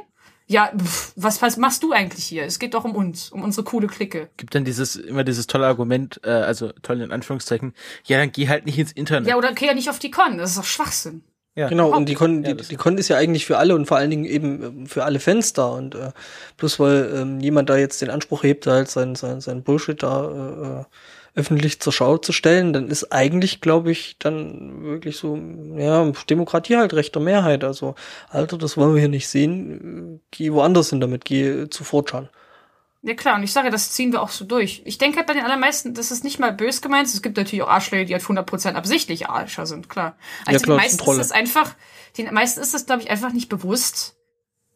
ja, pff, was, was machst du eigentlich hier? Es geht doch um uns, um unsere coole Clique. Gibt dann dieses, immer dieses tolle Argument, äh, also toll in Anführungszeichen, ja, dann geh halt nicht ins Internet. Ja, oder geh ja nicht auf die Con, das ist doch Schwachsinn. Ja. Genau, und die Con, die, die Con ist ja eigentlich für alle und vor allen Dingen eben ähm, für alle Fans da. Und äh, bloß weil ähm, jemand da jetzt den Anspruch hebt, halt sein, sein, sein Bullshit da äh, äh, öffentlich zur Schau zu stellen, dann ist eigentlich, glaube ich, dann wirklich so, ja, Demokratie halt rechter Mehrheit. Also, Alter, das wollen wir hier nicht sehen. Geh woanders hin damit, geh zu Fortran. Ja klar, und ich sage, das ziehen wir auch so durch. Ich denke halt bei den allermeisten, das ist nicht mal bös gemeint. Es gibt natürlich auch Arschlöcher, die halt 100% absichtlich Arscher sind, klar. Also klar, den das meisten ist es einfach, den meisten ist es, glaube ich, einfach nicht bewusst,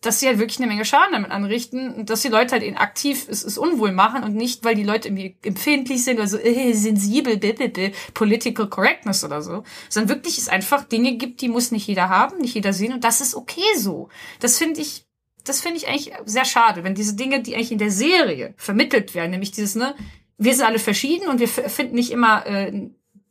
dass sie halt wirklich eine Menge Schaden damit anrichten und dass die Leute halt eben aktiv es, es unwohl machen und nicht, weil die Leute irgendwie empfindlich sind oder so äh, sensibel, blablabla, political correctness oder so, sondern wirklich es einfach Dinge gibt, die muss nicht jeder haben, nicht jeder sehen und das ist okay so. Das finde ich das finde ich eigentlich sehr schade, wenn diese Dinge, die eigentlich in der Serie vermittelt werden, nämlich dieses, ne, wir sind alle verschieden und wir finden nicht immer äh,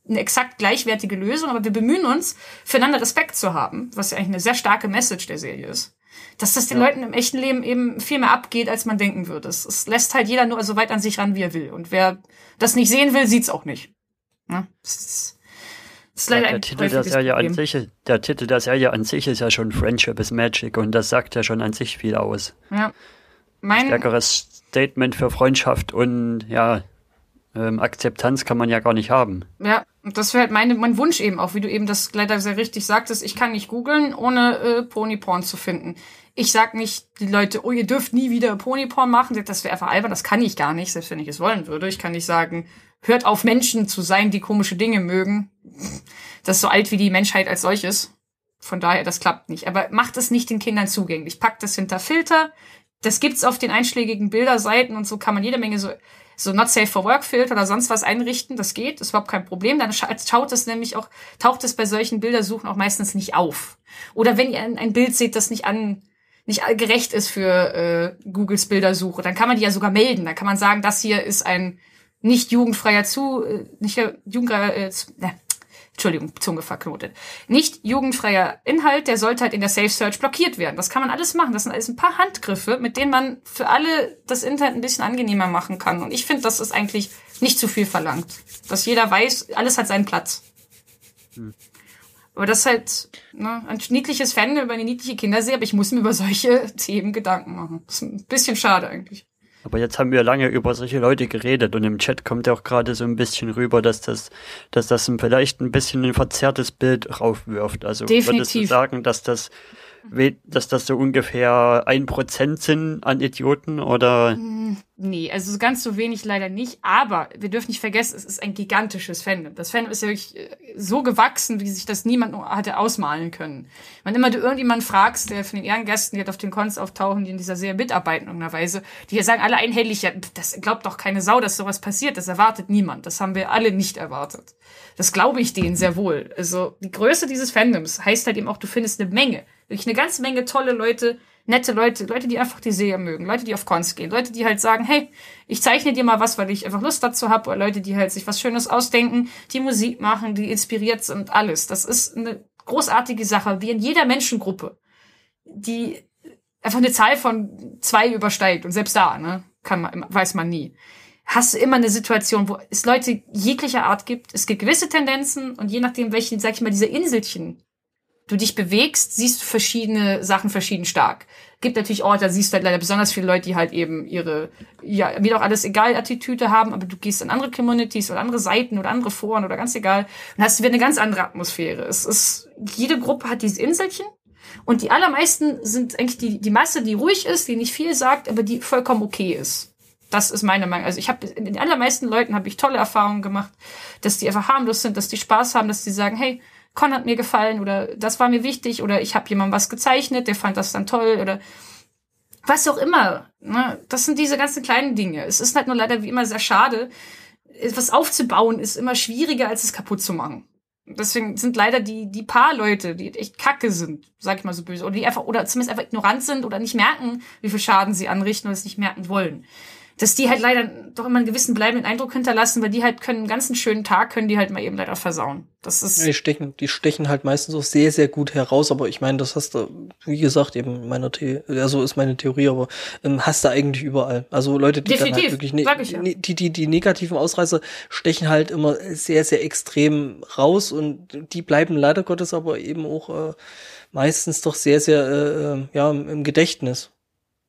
eine exakt gleichwertige Lösung, aber wir bemühen uns, füreinander Respekt zu haben, was ja eigentlich eine sehr starke Message der Serie ist. Dass das den Leuten im echten Leben eben viel mehr abgeht, als man denken würde. Es, es lässt halt jeder nur so weit an sich ran, wie er will. Und wer das nicht sehen will, sieht's auch nicht. Ne? Das ist, das ist leider der ein Titel der Serie an Problem. sich, der Titel der Serie an sich ist ja schon Friendship is Magic und das sagt ja schon an sich viel aus. Ja. Mein, Stärkeres Statement für Freundschaft und ja, ähm, Akzeptanz kann man ja gar nicht haben. Ja, das wäre halt meine, mein Wunsch eben auch, wie du eben das leider sehr richtig sagtest. Ich kann nicht googeln, ohne äh, Ponyporn zu finden. Ich sag nicht, die Leute, oh, ihr dürft nie wieder Ponyporn machen. Das wäre einfach albern, das kann ich gar nicht, selbst wenn ich es wollen würde. Ich kann nicht sagen, hört auf Menschen zu sein, die komische Dinge mögen. Das ist so alt wie die Menschheit als solches. Von daher, das klappt nicht. Aber macht es nicht den Kindern zugänglich. Packt es hinter Filter. Das gibt's auf den einschlägigen Bilderseiten und so kann man jede Menge so so Not Safe for Work Filter oder sonst was einrichten. Das geht, ist überhaupt kein Problem. Dann schaut es nämlich auch, taucht es bei solchen Bildersuchen auch meistens nicht auf. Oder wenn ihr ein, ein Bild seht, das nicht an, nicht gerecht ist für äh, Googles Bildersuche, dann kann man die ja sogar melden. Dann kann man sagen, das hier ist ein nicht jugendfreier zu, äh, nicht jugendfreier, äh, ne, Entschuldigung, Zunge verknotet. Nicht jugendfreier Inhalt, der sollte halt in der Safe Search blockiert werden. Das kann man alles machen. Das sind alles ein paar Handgriffe, mit denen man für alle das Internet ein bisschen angenehmer machen kann. Und ich finde, das ist eigentlich nicht zu viel verlangt. Dass jeder weiß, alles hat seinen Platz. Hm. Aber das ist halt ne, ein niedliches Fan über eine niedliche Kinderserie, aber ich muss mir über solche *laughs* Themen Gedanken machen. Das ist ein bisschen schade eigentlich. Aber jetzt haben wir lange über solche Leute geredet und im Chat kommt ja auch gerade so ein bisschen rüber, dass das, dass das vielleicht ein bisschen ein verzerrtes Bild raufwirft. Also Definitiv. würdest du sagen, dass das dass das so ungefähr ein Prozent sind an Idioten oder? Nee, also ganz so wenig leider nicht. Aber wir dürfen nicht vergessen, es ist ein gigantisches Fandom. Das Fandom ist ja wirklich äh, so gewachsen, wie sich das niemand hatte ausmalen können. Wenn immer du irgendjemanden fragst, der von den Ehrengästen, die halt auf den Cons auftauchen, die in dieser Serie mitarbeiten in irgendeiner Weise, die sagen alle einhellig, ja, das glaubt doch keine Sau, dass sowas passiert. Das erwartet niemand. Das haben wir alle nicht erwartet. Das glaube ich denen sehr wohl. Also die Größe dieses Fandoms heißt halt eben auch, du findest eine Menge Wirklich eine ganze Menge tolle Leute, nette Leute, Leute, die einfach die Serie mögen, Leute, die auf Cons gehen, Leute, die halt sagen, hey, ich zeichne dir mal was, weil ich einfach Lust dazu habe, oder Leute, die halt sich was Schönes ausdenken, die Musik machen, die inspiriert sind, alles. Das ist eine großartige Sache, wie in jeder Menschengruppe, die einfach eine Zahl von zwei übersteigt und selbst da, ne, kann man, weiß man nie. Hast du immer eine Situation, wo es Leute jeglicher Art gibt. Es gibt gewisse Tendenzen und je nachdem, welchen, sag ich mal, diese Inselchen du dich bewegst, siehst du verschiedene Sachen verschieden stark. Gibt natürlich Orte, da siehst du halt leider besonders viele Leute, die halt eben ihre, ja, mir doch alles egal Attitüde haben, aber du gehst in andere Communities oder andere Seiten oder andere Foren oder ganz egal und hast wieder eine ganz andere Atmosphäre. Es ist, jede Gruppe hat dieses Inselchen und die allermeisten sind eigentlich die, die Masse, die ruhig ist, die nicht viel sagt, aber die vollkommen okay ist. Das ist meine Meinung. Also ich habe in den allermeisten Leuten habe ich tolle Erfahrungen gemacht, dass die einfach harmlos sind, dass die Spaß haben, dass die sagen, hey, Con hat mir gefallen oder das war mir wichtig oder ich habe jemandem was gezeichnet, der fand das dann toll oder was auch immer. Ne? Das sind diese ganzen kleinen Dinge. Es ist halt nur leider wie immer sehr schade. Etwas aufzubauen ist immer schwieriger, als es kaputt zu machen. Deswegen sind leider die, die paar Leute, die echt kacke sind, sag ich mal so böse, oder die einfach, oder zumindest einfach ignorant sind oder nicht merken, wie viel Schaden sie anrichten oder es nicht merken wollen dass die halt leider doch immer einen gewissen bleibenden Eindruck hinterlassen, weil die halt können einen ganzen schönen Tag können die halt mal eben leider versauen. Das ist ja, die stechen, die stechen halt meistens auch sehr sehr gut heraus, aber ich meine, das hast du wie gesagt eben meiner The ja, so ist meine Theorie, aber ähm, hast du eigentlich überall. Also Leute, die Definitiv, dann halt wirklich ne ja. ne die die die negativen Ausreißer stechen halt immer sehr sehr extrem raus und die bleiben leider Gottes aber eben auch äh, meistens doch sehr sehr äh, äh ja im Gedächtnis.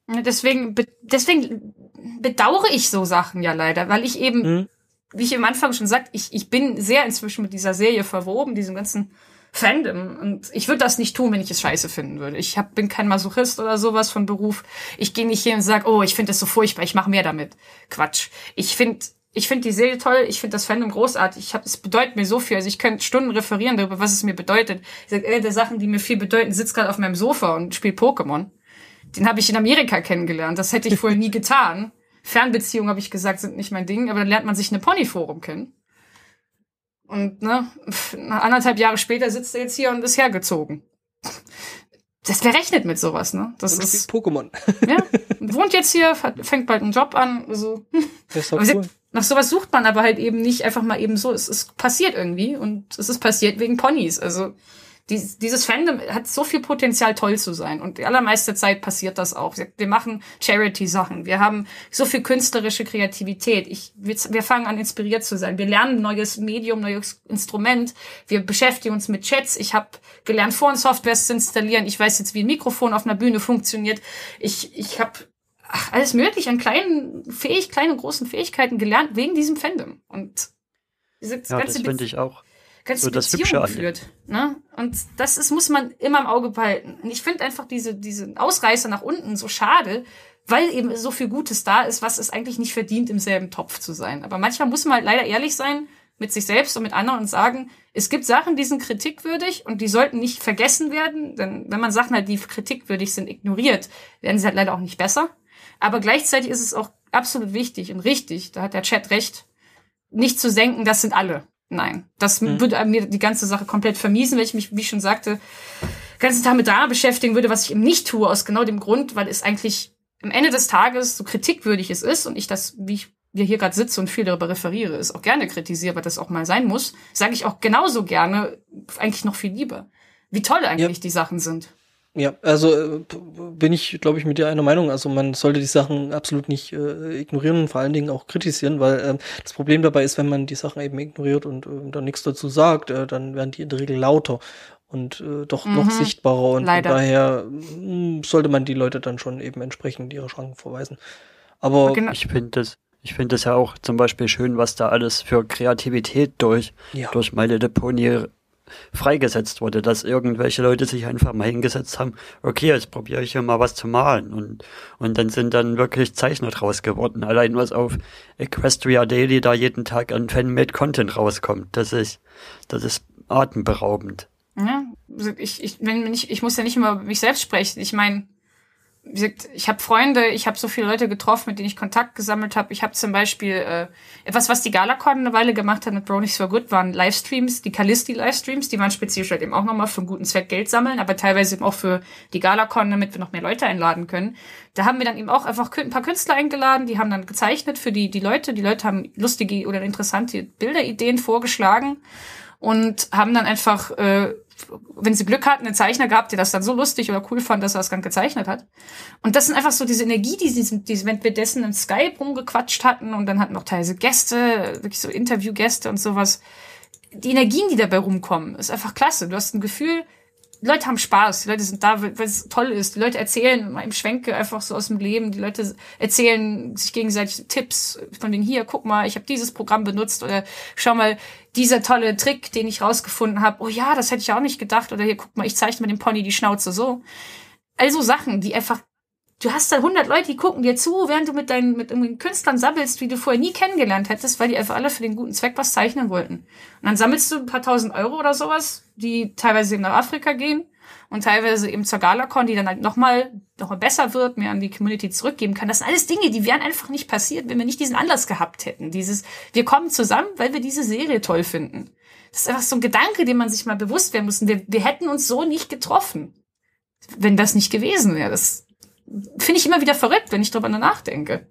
Deswegen, deswegen bedauere ich so Sachen ja leider, weil ich eben, mhm. wie ich am Anfang schon sagt, ich, ich bin sehr inzwischen mit dieser Serie verwoben, diesem ganzen Fandom. Und ich würde das nicht tun, wenn ich es scheiße finden würde. Ich hab, bin kein Masochist oder sowas von Beruf. Ich gehe nicht hier und sage, oh, ich finde das so furchtbar, ich mache mehr damit. Quatsch. Ich finde ich finde die Serie toll, ich finde das Fandom großartig. Ich hab, es bedeutet mir so viel. Also ich könnte Stunden referieren darüber, was es mir bedeutet. Ich sage, eine der Sachen, die mir viel bedeuten, sitzt gerade auf meinem Sofa und spielt Pokémon. Den habe ich in Amerika kennengelernt. Das hätte ich vorher nie getan. *laughs* Fernbeziehungen, habe ich gesagt, sind nicht mein Ding, aber dann lernt man sich eine Ponyforum kennen. Und ne, anderthalb Jahre später sitzt er jetzt hier und ist hergezogen. Das berechnet mit sowas, ne? Das und ist Pokémon. *laughs* Ja, *laughs* wohnt jetzt hier, fängt bald einen Job an. Also, das ist doch cool. Nach sowas sucht man aber halt eben nicht einfach mal eben so. Es ist passiert irgendwie und es ist passiert wegen Ponys. Also dies, dieses Fandom hat so viel Potenzial, toll zu sein. Und die allermeiste Zeit passiert das auch. Wir machen Charity-Sachen. Wir haben so viel künstlerische Kreativität. Ich, wir, wir fangen an, inspiriert zu sein. Wir lernen neues Medium, neues Instrument. Wir beschäftigen uns mit Chats. Ich habe gelernt, Foren-Softwares zu installieren. Ich weiß jetzt, wie ein Mikrofon auf einer Bühne funktioniert. Ich, ich habe alles mögliche an kleinen, fähig, kleinen, großen Fähigkeiten gelernt wegen diesem Fandom. Und diese ja, ganze das finde ich auch ganze so das Beziehung führt. Ne? Und das ist, muss man immer im Auge behalten. Und ich finde einfach diese, diese Ausreißer nach unten so schade, weil eben so viel Gutes da ist, was es eigentlich nicht verdient, im selben Topf zu sein. Aber manchmal muss man halt leider ehrlich sein mit sich selbst und mit anderen und sagen, es gibt Sachen, die sind kritikwürdig und die sollten nicht vergessen werden, denn wenn man Sachen halt, die kritikwürdig sind, ignoriert, werden sie halt leider auch nicht besser. Aber gleichzeitig ist es auch absolut wichtig und richtig, da hat der Chat recht, nicht zu senken, das sind alle. Nein, das mhm. würde mir die ganze Sache komplett vermiesen, weil ich mich, wie ich schon sagte, ganzen Tag mit Drama beschäftigen würde, was ich eben nicht tue, aus genau dem Grund, weil es eigentlich am Ende des Tages so kritikwürdig es ist und ich das, wie ich wir hier gerade sitze und viel darüber referiere, es auch gerne kritisiere, weil das auch mal sein muss, sage ich auch genauso gerne, eigentlich noch viel lieber. Wie toll eigentlich ja. die Sachen sind. Ja, also äh, bin ich, glaube ich, mit dir einer Meinung. Also man sollte die Sachen absolut nicht äh, ignorieren und vor allen Dingen auch kritisieren, weil äh, das Problem dabei ist, wenn man die Sachen eben ignoriert und äh, dann nichts dazu sagt, äh, dann werden die in der Regel lauter und äh, doch mhm. noch sichtbarer und daher mh, hm, sollte man die Leute dann schon eben entsprechend ihre Schranken verweisen. Aber genau. ich finde das, ich finde das ja auch zum Beispiel schön, was da alles für Kreativität durch ja. durch meine Deponie freigesetzt wurde, dass irgendwelche Leute sich einfach mal hingesetzt haben, okay, jetzt probiere ich hier mal was zu malen und, und dann sind dann wirklich Zeichner draus geworden. Allein was auf Equestria Daily da jeden Tag an Fan-Made Content rauskommt, das ist, das ist atemberaubend. Ja, ich, ich, wenn ich, ich muss ja nicht immer über mich selbst sprechen. Ich meine, ich habe Freunde, ich habe so viele Leute getroffen, mit denen ich Kontakt gesammelt habe. Ich habe zum Beispiel äh, etwas, was die Galacon eine Weile gemacht hat mit Bronies for Good, waren Livestreams, die Callisti-Livestreams, die waren spezifisch halt eben auch nochmal für einen guten Zweck Geld sammeln, aber teilweise eben auch für die Galacon, damit wir noch mehr Leute einladen können. Da haben wir dann eben auch einfach ein paar Künstler eingeladen, die haben dann gezeichnet für die, die Leute. Die Leute haben lustige oder interessante Bilderideen vorgeschlagen und haben dann einfach äh, wenn sie Glück hatten, einen Zeichner gehabt, der das dann so lustig oder cool fand, dass er das dann gezeichnet hat. Und das sind einfach so diese Energie, die sie, die, wenn wir dessen in Skype rumgequatscht hatten und dann hatten noch teilweise Gäste, wirklich so Interviewgäste und sowas. Die Energien, die dabei rumkommen, ist einfach klasse. Du hast ein Gefühl, die Leute haben Spaß, die Leute sind da, weil es toll ist. Die Leute erzählen im Schwenke einfach so aus dem Leben. Die Leute erzählen sich gegenseitig Tipps von denen hier, guck mal, ich habe dieses Programm benutzt oder schau mal, dieser tolle Trick, den ich rausgefunden habe. Oh ja, das hätte ich auch nicht gedacht. Oder hier, guck mal, ich zeichne mit dem Pony die Schnauze so. Also Sachen, die einfach du hast da 100 Leute, die gucken dir zu, während du mit deinen mit irgendwelchen Künstlern sabbelst, wie du vorher nie kennengelernt hättest, weil die einfach alle für den guten Zweck was zeichnen wollten. Und dann sammelst du ein paar tausend Euro oder sowas, die teilweise eben nach Afrika gehen und teilweise eben zur Galacon, die dann halt nochmal noch mal besser wird, mehr an die Community zurückgeben kann. Das sind alles Dinge, die wären einfach nicht passiert, wenn wir nicht diesen Anlass gehabt hätten. Dieses, wir kommen zusammen, weil wir diese Serie toll finden. Das ist einfach so ein Gedanke, den man sich mal bewusst werden muss. Wir, wir hätten uns so nicht getroffen, wenn das nicht gewesen wäre. Das finde ich immer wieder verrückt, wenn ich darüber nachdenke.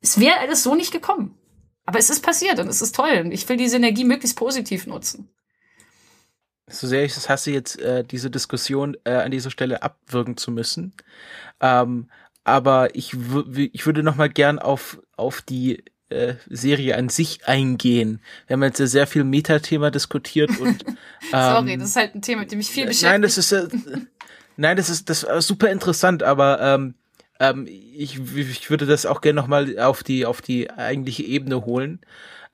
Es wäre alles so nicht gekommen. Aber es ist passiert und es ist toll. Und ich will diese Energie möglichst positiv nutzen. So sehr ich es hasse, jetzt äh, diese Diskussion äh, an dieser Stelle abwürgen zu müssen. Ähm, aber ich, ich würde noch mal gern auf, auf die äh, Serie an sich eingehen. Wir haben jetzt sehr viel Metathema diskutiert und *laughs* ähm, Sorry, das ist halt ein Thema, mit dem ich viel beschäftige. Nein, das ist äh, *laughs* Nein, das ist das ist super interessant, aber ähm, ähm, ich, ich würde das auch gerne nochmal auf die auf die eigentliche Ebene holen.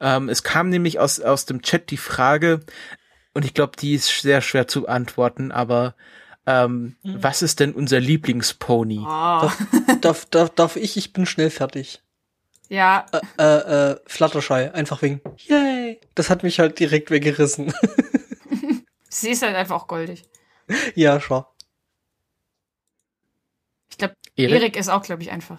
Ähm, es kam nämlich aus aus dem Chat die Frage, und ich glaube, die ist sehr schwer zu antworten, aber ähm, hm. was ist denn unser Lieblingspony? Oh. Darf, darf, darf, darf ich? Ich bin schnell fertig. Ja. Äh, äh, äh, Fluttershy, einfach wegen Yay. Das hat mich halt direkt weggerissen. *laughs* Sie ist halt einfach auch goldig. Ja, schon. Ich glaube, Erik? Erik ist auch, glaube ich, einfach.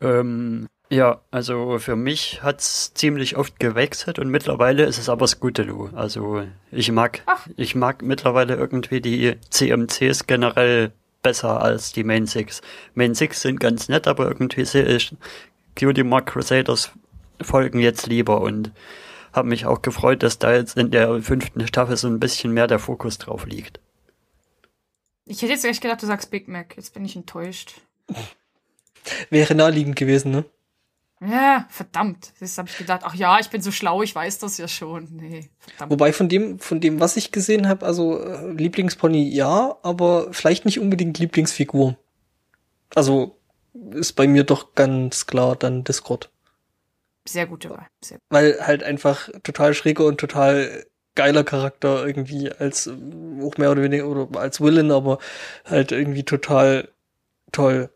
Ähm, ja, also für mich hat's ziemlich oft gewechselt und mittlerweile ist es aber Scootaloo. Also ich mag, Ach. ich mag mittlerweile irgendwie die CMCs generell besser als die Main Six. Main Six sind ganz nett, aber irgendwie sehe ich Cutie Mark Crusaders folgen jetzt lieber und habe mich auch gefreut, dass da jetzt in der fünften Staffel so ein bisschen mehr der Fokus drauf liegt. Ich hätte jetzt echt gedacht, du sagst Big Mac. Jetzt bin ich enttäuscht. Wäre naheliegend gewesen, ne? Ja, verdammt. Jetzt habe ich gedacht, ach ja, ich bin so schlau, ich weiß das ja schon. Nee, verdammt. Wobei von dem, von dem, was ich gesehen habe, also äh, Lieblingspony ja, aber vielleicht nicht unbedingt Lieblingsfigur. Also ist bei mir doch ganz klar dann Discord. Sehr gute Wahl. Sehr gut. Weil halt einfach total schräger und total geiler Charakter irgendwie als auch mehr oder weniger oder als Villain, aber halt irgendwie total toll.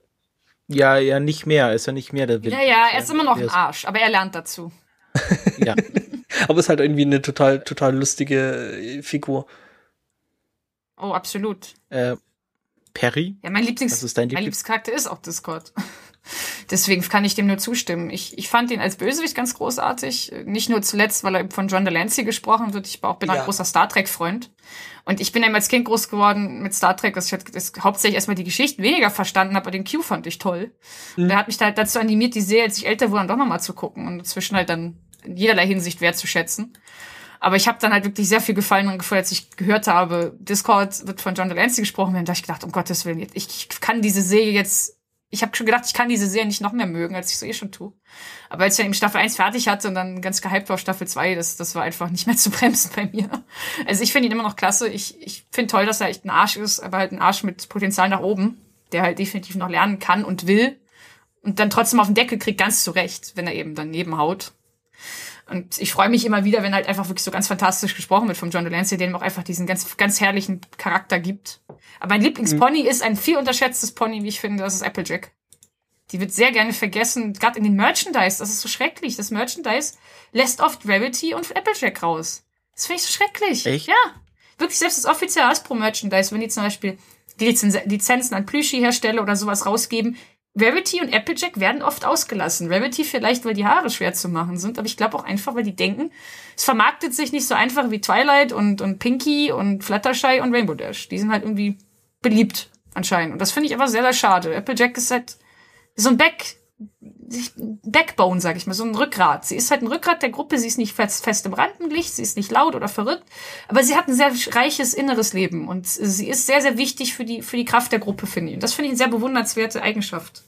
Ja, ja, nicht mehr. Ist ja nicht mehr der Villain. Ja, ja, er ist immer noch ein Arsch, aber er lernt dazu. *laughs* ja. *laughs* aber ist halt irgendwie eine total, total lustige äh, Figur. Oh, absolut. Äh, Perry? Ja, mein Lieblings, Was ist dein Lieblings mein Lieblingscharakter ist auch Discord. *laughs* Deswegen kann ich dem nur zustimmen. Ich, ich fand ihn als Bösewicht ganz großartig. Nicht nur zuletzt, weil er von John Delancey gesprochen wird. Ich auch bin ja. ein großer Star Trek-Freund. Und ich bin eben als Kind groß geworden mit Star Trek, dass ich halt das hauptsächlich erstmal die Geschichten weniger verstanden habe, aber den Q fand ich toll. Mhm. Und der hat mich da halt dazu animiert, die Serie, als ich älter wurde, dann doch nochmal zu gucken und inzwischen halt dann in jederlei Hinsicht wertzuschätzen. Aber ich habe dann halt wirklich sehr viel Gefallen dran gefühlt, als ich gehört habe, Discord wird von John Delancey gesprochen werden. Da habe ich gedacht, um Gottes Willen, ich kann diese Serie jetzt ich habe schon gedacht, ich kann diese Serie nicht noch mehr mögen, als ich es eh schon tue. Aber als ich dann eben Staffel 1 fertig hatte und dann ganz gehypt war auf Staffel 2, das, das war einfach nicht mehr *laughs* zu bremsen bei mir. Also ich finde ihn immer noch klasse. Ich, ich finde toll, dass er echt ein Arsch ist, aber halt ein Arsch mit Potenzial nach oben, der halt definitiv noch lernen kann und will. Und dann trotzdem auf den Deckel kriegt, ganz zurecht, wenn er eben daneben haut. Und ich freue mich immer wieder, wenn halt einfach wirklich so ganz fantastisch gesprochen wird von John Delancey, der ihm auch einfach diesen ganz, ganz herrlichen Charakter gibt. Aber mein Lieblingspony mhm. ist ein viel unterschätztes Pony, wie ich finde, das ist Applejack. Die wird sehr gerne vergessen, gerade in den Merchandise. Das ist so schrecklich. Das Merchandise lässt oft Rarity und Applejack raus. Das finde ich so schrecklich. Echt? Ja. Wirklich, selbst das offizielle Hasbro-Merchandise, wenn die zum Beispiel die Lizenzen an Plüschi-Hersteller oder sowas rausgeben, Rarity und Applejack werden oft ausgelassen. Rarity vielleicht, weil die Haare schwer zu machen sind, aber ich glaube auch einfach, weil die denken, es vermarktet sich nicht so einfach wie Twilight und, und Pinky und Fluttershy und Rainbow Dash. Die sind halt irgendwie beliebt anscheinend. Und das finde ich aber sehr, sehr schade. Applejack ist halt so ein Back, Backbone, sag ich mal, so ein Rückgrat. Sie ist halt ein Rückgrat der Gruppe, sie ist nicht fest, fest im Rampenlicht, sie ist nicht laut oder verrückt, aber sie hat ein sehr reiches inneres Leben und sie ist sehr, sehr wichtig für die, für die Kraft der Gruppe, finde ich. Und das finde ich eine sehr bewundernswerte Eigenschaft.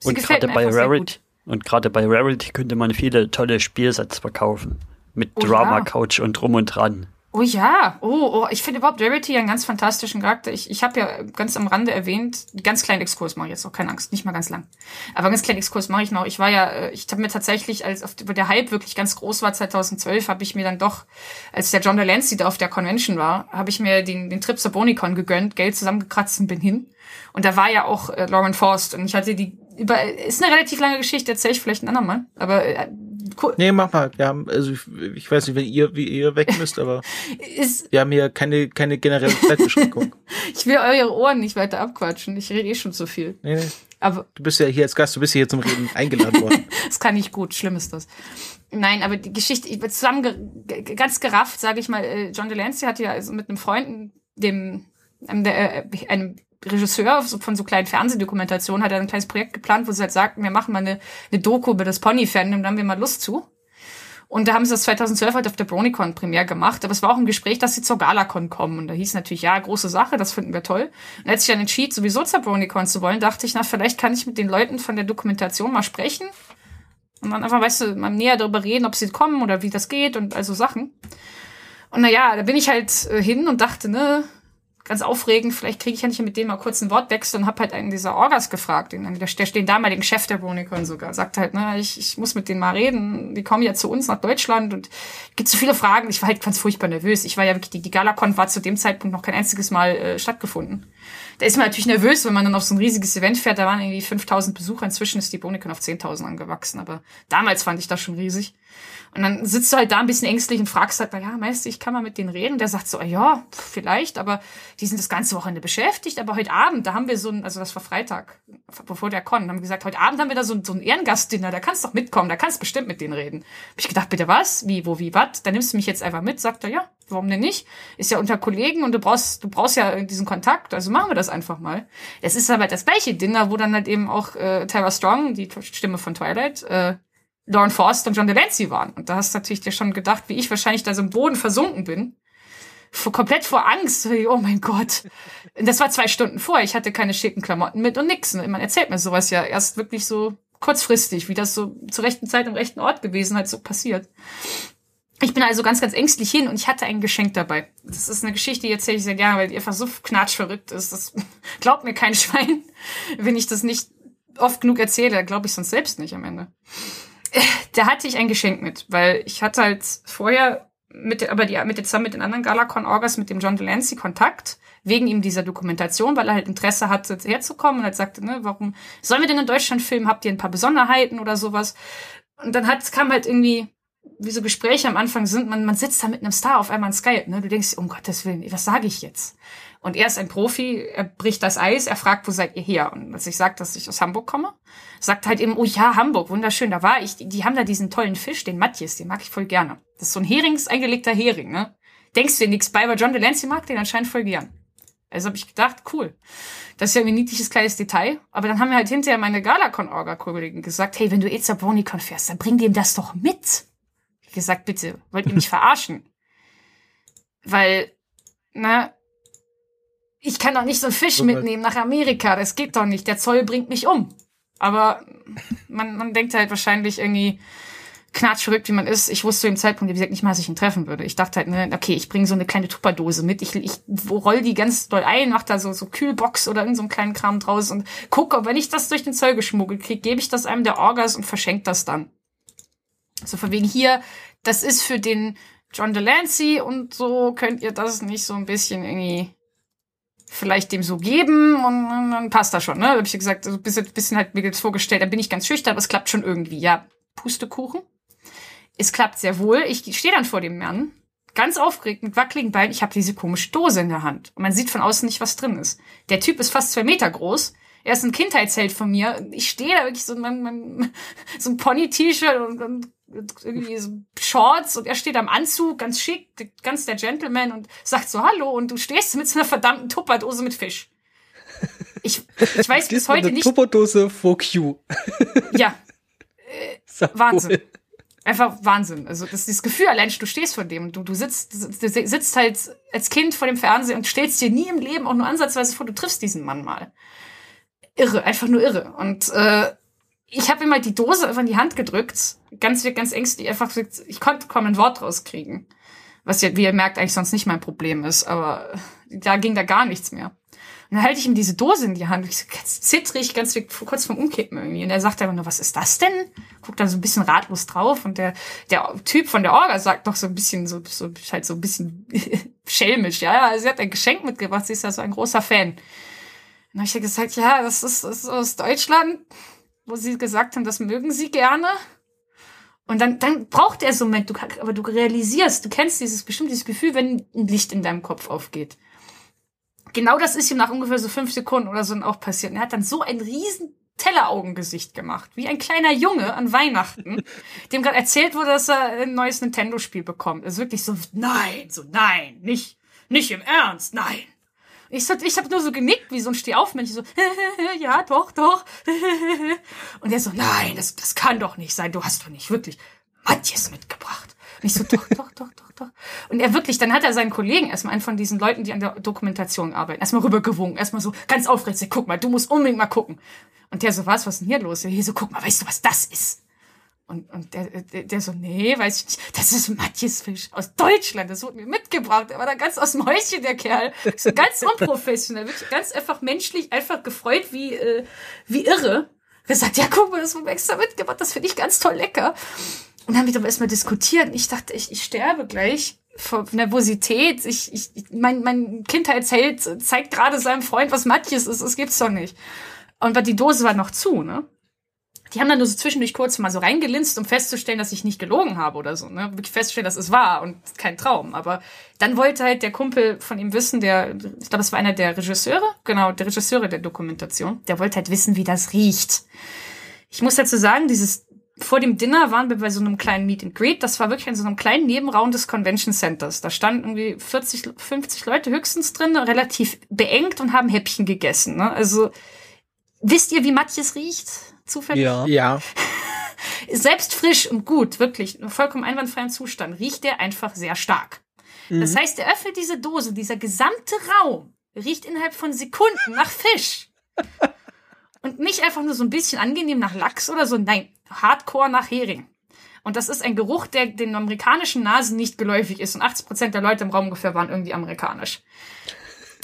Sie und gerade bei Rarity, und gerade bei Rarity könnte man viele tolle Spielsets verkaufen. Mit oh, Drama. Couch und drum und dran. Oh ja, oh, oh ich finde überhaupt Rarity einen ganz fantastischen Charakter. Ich, ich habe ja ganz am Rande erwähnt, ganz kleinen Exkurs mache ich jetzt noch, keine Angst, nicht mal ganz lang. Aber ganz kleinen Exkurs mache ich noch. Ich war ja, äh, ich habe mir tatsächlich, als auf der Hype wirklich ganz groß war 2012, habe ich mir dann doch, als der John Delancey da auf der Convention war, habe ich mir den, den Trip zur Bonicon gegönnt, Geld zusammengekratzt und bin hin. Und da war ja auch äh, Lauren Forst und ich hatte die über, ist eine relativ lange Geschichte, erzähle ich vielleicht ein andermal. Aber äh, cool. Nee, mach mal. Ja, also ich, ich weiß nicht, wenn ihr, wie ihr weg *laughs* müsst, aber ist, wir haben hier keine, keine generelle Zeitbeschränkung. *laughs* ich will eure Ohren nicht weiter abquatschen. Ich rede eh schon zu viel. Nee, nee. Aber du bist ja hier als Gast, du bist hier zum Reden eingeladen worden. *laughs* das kann nicht gut, schlimm ist das. Nein, aber die Geschichte, ich bin zusammen ganz gerafft, sage ich mal, äh, John Delancey hatte ja also mit einem Freund, dem einem, der, äh, einem Regisseur von so kleinen Fernsehdokumentationen hat er ein kleines Projekt geplant, wo sie halt sagten, wir machen mal eine, eine Doku über das Pony-Fandom, da haben wir mal Lust zu. Und da haben sie das 2012 halt auf der BronyCon Premiere gemacht. Aber es war auch ein Gespräch, dass sie zur Galacon kommen. Und da hieß natürlich, ja, große Sache, das finden wir toll. Und als ich dann entschied, sowieso zur BronyCon zu wollen, dachte ich, na, vielleicht kann ich mit den Leuten von der Dokumentation mal sprechen. Und dann einfach, weißt du, mal näher darüber reden, ob sie kommen oder wie das geht und also Sachen. Und naja, da bin ich halt äh, hin und dachte, ne, ganz aufregend, vielleicht kriege ich ja nicht mit dem mal kurz ein Wortwechsel und habe halt einen dieser Orgas gefragt, den, der, der den damaligen Chef der Bronicon sogar, sagt halt, ne, ich, ich muss mit denen mal reden, die kommen ja zu uns nach Deutschland und gibt so viele Fragen, ich war halt ganz furchtbar nervös. Ich war ja wirklich, die, die Galacon war zu dem Zeitpunkt noch kein einziges Mal äh, stattgefunden. Da ist man natürlich nervös, wenn man dann auf so ein riesiges Event fährt, da waren irgendwie 5000 Besucher, inzwischen ist die Bronicon auf 10.000 angewachsen, aber damals fand ich das schon riesig. Und dann sitzt du halt da ein bisschen ängstlich und fragst halt, ja, Meister, ich kann mal mit denen reden. Der sagt so, ja, vielleicht, aber die sind das ganze Wochenende beschäftigt. Aber heute Abend, da haben wir so ein, also das war Freitag, bevor der Con, haben wir gesagt, heute Abend haben wir da so, so ein Ehrengastdinner, da kannst du doch mitkommen, da kannst du bestimmt mit denen reden. Hab ich gedacht, bitte was? Wie, wo, wie, was? Dann nimmst du mich jetzt einfach mit, sagt er, ja, warum denn nicht? Ist ja unter Kollegen und du brauchst, du brauchst ja diesen Kontakt, also machen wir das einfach mal. Es ist aber das gleiche Dinner, wo dann halt eben auch äh, Tara Strong, die Stimme von Twilight, äh, Lauren Forst und John Delancey waren. Und da hast du natürlich dir schon gedacht, wie ich wahrscheinlich da so im Boden versunken bin. Vor, komplett vor Angst. Oh mein Gott. Das war zwei Stunden vor. Ich hatte keine schicken Klamotten mit und nix. Man erzählt mir sowas ja erst wirklich so kurzfristig, wie das so zur rechten Zeit im rechten Ort gewesen hat, so passiert. Ich bin also ganz, ganz ängstlich hin und ich hatte ein Geschenk dabei. Das ist eine Geschichte, die erzähle ich sehr gerne, weil die einfach so knatschverrückt ist. Das *laughs* glaubt mir kein *laughs* Schwein, wenn ich das nicht oft genug erzähle, glaube ich sonst selbst nicht am Ende da hatte ich ein Geschenk mit, weil ich hatte halt vorher mit, aber die, mit, zusammen mit den anderen Galacon-Orgas mit dem John Delancey Kontakt, wegen ihm dieser Dokumentation, weil er halt Interesse hatte, herzukommen und halt sagte, ne, warum sollen wir denn in Deutschland filmen? Habt ihr ein paar Besonderheiten oder sowas? Und dann hat, kam halt irgendwie, wie so Gespräche am Anfang sind, man, man sitzt da mit einem Star auf einmal in Skype, ne? Du denkst, um Gottes Willen, was sage ich jetzt? Und er ist ein Profi, er bricht das Eis, er fragt, wo seid ihr her? Und als ich sage, dass ich aus Hamburg komme, sagt halt eben, oh ja, Hamburg, wunderschön, da war ich. Die, die haben da diesen tollen Fisch, den Matjes, den mag ich voll gerne. Das ist so ein Herings, eingelegter Hering, ne? Denkst du dir nichts bei, aber John Delancey mag den anscheinend voll gern. Also habe ich gedacht, cool. Das ist ja ein niedliches kleines Detail. Aber dann haben wir halt hinterher meine Galacon-Orga-Kollegen gesagt, hey, wenn du zur BronyCon fährst, dann bring dem das doch mit. Ich gesagt, bitte, wollt ihr mich *laughs* verarschen? Weil, na, ich kann doch nicht so einen Fisch mitnehmen nach Amerika. Das geht doch nicht. Der Zoll bringt mich um. Aber man, man denkt halt wahrscheinlich irgendwie knatschverrückt, wie man ist. Ich wusste zu dem Zeitpunkt, wie gesagt, nicht mal, dass ich ihn treffen würde. Ich dachte halt, ne, okay, ich bringe so eine kleine Tupperdose mit. Ich, ich roll die ganz doll ein, mach da so, so Kühlbox oder irgend so einen kleinen Kram draus und gucke, wenn ich das durch den Zoll geschmuggelt kriege, gebe ich das einem der Orgas und verschenke das dann. So von wegen hier, das ist für den John Delancey und so könnt ihr das nicht so ein bisschen irgendwie vielleicht dem so geben und, dann passt das schon, ne? Da hab ich gesagt, so ein bisschen, bisschen halt mir jetzt vorgestellt, da bin ich ganz schüchtern, aber es klappt schon irgendwie. Ja, Pustekuchen. Es klappt sehr wohl. Ich stehe dann vor dem Mann, ganz aufgeregt, mit wackeligen Beinen. Ich habe diese komische Dose in der Hand. Und man sieht von außen nicht, was drin ist. Der Typ ist fast zwei Meter groß. Er ist ein Kindheitsheld von mir. Ich stehe da wirklich so in meinem, *laughs* so ein Pony-T-Shirt und, und irgendwie so Shorts und er steht am Anzug, ganz schick, ganz der Gentleman und sagt so Hallo und du stehst mit so einer verdammten Tupperdose mit Fisch. Ich, ich weiß bis heute eine nicht. Tupperdose for Q. *laughs* Ja. Äh, Wahnsinn. Einfach Wahnsinn. Also das, dieses Gefühl allein, du stehst vor dem, du, du sitzt, du sitzt halt als Kind vor dem Fernseher und stellst dir nie im Leben auch nur ansatzweise vor, du triffst diesen Mann mal. Irre, einfach nur irre. Und äh, ich habe ihm halt die Dose einfach in die Hand gedrückt, ganz, ganz ängstlich, einfach, ich konnte kaum ein Wort rauskriegen. Was ja, wie ihr merkt, eigentlich sonst nicht mein Problem ist, aber da ging da gar nichts mehr. Und dann halte ich ihm diese Dose in die Hand, ich so ganz zittrig, ganz kurz vorm Umkippen irgendwie. Und er sagt einfach nur, was ist das denn? Guckt dann so ein bisschen ratlos drauf und der, der Typ von der Orga sagt doch so ein bisschen, so, so halt so ein bisschen *laughs* schelmisch, ja, sie hat ein Geschenk mitgebracht, sie ist ja so ein großer Fan. Und dann habe ich ja gesagt, ja, das ist, das ist aus Deutschland wo sie gesagt haben, das mögen sie gerne. Und dann, dann braucht er so einen Moment, du, aber du realisierst, du kennst dieses bestimmt dieses Gefühl, wenn ein Licht in deinem Kopf aufgeht. Genau das ist ihm nach ungefähr so fünf Sekunden oder so auch passiert. Und er hat dann so ein riesen Telleraugengesicht gemacht, wie ein kleiner Junge an Weihnachten, *laughs* dem gerade erzählt wurde, dass er ein neues Nintendo-Spiel bekommt. Also wirklich so, nein, so nein, nicht, nicht im Ernst, nein. Ich, ich habe nur so genickt, wie so ein Stehaufmännchen, so, *laughs* ja, doch, doch. *laughs* Und er so, nein, das, das kann doch nicht sein, du hast doch nicht wirklich Matthias mitgebracht. Und ich so, doch, doch, doch, doch, doch. Und er wirklich, dann hat er seinen Kollegen erstmal, einen von diesen Leuten, die an der Dokumentation arbeiten, erstmal rübergewunken, erstmal so ganz aufgeregt, guck mal, du musst unbedingt mal gucken. Und der so, was, was ist denn hier los? Hier so, guck mal, weißt du, was das ist? Und, und der, der, der so, nee, weiß ich nicht, das ist Matthias Fisch aus Deutschland, das wurde mir mitgebracht. Der war da ganz aus dem Häuschen, der Kerl. So ganz unprofessionell, wirklich ganz einfach menschlich, einfach gefreut wie, äh, wie irre. Gesagt, ja, guck mal, das wurde extra mitgebracht, das finde ich ganz toll lecker. Und dann haben wir aber erstmal diskutiert. Ich dachte, ich, ich sterbe gleich vor Nervosität. Ich, ich, mein, mein Kindheitsheld zeigt gerade seinem Freund, was Matthias ist. Das gibt's doch nicht. Und die Dose war noch zu, ne? Die haben dann nur so zwischendurch kurz mal so reingelinst, um festzustellen, dass ich nicht gelogen habe oder so, ne? Wirklich feststellen, dass es wahr und kein Traum. Aber dann wollte halt der Kumpel von ihm wissen, der, ich glaube, es war einer der Regisseure, genau, der Regisseure der Dokumentation, der wollte halt wissen, wie das riecht. Ich muss dazu sagen, dieses vor dem Dinner waren wir bei so einem kleinen Meet and Greet. Das war wirklich in so einem kleinen Nebenraum des Convention Centers. Da standen irgendwie 40, 50 Leute höchstens drin, relativ beengt und haben Häppchen gegessen. Ne? Also wisst ihr, wie Matjes riecht? Zufällig? Ja. ja. *laughs* Selbst frisch und gut, wirklich, vollkommen einwandfreien Zustand, riecht der einfach sehr stark. Mhm. Das heißt, er öffnet diese Dose, dieser gesamte Raum riecht innerhalb von Sekunden nach Fisch. und nicht einfach nur so ein bisschen angenehm nach Lachs oder so, nein, hardcore nach Hering. Und das ist ein Geruch, der den amerikanischen Nasen nicht geläufig ist. Und 80 Prozent der Leute im Raum ungefähr waren irgendwie amerikanisch.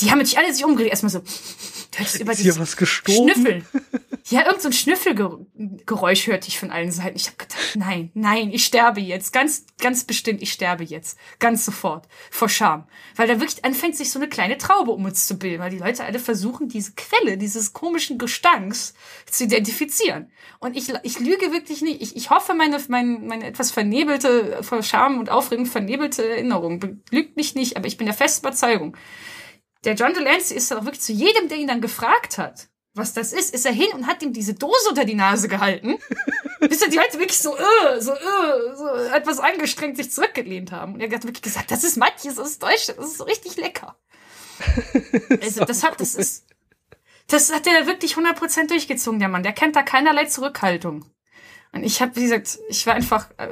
Die haben sich alle sich umgedreht, erstmal so, du hättest über ist hier was gestorben? Schnüffeln. *laughs* Ja, irgend so Schnüffelgeräusch hörte ich von allen Seiten. Ich habe gedacht, nein, nein, ich sterbe jetzt. Ganz, ganz bestimmt, ich sterbe jetzt. Ganz sofort. Vor Scham. Weil da wirklich anfängt, sich so eine kleine Traube um uns zu bilden, weil die Leute alle versuchen, diese Quelle dieses komischen Gestanks zu identifizieren. Und ich, ich lüge wirklich nicht. Ich, ich hoffe, meine, meine, meine etwas vernebelte, vor Scham und Aufregung vernebelte Erinnerung lügt mich nicht, aber ich bin der festen Überzeugung, der John Delancey ist auch wirklich zu jedem, der ihn dann gefragt hat, was das ist, ist er hin und hat ihm diese Dose unter die Nase gehalten. *laughs* bis er die halt wirklich so, äh, so, äh, so etwas angestrengt sich zurückgelehnt haben. Und er hat wirklich gesagt, das ist Matjes aus Deutschland, das ist so richtig lecker. *laughs* Also das hat, das ist, das hat er wirklich 100% durchgezogen, der Mann. Der kennt da keinerlei Zurückhaltung. Ich habe, wie gesagt, ich war einfach äh,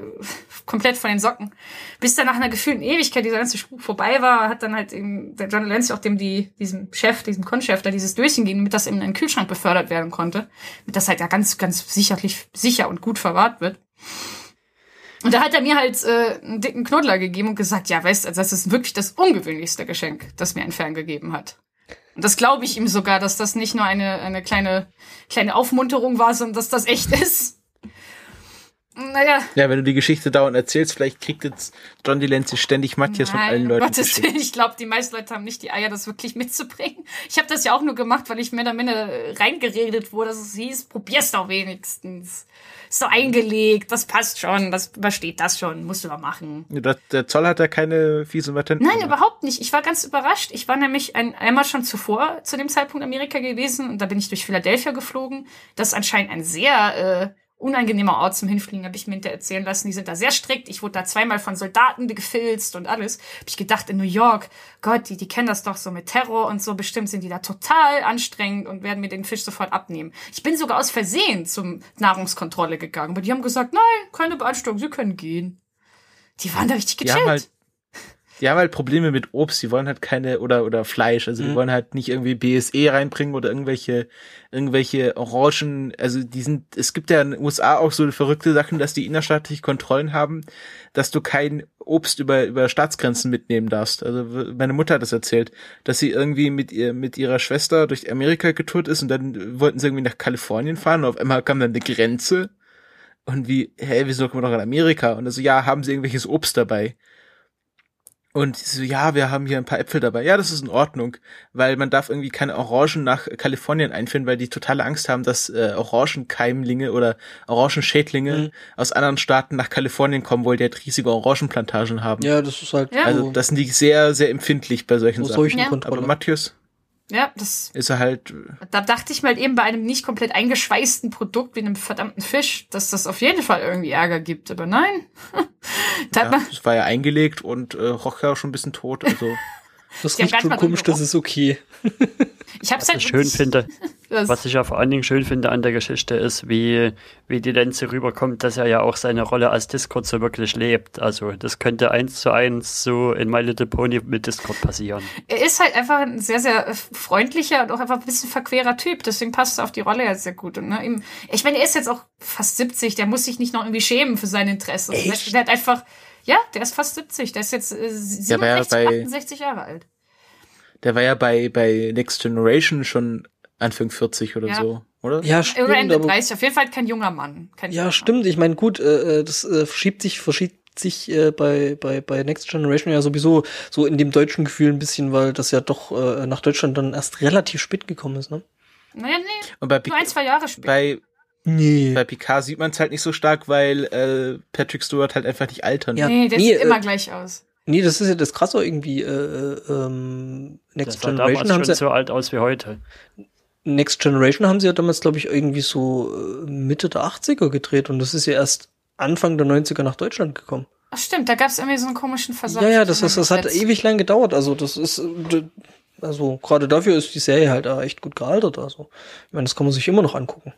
komplett von den Socken. Bis dann nach einer gefühlten Ewigkeit dieser ganze Spuk vorbei war, hat dann halt eben der John Lenz auch dem die, diesem Chef, diesem Konchef da dieses Döschen gegeben, damit das in einen Kühlschrank befördert werden konnte. Damit das halt ja ganz, ganz sicherlich, sicher und gut verwahrt wird. Und da hat er mir halt äh, einen dicken Knuddler gegeben und gesagt, ja, weißt du, also das ist wirklich das ungewöhnlichste Geschenk, das mir ein Fan gegeben hat. Und das glaube ich ihm sogar, dass das nicht nur eine, eine kleine, kleine Aufmunterung war, sondern dass das echt *laughs* ist. Naja. Ja, wenn du die Geschichte dauernd erzählst, vielleicht kriegt jetzt John Delancey ständig Matthias von allen Leuten. Gottes Willen, ich glaube, die meisten Leute haben nicht die Eier, das wirklich mitzubringen. Ich habe das ja auch nur gemacht, weil ich mir da minder reingeredet wurde, dass es hieß, probier's doch wenigstens. Ist doch eingelegt, das passt schon, das übersteht das schon, musst du doch machen. Ja, der Zoll hat da keine fiesen Patente. Nein, überhaupt nicht. Ich war ganz überrascht. Ich war nämlich ein, einmal schon zuvor zu dem Zeitpunkt Amerika gewesen und da bin ich durch Philadelphia geflogen. Das ist anscheinend ein sehr äh, unangenehmer Ort zum Hinfliegen, habe ich mir hinterher erzählen lassen. Die sind da sehr strikt. Ich wurde da zweimal von Soldaten gefilzt und alles. Hab ich gedacht, in New York, Gott, die, die kennen das doch so mit Terror und so. Bestimmt sind die da total anstrengend und werden mir den Fisch sofort abnehmen. Ich bin sogar aus Versehen zum Nahrungskontrolle gegangen. Aber die haben gesagt, nein, keine Beanstandung, sie können gehen. Die waren da richtig gechillt. Die haben halt die haben halt Probleme mit Obst, die wollen halt keine oder oder Fleisch, also die mhm. wollen halt nicht irgendwie BSE reinbringen oder irgendwelche irgendwelche Orangen, also die sind es gibt ja in den USA auch so verrückte Sachen, dass die innerstaatliche Kontrollen haben, dass du kein Obst über über Staatsgrenzen mitnehmen darfst. Also meine Mutter hat das erzählt, dass sie irgendwie mit ihr mit ihrer Schwester durch Amerika getourt ist und dann wollten sie irgendwie nach Kalifornien fahren und auf einmal kam dann eine Grenze und wie, hä, wieso kommen wir doch in Amerika? Und also ja, haben sie irgendwelches Obst dabei? Und so, ja, wir haben hier ein paar Äpfel dabei. Ja, das ist in Ordnung, weil man darf irgendwie keine Orangen nach Kalifornien einführen, weil die totale Angst haben, dass äh, Orangenkeimlinge oder Orangenschädlinge mhm. aus anderen Staaten nach Kalifornien kommen, weil die halt riesige Orangenplantagen haben. Ja, das ist halt. Ja. Also das sind die sehr, sehr empfindlich bei solchen Sachen. Solchen ja. Aber Matthias? Ja, das ist er halt. Da dachte ich mal eben bei einem nicht komplett eingeschweißten Produkt wie einem verdammten Fisch, dass das auf jeden Fall irgendwie Ärger gibt. Aber nein. *laughs* ja, das war ja eingelegt und äh, roch ja schon ein bisschen tot. Also. *laughs* Das riecht schon komisch, das ist okay. *laughs* Ich hab's was halt ich schön finde, *laughs* was ich ja vor allen Dingen schön finde an der Geschichte ist, wie, wie die Lenze rüberkommt, dass er ja auch seine Rolle als Discord so wirklich lebt. Also das könnte eins zu eins so in My Little Pony mit Discord passieren. Er ist halt einfach ein sehr, sehr freundlicher und auch einfach ein bisschen verquerer Typ. Deswegen passt er auf die Rolle ja sehr gut. Und, ne, ihm, ich meine, er ist jetzt auch fast 70, der muss sich nicht noch irgendwie schämen für sein Interesse. Der hat einfach, ja, der ist fast 70, der ist jetzt äh, 67, ja 68 Jahre alt. Der war ja bei, bei Next Generation schon Anfang 40 oder ja. so, oder? Ja, stimmt. Oder Ende 30, auf jeden Fall kein junger Mann. Kein ja, junger stimmt. Mann. Ich meine, gut, äh, äh, das äh, verschiebt sich, verschiebt sich äh, bei, bei, bei Next Generation ja sowieso so in dem deutschen Gefühl ein bisschen, weil das ja doch äh, nach Deutschland dann erst relativ spät gekommen ist, ne? Naja, nee. Und bei Nur ein, zwei Jahre später. Bei, nee. bei Picard sieht man es halt nicht so stark, weil äh, Patrick Stewart halt einfach nicht altern. Ja, nee, der nee, sieht äh, immer gleich aus. Nee, das ist ja das Krasse irgendwie. Äh, ähm, Next das Generation haben sie so alt aus wie heute. Next Generation haben sie ja damals, glaube ich, irgendwie so äh, Mitte der 80er gedreht und das ist ja erst Anfang der 90er nach Deutschland gekommen. Ach stimmt, da gab es irgendwie so einen komischen Versatz. Ja, ja, das, ist, das hat ewig lang gedauert. Also das ist, äh, also gerade dafür ist die Serie halt echt gut gealtert. Also ich meine, das kann man sich immer noch angucken.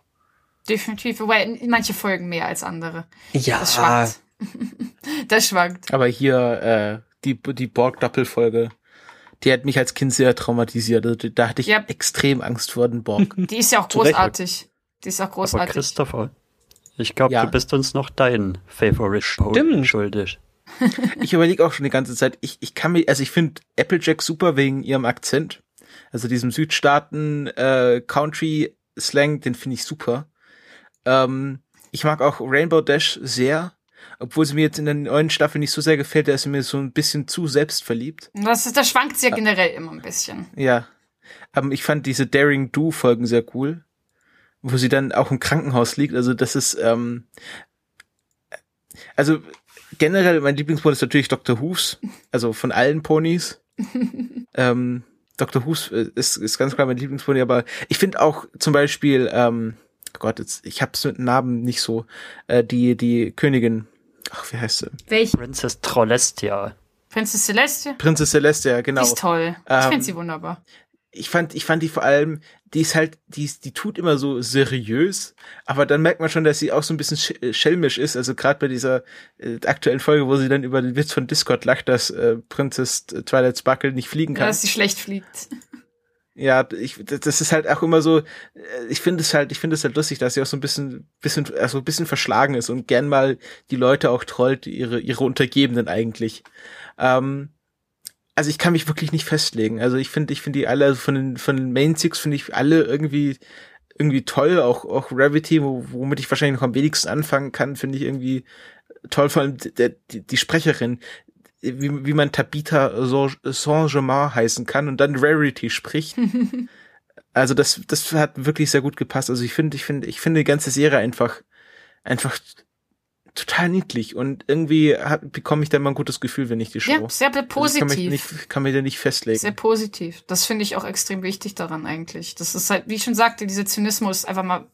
Definitiv, wobei manche Folgen mehr als andere. Ja. Das schwankt. *laughs* das schwankt. Aber hier äh, die die Borg-Doppelfolge, die hat mich als Kind sehr traumatisiert. Also, da hatte ich ja. extrem Angst vor den Borg. *laughs* Die ist ja auch großartig. Die ist auch großartig. Aber Christopher, ich glaube, ja. du bist uns noch dein Favorite Stimmt. schuldig. *laughs* ich überlege auch schon die ganze Zeit, ich, ich kann mir, also ich finde Applejack super wegen ihrem Akzent. Also diesem Südstaaten äh, Country Slang, den finde ich super. Ähm, ich mag auch Rainbow Dash sehr, obwohl sie mir jetzt in der neuen Staffel nicht so sehr gefällt, da ist sie mir so ein bisschen zu selbstverliebt. Das, ist, das schwankt sie ja generell immer ein bisschen. Ja. Aber ich fand diese Daring Do Folgen sehr cool, wo sie dann auch im Krankenhaus liegt. Also das ist, ähm, also generell mein Lieblingsmodell ist natürlich Dr. Hooves, also von allen Ponys. *laughs* ähm, Dr. Who ist, ist ganz klar mein Lieblingspony, aber ich finde auch zum Beispiel, ähm, oh Gott, jetzt, ich hab's mit Namen nicht so, äh, die, die Königin, ach, wie heißt sie? Welche? Princess Trollestia. Princess Celeste? Prinzess Celestia, genau. Die ist toll. ich Ähm, finde sie wunderbar. ich fand, ich fand die vor allem, die ist halt, die, ist- die tut immer so seriös, aber dann merkt man schon, dass sie auch so ein bisschen sch- äh, schelmisch ist. Also gerade bei dieser äh, aktuellen Folge, wo sie dann über den Witz von Discord lacht, dass äh, Princess Twilight Sparkle nicht fliegen Ja, kann. dass sie schlecht fliegt. Ja, ich, das ist halt auch immer so, äh, ich finde es halt, ich finde es halt lustig, dass sie auch so ein bisschen, bisschen, also ein bisschen verschlagen ist und gern mal die Leute auch trollt, ihre, ihre Untergebenen eigentlich. Ähm, also ich kann mich wirklich nicht festlegen. Also ich finde, ich finde die alle, also von den, von den Main Six finde ich alle irgendwie, irgendwie toll. Auch, auch Gravity, wo, womit ich wahrscheinlich noch am wenigsten anfangen kann, finde ich irgendwie toll. Vor allem der, die, die Sprecherin, wie, wie man Tabitha Saint-Germain heißen kann und dann Rarity spricht. *laughs* also das, das hat wirklich sehr gut gepasst. Also ich finde, ich finde, ich finde die ganze Serie einfach, einfach total niedlich und irgendwie hat, bekomme ich da immer ein gutes Gefühl, wenn ich die schaue. Ja, sehr Also ich kann mich positiv. nicht, kann mich da nicht festlegen. Sehr positiv. Das finde ich auch extrem wichtig daran eigentlich. Das ist halt, wie ich schon sagte, dieser Zynismus einfach mal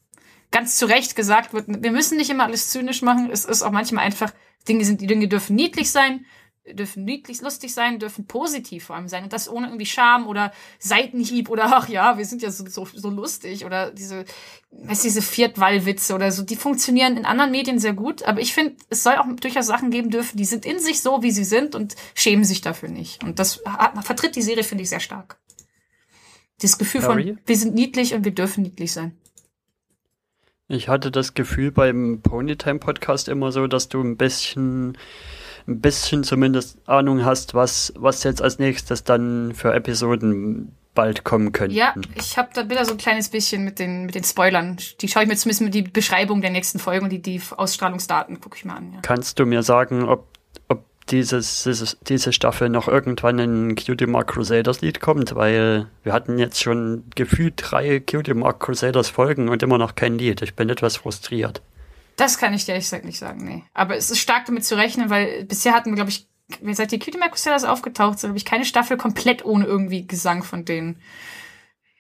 ganz zu Recht gesagt wird. Wir müssen nicht immer alles zynisch machen. Es ist auch manchmal einfach, Dinge sind, die Dinge dürfen niedlich sein, dürfen niedlich lustig sein, dürfen positiv vor allem sein. Und das ohne irgendwie Scham oder Seitenhieb oder ach ja, wir sind ja so, so, so lustig oder diese, weißt du, diese Viertwallwitze oder so, die funktionieren in anderen Medien sehr gut. Aber ich finde, es soll auch durchaus Sachen geben dürfen, die sind in sich so, wie sie sind und schämen sich dafür nicht. Und das hat, vertritt die Serie, finde ich, sehr stark. Dieses Gefühl von, wir sind niedlich und wir dürfen niedlich sein. Ich hatte das Gefühl beim Ponytime Podcast immer so, dass du ein bisschen, ein bisschen zumindest Ahnung hast, was, was jetzt als nächstes dann für Episoden bald kommen könnten. Ja, ich habe da wieder so ein kleines bisschen mit den, mit den Spoilern. Die schaue ich mir zumindest mit die Beschreibung der nächsten Folgen und die, die Ausstrahlungsdaten gucke ich mir an. Ja. Kannst du mir sagen, ob, ob dieses, dieses, diese Staffel noch irgendwann ein Cutie Mark Crusaders Lied kommt? Weil wir hatten jetzt schon gefühlt drei Cutie Mark Crusaders Folgen und immer noch kein Lied. Ich bin etwas frustriert. Das kann ich dir ehrlich gesagt nicht sagen, nee. Aber es ist stark damit zu rechnen, weil bisher hatten wir, glaube ich, seit die Cutie Crusaders aufgetaucht sind, habe ich keine Staffel komplett ohne irgendwie Gesang von denen.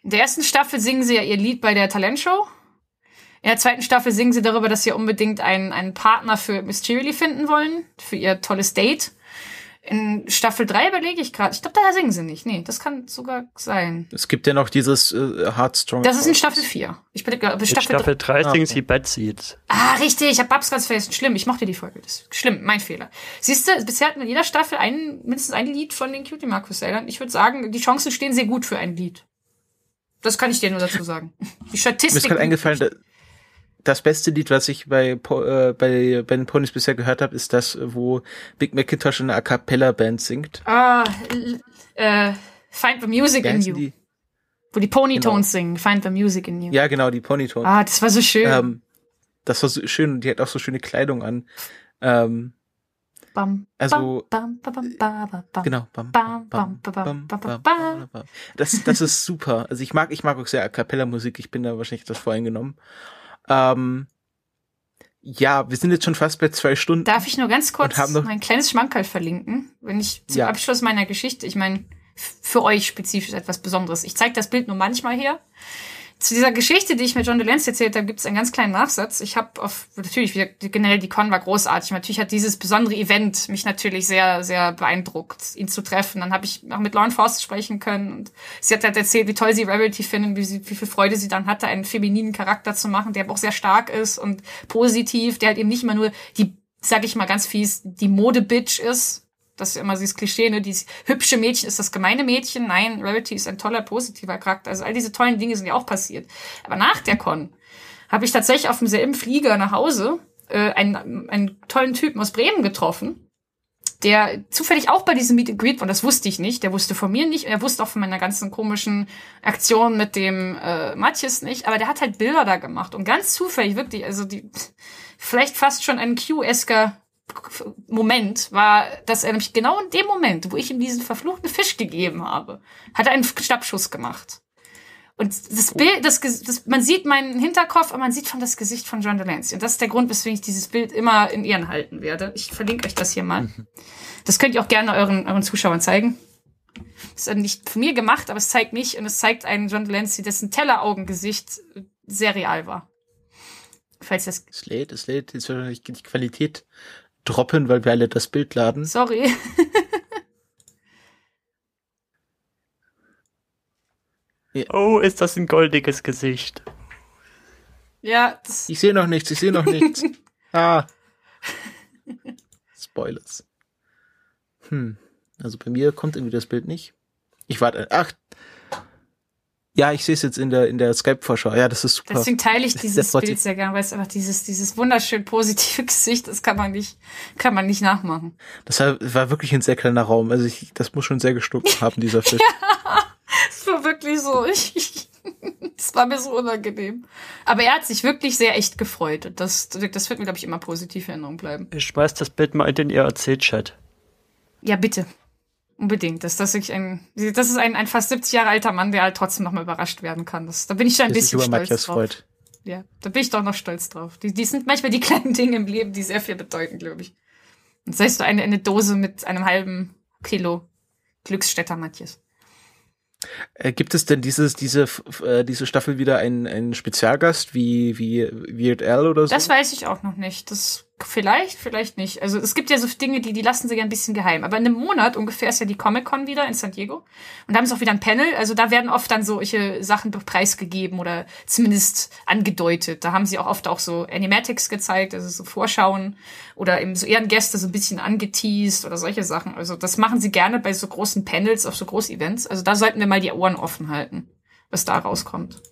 In der ersten Staffel singen sie ja ihr Lied bei der Talentshow. In der zweiten Staffel singen sie darüber, dass sie unbedingt einen, einen Partner für Mysteriously finden wollen, für ihr tolles Date. In Staffel 3 überlege ich gerade. Ich glaube, da singen sie nicht. Nee, das kann sogar sein. Es gibt ja noch dieses äh, Heartstrong. Das ist in Staffel 4. Ich bin äh, In Staffel, Staffel 3 Ah, singen okay. sie Bad Seeds. Ah, richtig, ich habe Babs ganz vergessen. Schlimm, ich mochte die Folge. Das ist schlimm, mein Fehler. Siehst du, bisher hatten wir in jeder Staffel ein, mindestens ein Lied von den Cutie Mark Crusaders. Ich würde sagen, die Chancen stehen sehr gut für ein Lied. Das kann ich dir nur dazu sagen. Die Mir ist Statistik. gerade eingefallen, das beste Lied, was ich bei, äh, bei, bei den Ponys bisher gehört habe, ist das, wo Big Macintosh in einer A Cappella Band singt. Ah, äh, Find the Music in You. Die? Wo die Ponytones genau. singen, Find the Music in You. Ja, genau, die Ponytones. Ah, das war so schön. Ähm, das war so schön und die hat auch so schöne Kleidung an. Ähm, Bam, also bam, bam, genau das das ist super also ich mag ich mag auch sehr a cappella Musik ich bin da wahrscheinlich das voreingenommen ähm, ja, wir sind jetzt schon fast bei zwei Stunden. Darf ich nur ganz kurz mein kleines Schmankerl verlinken, wenn ich zum Ja. Abschluss meiner Geschichte, ich meine, für euch spezifisch etwas Besonderes. Ich zeige das Bild nur manchmal her. Zu dieser Geschichte, die ich mit John DeLance erzählt habe, gibt es einen ganz kleinen Nachsatz. Ich habe auf, natürlich, wieder, generell die Con war großartig. Natürlich hat dieses besondere Event mich natürlich sehr, sehr beeindruckt, ihn zu treffen. Dann habe ich auch mit Lauren Forst sprechen können. Und sie hat halt erzählt, wie toll sie Rarity findet, wie, sie, wie viel Freude sie dann hatte, einen femininen Charakter zu machen, der auch sehr stark ist und positiv, der halt eben nicht immer nur die, sag ich mal ganz fies, die Mode-Bitch ist. Das ist immer dieses Klischee, ne? Dieses hübsche Mädchen ist das gemeine Mädchen. Nein, Rarity ist ein toller, positiver Charakter. Also all diese tollen Dinge sind ja auch passiert. Aber nach der Con habe ich tatsächlich auf dem selben Flieger nach Hause äh, einen, einen tollen Typen aus Bremen getroffen, der zufällig auch bei diesem Meet and Greet war. Und das wusste ich nicht. Der wusste von mir nicht. Er wusste auch von meiner ganzen komischen Aktion mit dem äh, Matthias nicht. Aber der hat halt Bilder da gemacht. Und ganz zufällig, wirklich, also die, vielleicht fast schon ein Q-esker Moment war, dass er nämlich genau in dem Moment, wo ich ihm diesen verfluchten Fisch gegeben habe, hat er einen Schnappschuss gemacht. Und das Bild, das, das, man sieht meinen Hinterkopf, aber man sieht von das Gesicht von John Delancey. Und das ist der Grund, weswegen ich dieses Bild immer in Ehren halten werde. Ich verlinke euch das hier mal. Das könnt ihr auch gerne euren, euren Zuschauern zeigen. ist dann nicht von mir gemacht, aber es zeigt mich und es zeigt einen John Delancey, dessen Telleraugengesicht sehr real war. Falls das. Es lädt, es lädt, jetzt wahrscheinlich die Qualität droppen, weil wir alle das Bild laden. Sorry. Oh, ist das ein goldiges Gesicht. ja, das, Ich sehe noch nichts, ich sehe noch nichts. *laughs* ah. Spoilers. Hm. Also bei mir kommt irgendwie das Bild nicht. Ich warte. Ach. Ja, ich sehe es jetzt in der in der Skype-Vorschau. Ja, das ist super. deswegen teile ich Das- *laughs* dieses das Bild sehr gern, weil es einfach dieses, dieses wunderschön positive *laughs* Gesicht, das kann man nicht, kann man nicht nachmachen. Das war, war wirklich ein sehr kleiner Raum. Also ich, das muss schon sehr gestunken haben, dieser *laughs* Film. Es war wirklich so, ich, ich es war mir so unangenehm. Aber er hat sich wirklich sehr echt gefreut und das, das wird mir, glaube ich, immer positiv in Erinnerung bleiben. Ich schmeiß das Bild mal in den IRC-Chat. Ja, bitte. Unbedingt. Das, das, wirklich ein, das ist ein, ein fast 70 Jahre alter Mann, der halt trotzdem noch mal überrascht werden kann. Das, da bin ich schon ein Das bisschen über stolz Matthias drauf. freut. Ja, da bin ich doch noch stolz drauf. Die, die sind manchmal die kleinen Dinge im Leben, die sehr viel bedeuten, glaube ich. Und sei es so eine, eine Dose mit einem halben Kilo Glücksstädter Matthias. Äh, gibt es denn dieses, diese, äh, diese Staffel wieder einen, einen Spezialgast wie, wie Weird Al oder so? Das weiß ich auch noch nicht. Das vielleicht, vielleicht nicht. Also es gibt ja so Dinge, die, die lassen sich ein bisschen geheim. Aber in einem Monat ungefähr ist ja die Comic-Con wieder in San Diego. Und da haben sie auch wieder ein Panel. Also da werden oft dann solche Sachen preisgegeben oder zumindest angedeutet. Da haben sie auch oft auch so Animatics gezeigt, also so Vorschauen oder eben so Ehrengäste so ein bisschen angeteased oder solche Sachen. Also das machen sie gerne bei so großen Panels auf so Groß-Events. Also da sollten wir mal die Ohren offen halten, was da rauskommt.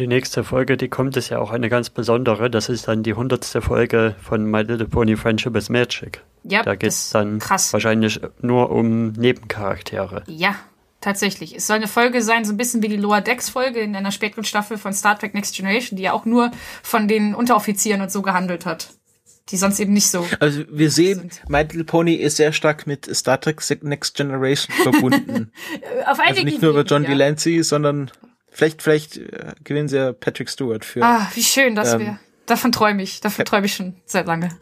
Die nächste Folge, die kommt, ist ja auch eine ganz besondere. Das ist dann die hundertste Folge von My Little Pony Friendship is Magic. Ja, Da das geht's ist dann krass. wahrscheinlich nur um Nebencharaktere. Ja, tatsächlich. Es soll eine Folge sein, so ein bisschen wie die Lower Decks Folge in einer späteren Staffel von Star Trek Next Generation, die ja auch nur von den Unteroffizieren und so gehandelt hat. Die sonst eben nicht so. Also wir sehen, Sind. My Little Pony ist sehr stark mit Star Trek Next Generation verbunden. *laughs* Auf also einigen nicht nur über John ja. Delancey, sondern vielleicht, vielleicht äh, gewinnen sie ja Patrick Stewart für. Ah, wie schön das Ähm, wäre. Davon träume ich. Davon träume ich schon seit lange. *laughs*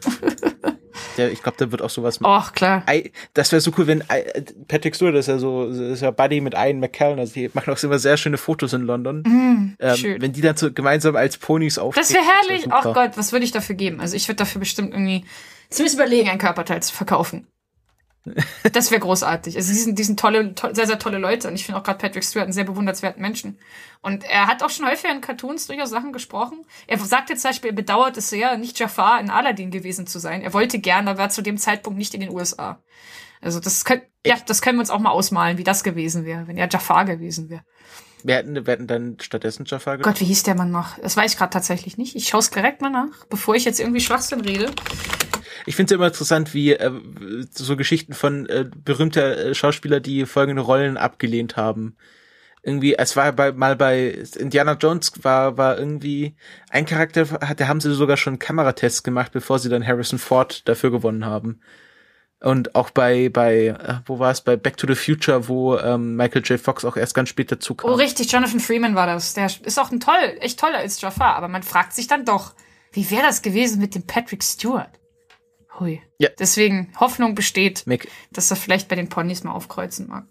Der, ich glaube, da wird auch sowas mit. Och, klar. I, das wäre so cool, wenn I, Patrick Stewart ist ja so, ist ja Buddy mit Ian McKellen, also die machen auch immer sehr schöne Fotos in London. ähm, Mhm, schön. Wenn die dann so gemeinsam als Ponys auftreten. Das wäre herrlich. wär Ach. Gott, was würde ich dafür geben? Also ich würde dafür bestimmt irgendwie zumindest überlegen, ein Körperteil zu verkaufen. Das wäre großartig. Also die sind, die sind tolle, to sehr, sehr tolle Leute. Und ich finde auch gerade Patrick Stewart einen sehr bewundernswerten Menschen. Und er hat auch schon häufiger in Cartoons durchaus Sachen gesprochen. Er sagt jetzt zum Beispiel, er bedauert es sehr, nicht Jafar in Aladdin gewesen zu sein. Er wollte gerne, aber war zu dem Zeitpunkt nicht in den USA. Also das können, ja, das können wir uns auch mal ausmalen, wie das gewesen wäre, wenn er Jafar gewesen wäre. Wir hätten, wir hätten dann stattdessen Jafar genommen. Gott, wie hieß der Mann noch? Das weiß ich gerade tatsächlich nicht. Ich schaue es direkt mal nach, bevor ich jetzt irgendwie Schwachsinn rede. Ich finde es immer interessant, wie äh, so Geschichten von äh, berühmter äh, Schauspieler, die folgende Rollen abgelehnt haben. Irgendwie, es war bei, mal bei Indiana Jones war, war irgendwie ein Charakter, da haben sie sogar schon Kameratests gemacht, bevor sie dann Harrison Ford dafür gewonnen haben. Und auch bei, bei, äh, wo war es, bei Back to the Future, wo ähm, Michael J. Fox auch erst ganz spät dazu kam. Oh, richtig, Jonathan Freeman war das. Der ist auch ein toll, echt toller als Jafar, aber man fragt sich dann doch, wie wäre das gewesen mit dem Patrick Stewart? Hui. Ja. Deswegen Hoffnung besteht, Mac dass er vielleicht bei den Ponys mal aufkreuzen mag.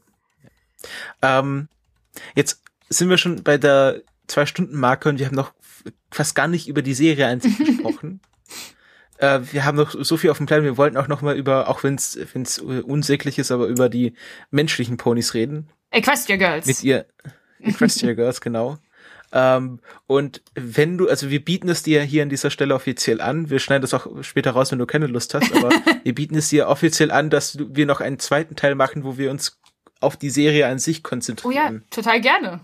Ähm, jetzt sind wir schon bei der Zwei-Stunden-Marke und wir haben noch fast gar nicht über die Serie an sich *laughs* gesprochen. Äh, wir haben noch so viel auf dem Plan. Wir wollten auch noch mal über, auch wenn es unsäglich ist, aber über die menschlichen Ponys reden. Equestria Girls. Mit ihr Equestria *laughs* Girls, genau. Ähm, und wenn du, also wir bieten es dir hier an dieser Stelle offiziell an. Wir schneiden das auch später raus, wenn du keine Lust hast, aber *laughs* wir bieten es dir offiziell an, dass wir noch einen zweiten Teil machen, wo wir uns auf die Serie an sich oh ja, konzentrieren. total gerne.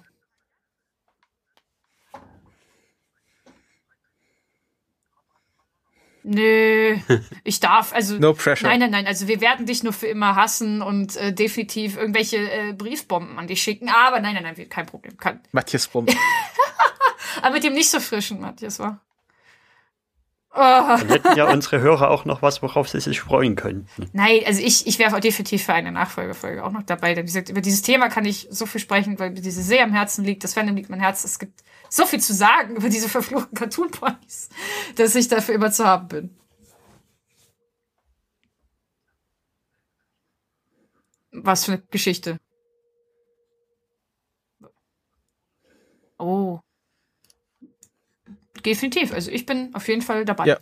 Nö, *laughs* ich darf, also. No pressure. Nein, nein, nein, also wir werden dich nur für immer hassen und äh, definitiv irgendwelche äh, Briefbomben an dich schicken. Aber nein, nein, nein, kein Problem. Kann. *laughs* Matthias Bomb. *laughs* Aber mit dem nicht so frischen, Matthias, war. Oh, Dann hätten ja unsere Hörer auch noch was, worauf sie sich freuen könnten. nein, also ich, ich wäre definitiv für eine Nachfolgefolge auch noch dabei. Denn wie gesagt, über dieses Thema kann ich so viel sprechen, weil mir diese sehr am Herzen liegt. Das Fandom liegt mein Herz. Es gibt so viel zu sagen über diese verfluchten Cartoon Ponys, dass ich dafür immer zu haben bin. Was für eine Geschichte. Oh. Definitiv. Also ich bin auf jeden Fall dabei. Ja,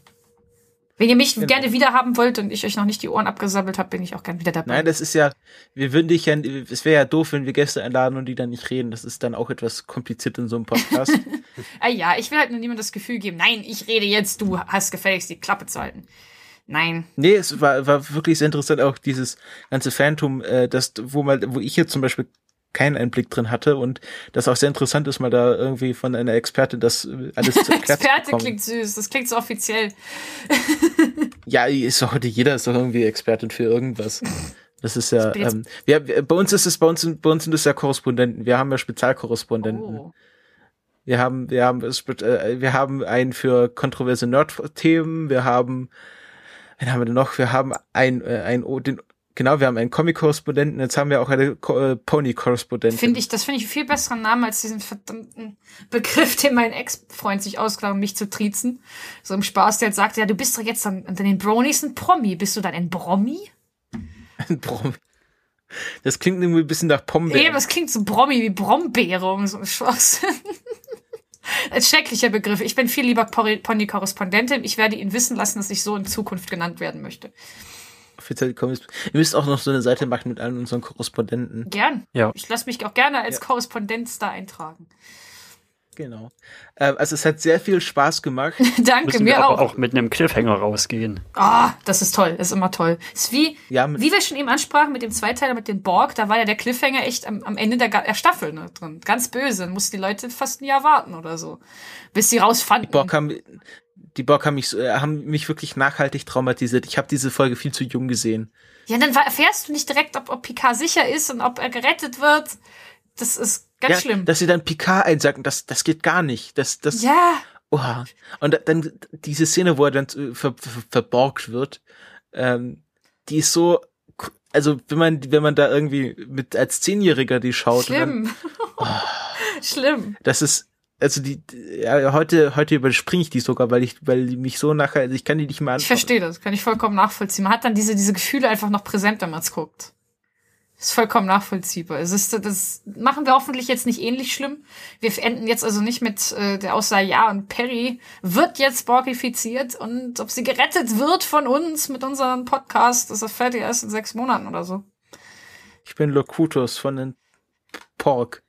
wenn ihr mich Genau. gerne wieder haben wollt und ich euch noch nicht die Ohren abgesabbelt habe, bin ich auch gern wieder dabei. Nein, das ist ja, wir würden dich ja, es wäre ja doof, wenn wir Gäste einladen und die dann nicht reden. Das ist dann auch etwas kompliziert in so einem Podcast. *laughs* *laughs* Ah ja, ich will halt nur niemandem das Gefühl geben, nein, ich rede jetzt, du hast gefälligst die Klappe zu halten. Nein. nee, es war, war wirklich sehr interessant, auch dieses ganze Phantom, äh, das, wo mal, wo ich hier zum Beispiel keinen Einblick drin hatte und das auch sehr interessant ist, mal da irgendwie von einer Expertin das äh, alles zu *laughs* zu Experte bekommen. klingt süß, das klingt so offiziell. Ja, ist doch heute jeder ist doch irgendwie Expertin für irgendwas. Das ist ja, ähm, wir, bei uns ist es, bei uns, sind- bei uns sind es ja Korrespondenten. Wir haben ja Spezialkorrespondenten. Oh. Wir haben, wir haben, äh, wir haben einen für kontroverse Nerd-Themen. Wir haben, wen haben wir denn noch? Wir haben ein, äh, ein, den, genau, wir haben einen Comic-Korrespondenten. Jetzt haben wir auch eine Ko- äh, Pony-Korrespondentin. Finde ich, das finde ich einen viel besseren Namen als diesen verdammten Begriff, den mein Ex-Freund sich ausgedacht hat, um mich zu triezen. So im Spaß, der jetzt sagt, ja, du bist doch jetzt dann unter den Bronies ein Promi. Bist du dann ein Bromi? *laughs* Ein Brom. Das klingt irgendwie ein bisschen nach Pombeeren. Nee, das klingt so Bromi wie Brombeere und so ein Schwachsinn. *laughs* Ein schrecklicher Begriff. Ich bin viel lieber Pony-Korrespondentin. Ich werde ihn wissen lassen, dass ich so in Zukunft genannt werden möchte. Offiziell Comics. Ihr müsst auch noch so eine Seite machen mit allen unseren Korrespondenten. Gern. Ja. Ich lasse mich auch gerne als Ja. Korrespondenz da eintragen. Genau. Ähm, also es hat sehr viel Spaß gemacht. *laughs* Danke, Müssen mir wir auch. aber auch mit einem Cliffhanger rausgehen. Ah, das ist toll, ist immer toll. Ist wie, Ja, wie wir schon eben ansprachen mit dem Zweiteiler mit den Borg, da war ja der Cliffhanger echt am, am Ende der, der Staffel ne, drin. Ganz böse. Dann mussten die Leute fast ein Jahr warten oder so. Bis sie rausfanden. Borg haben, die Borg haben mich, so- äh, haben mich wirklich nachhaltig traumatisiert. Ich habe diese Folge viel zu jung gesehen. Ja, dann erfährst du nicht direkt, ob, ob Picard sicher ist und ob er gerettet wird. Das ist ganz ja, schlimm. Dass sie dann Picard einsacken, das, das geht gar nicht. Das, das, ja, oha. Und dann diese Szene, wo er dann äh, ver, ver, verborgt wird, ähm, die ist so, also wenn man, wenn man da irgendwie mit als Zehnjähriger die schaut, und dann, schlimm. *laughs* schlimm. das ist, also die, ja, heute, heute überspringe ich die sogar, weil ich, weil die mich so nachher, also ich kann die nicht mehr Ich anschauen. verstehe das, kann ich vollkommen nachvollziehen. Man hat dann diese, diese Gefühle einfach noch präsent, wenn man es guckt. Ist vollkommen nachvollziehbar. Es ist, das machen wir hoffentlich jetzt nicht ähnlich schlimm. Wir enden jetzt also nicht mit äh, der Aussage, ja, und Perry wird jetzt borgifiziert und ob sie gerettet wird von uns mit unserem Podcast, das erfährt ihr erst in sechs Monaten oder so. Ich bin Locutus von den Pork.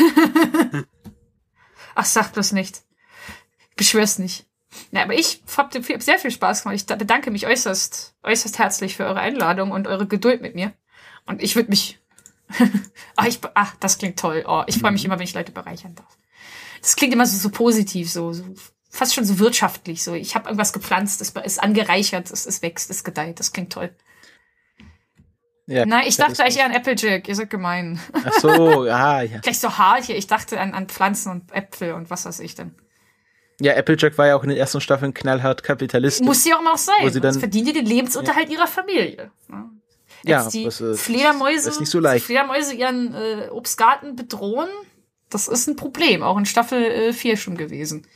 *laughs* Ach, sag bloß nicht. Beschwör's nicht. Na, aber ich hab hab sehr viel Spaß gemacht. Ich da- bedanke mich äußerst, äußerst herzlich für eure Einladung und eure Geduld mit mir. Und ich würde mich. ach, *laughs* ich, ach, das klingt toll. Oh, ich freue mich immer, wenn ich Leute bereichern darf. Das klingt immer so, so positiv, so, so fast schon so wirtschaftlich. So, ich habe irgendwas gepflanzt, es ist angereichert, es, es wächst, es gedeiht. Das klingt toll. Ja, Nein, ich dachte eigentlich eher an Applejack. Ihr seid gemein. Ach so, *laughs* ja, ja. Gleich so hart hier. Ich dachte an, an Pflanzen und Äpfel und was weiß ich denn. Ja, Applejack war ja auch in den ersten Staffeln knallhart Kapitalist. Muss sie auch noch sein. Wo sie dann- verdienen die den Lebensunterhalt ihrer Familie. ne? ja, Als die das ist, Fledermäuse, ist nicht so leicht. Fledermäuse ihren äh, Obstgarten bedrohen, das ist ein Problem. Auch in Staffel äh, 4 schon gewesen.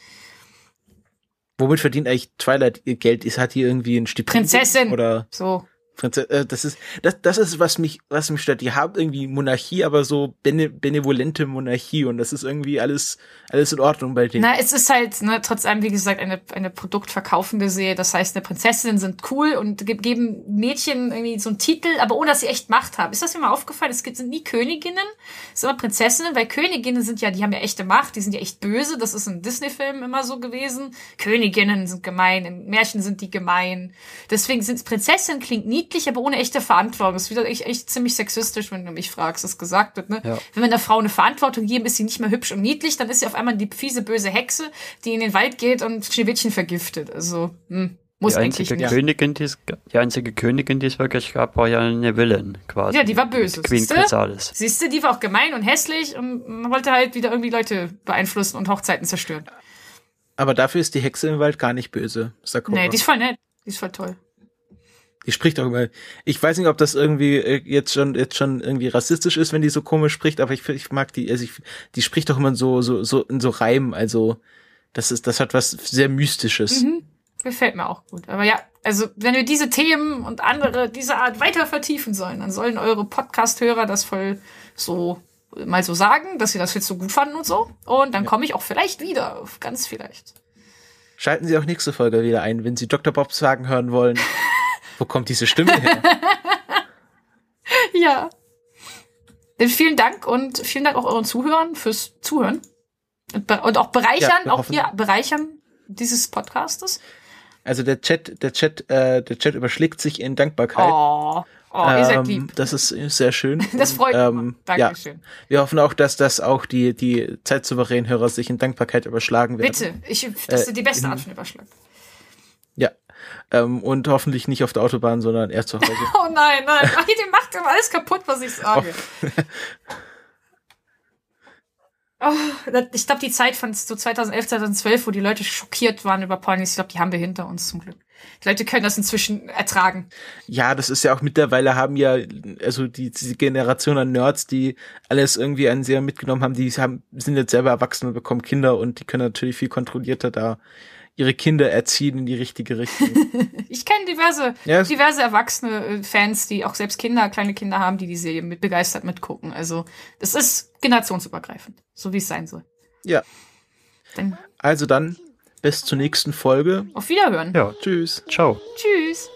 Womit verdient eigentlich Twilight ihr Geld? Ist hat die irgendwie ein Stipendium? Prinzessin. Oder So. Äh, das ist das, das ist was mich was mich stört. Die haben irgendwie Monarchie, aber so bene, benevolente Monarchie und das ist irgendwie alles alles in Ordnung bei denen. Na, es ist halt, ne, trotz allem, wie gesagt, eine, eine produktverkaufende Serie. Das heißt, eine Prinzessinnen sind cool und ge geben Mädchen irgendwie so einen Titel, aber ohne dass sie echt Macht haben. Ist das mir mal aufgefallen? Es gibt, sind nie Königinnen, es sind immer Prinzessinnen, weil Königinnen sind ja, die haben ja echte Macht, die sind ja echt böse. Das ist in Disney-Filmen immer so gewesen. Königinnen sind gemein, in Märchen sind die gemein. Deswegen sind Prinzessinnen klingt niedlich, aber ohne echte Verantwortung. Das ist wieder echt, echt ziemlich sexistisch, wenn du mich fragst, was gesagt wird, ne? Ja. Wenn wir einer Frau eine Verantwortung geben, ist sie nicht mehr hübsch und niedlich, dann ist sie auf einmal die fiese, böse Hexe, die in den Wald geht und Schneewittchen vergiftet. Also, hm, muss Die eigentlich einzige, nicht. Königin, die es, die einzige Königin, die es wirklich gab, war ja eine Villain quasi. Ja, die war böse, Queen siehste? Chrysalis. Siehst du, die war auch gemein und hässlich und man wollte halt wieder irgendwie Leute beeinflussen und Hochzeiten zerstören. Aber dafür ist die Hexe im Wald gar nicht böse, Sakura. Nee, die ist voll nett. Die ist voll toll. Die spricht auch immer. Ich weiß nicht, ob das irgendwie äh, jetzt schon jetzt schon irgendwie rassistisch ist, wenn die so komisch spricht, aber ich, ich mag die. Also ich, die spricht doch immer so so so in so Reimen. Also das ist das hat was sehr mystisches. Mhm. Gefällt mir auch gut. Aber ja, Also, wenn wir diese Themen und andere dieser Art weiter vertiefen sollen, dann sollen eure Podcast-Hörer das voll so mal so sagen, dass sie das jetzt so gut fanden und so. Und dann komme ich auch vielleicht wieder, ganz vielleicht. Schalten Sie auch nächste Folge wieder ein, wenn Sie Dr. Bob sagen hören wollen. *laughs* Wo kommt diese Stimme her? *laughs* ja. Vielen Dank und vielen Dank auch euren Zuhörern fürs Zuhören. Und, und auch bereichern, Ja, auch hier bereichern dieses Podcastes. Also der Chat, der Chat, äh, der Chat überschlägt sich in Dankbarkeit. Oh, oh ihr seid Ähm, lieb. Das ist sehr schön. *laughs* Das freut ähm, mich. Ja, Dankeschön. wir hoffen auch, dass das auch die, die zeitsouveränen Hörer sich in Dankbarkeit überschlagen werden. Bitte, ich, das ist Äh, die beste in- Art von Überschlag. Ähm, und hoffentlich nicht auf der Autobahn, sondern eher zu Hause. *laughs* Oh nein, nein. Ach, ihr macht immer alles kaputt, was ich sage. Oh, *laughs* das- ich glaube, die Zeit von so 2011, 2012, wo die Leute schockiert waren über Ponys, ich glaube, die haben wir hinter uns zum Glück. Die Leute können das inzwischen ertragen. Ja, das ist ja auch mittlerweile haben ja, also die, diese Generation an Nerds, die alles irgendwie an sehr mitgenommen haben, die haben, sind jetzt selber erwachsen und bekommen Kinder und die können natürlich viel kontrollierter da ihre Kinder erziehen in die richtige Richtung. *laughs* Ich kenne diverse, Ja, es- diverse erwachsene äh, Fans, die auch selbst Kinder, kleine Kinder haben, die die Serie mit begeistert mitgucken. Also, das ist generationsübergreifend, so wie es sein soll. ja, Dann also dann bis zur nächsten Folge. auf Wiederhören. Ja, Tschüss. ciao. Tschüss.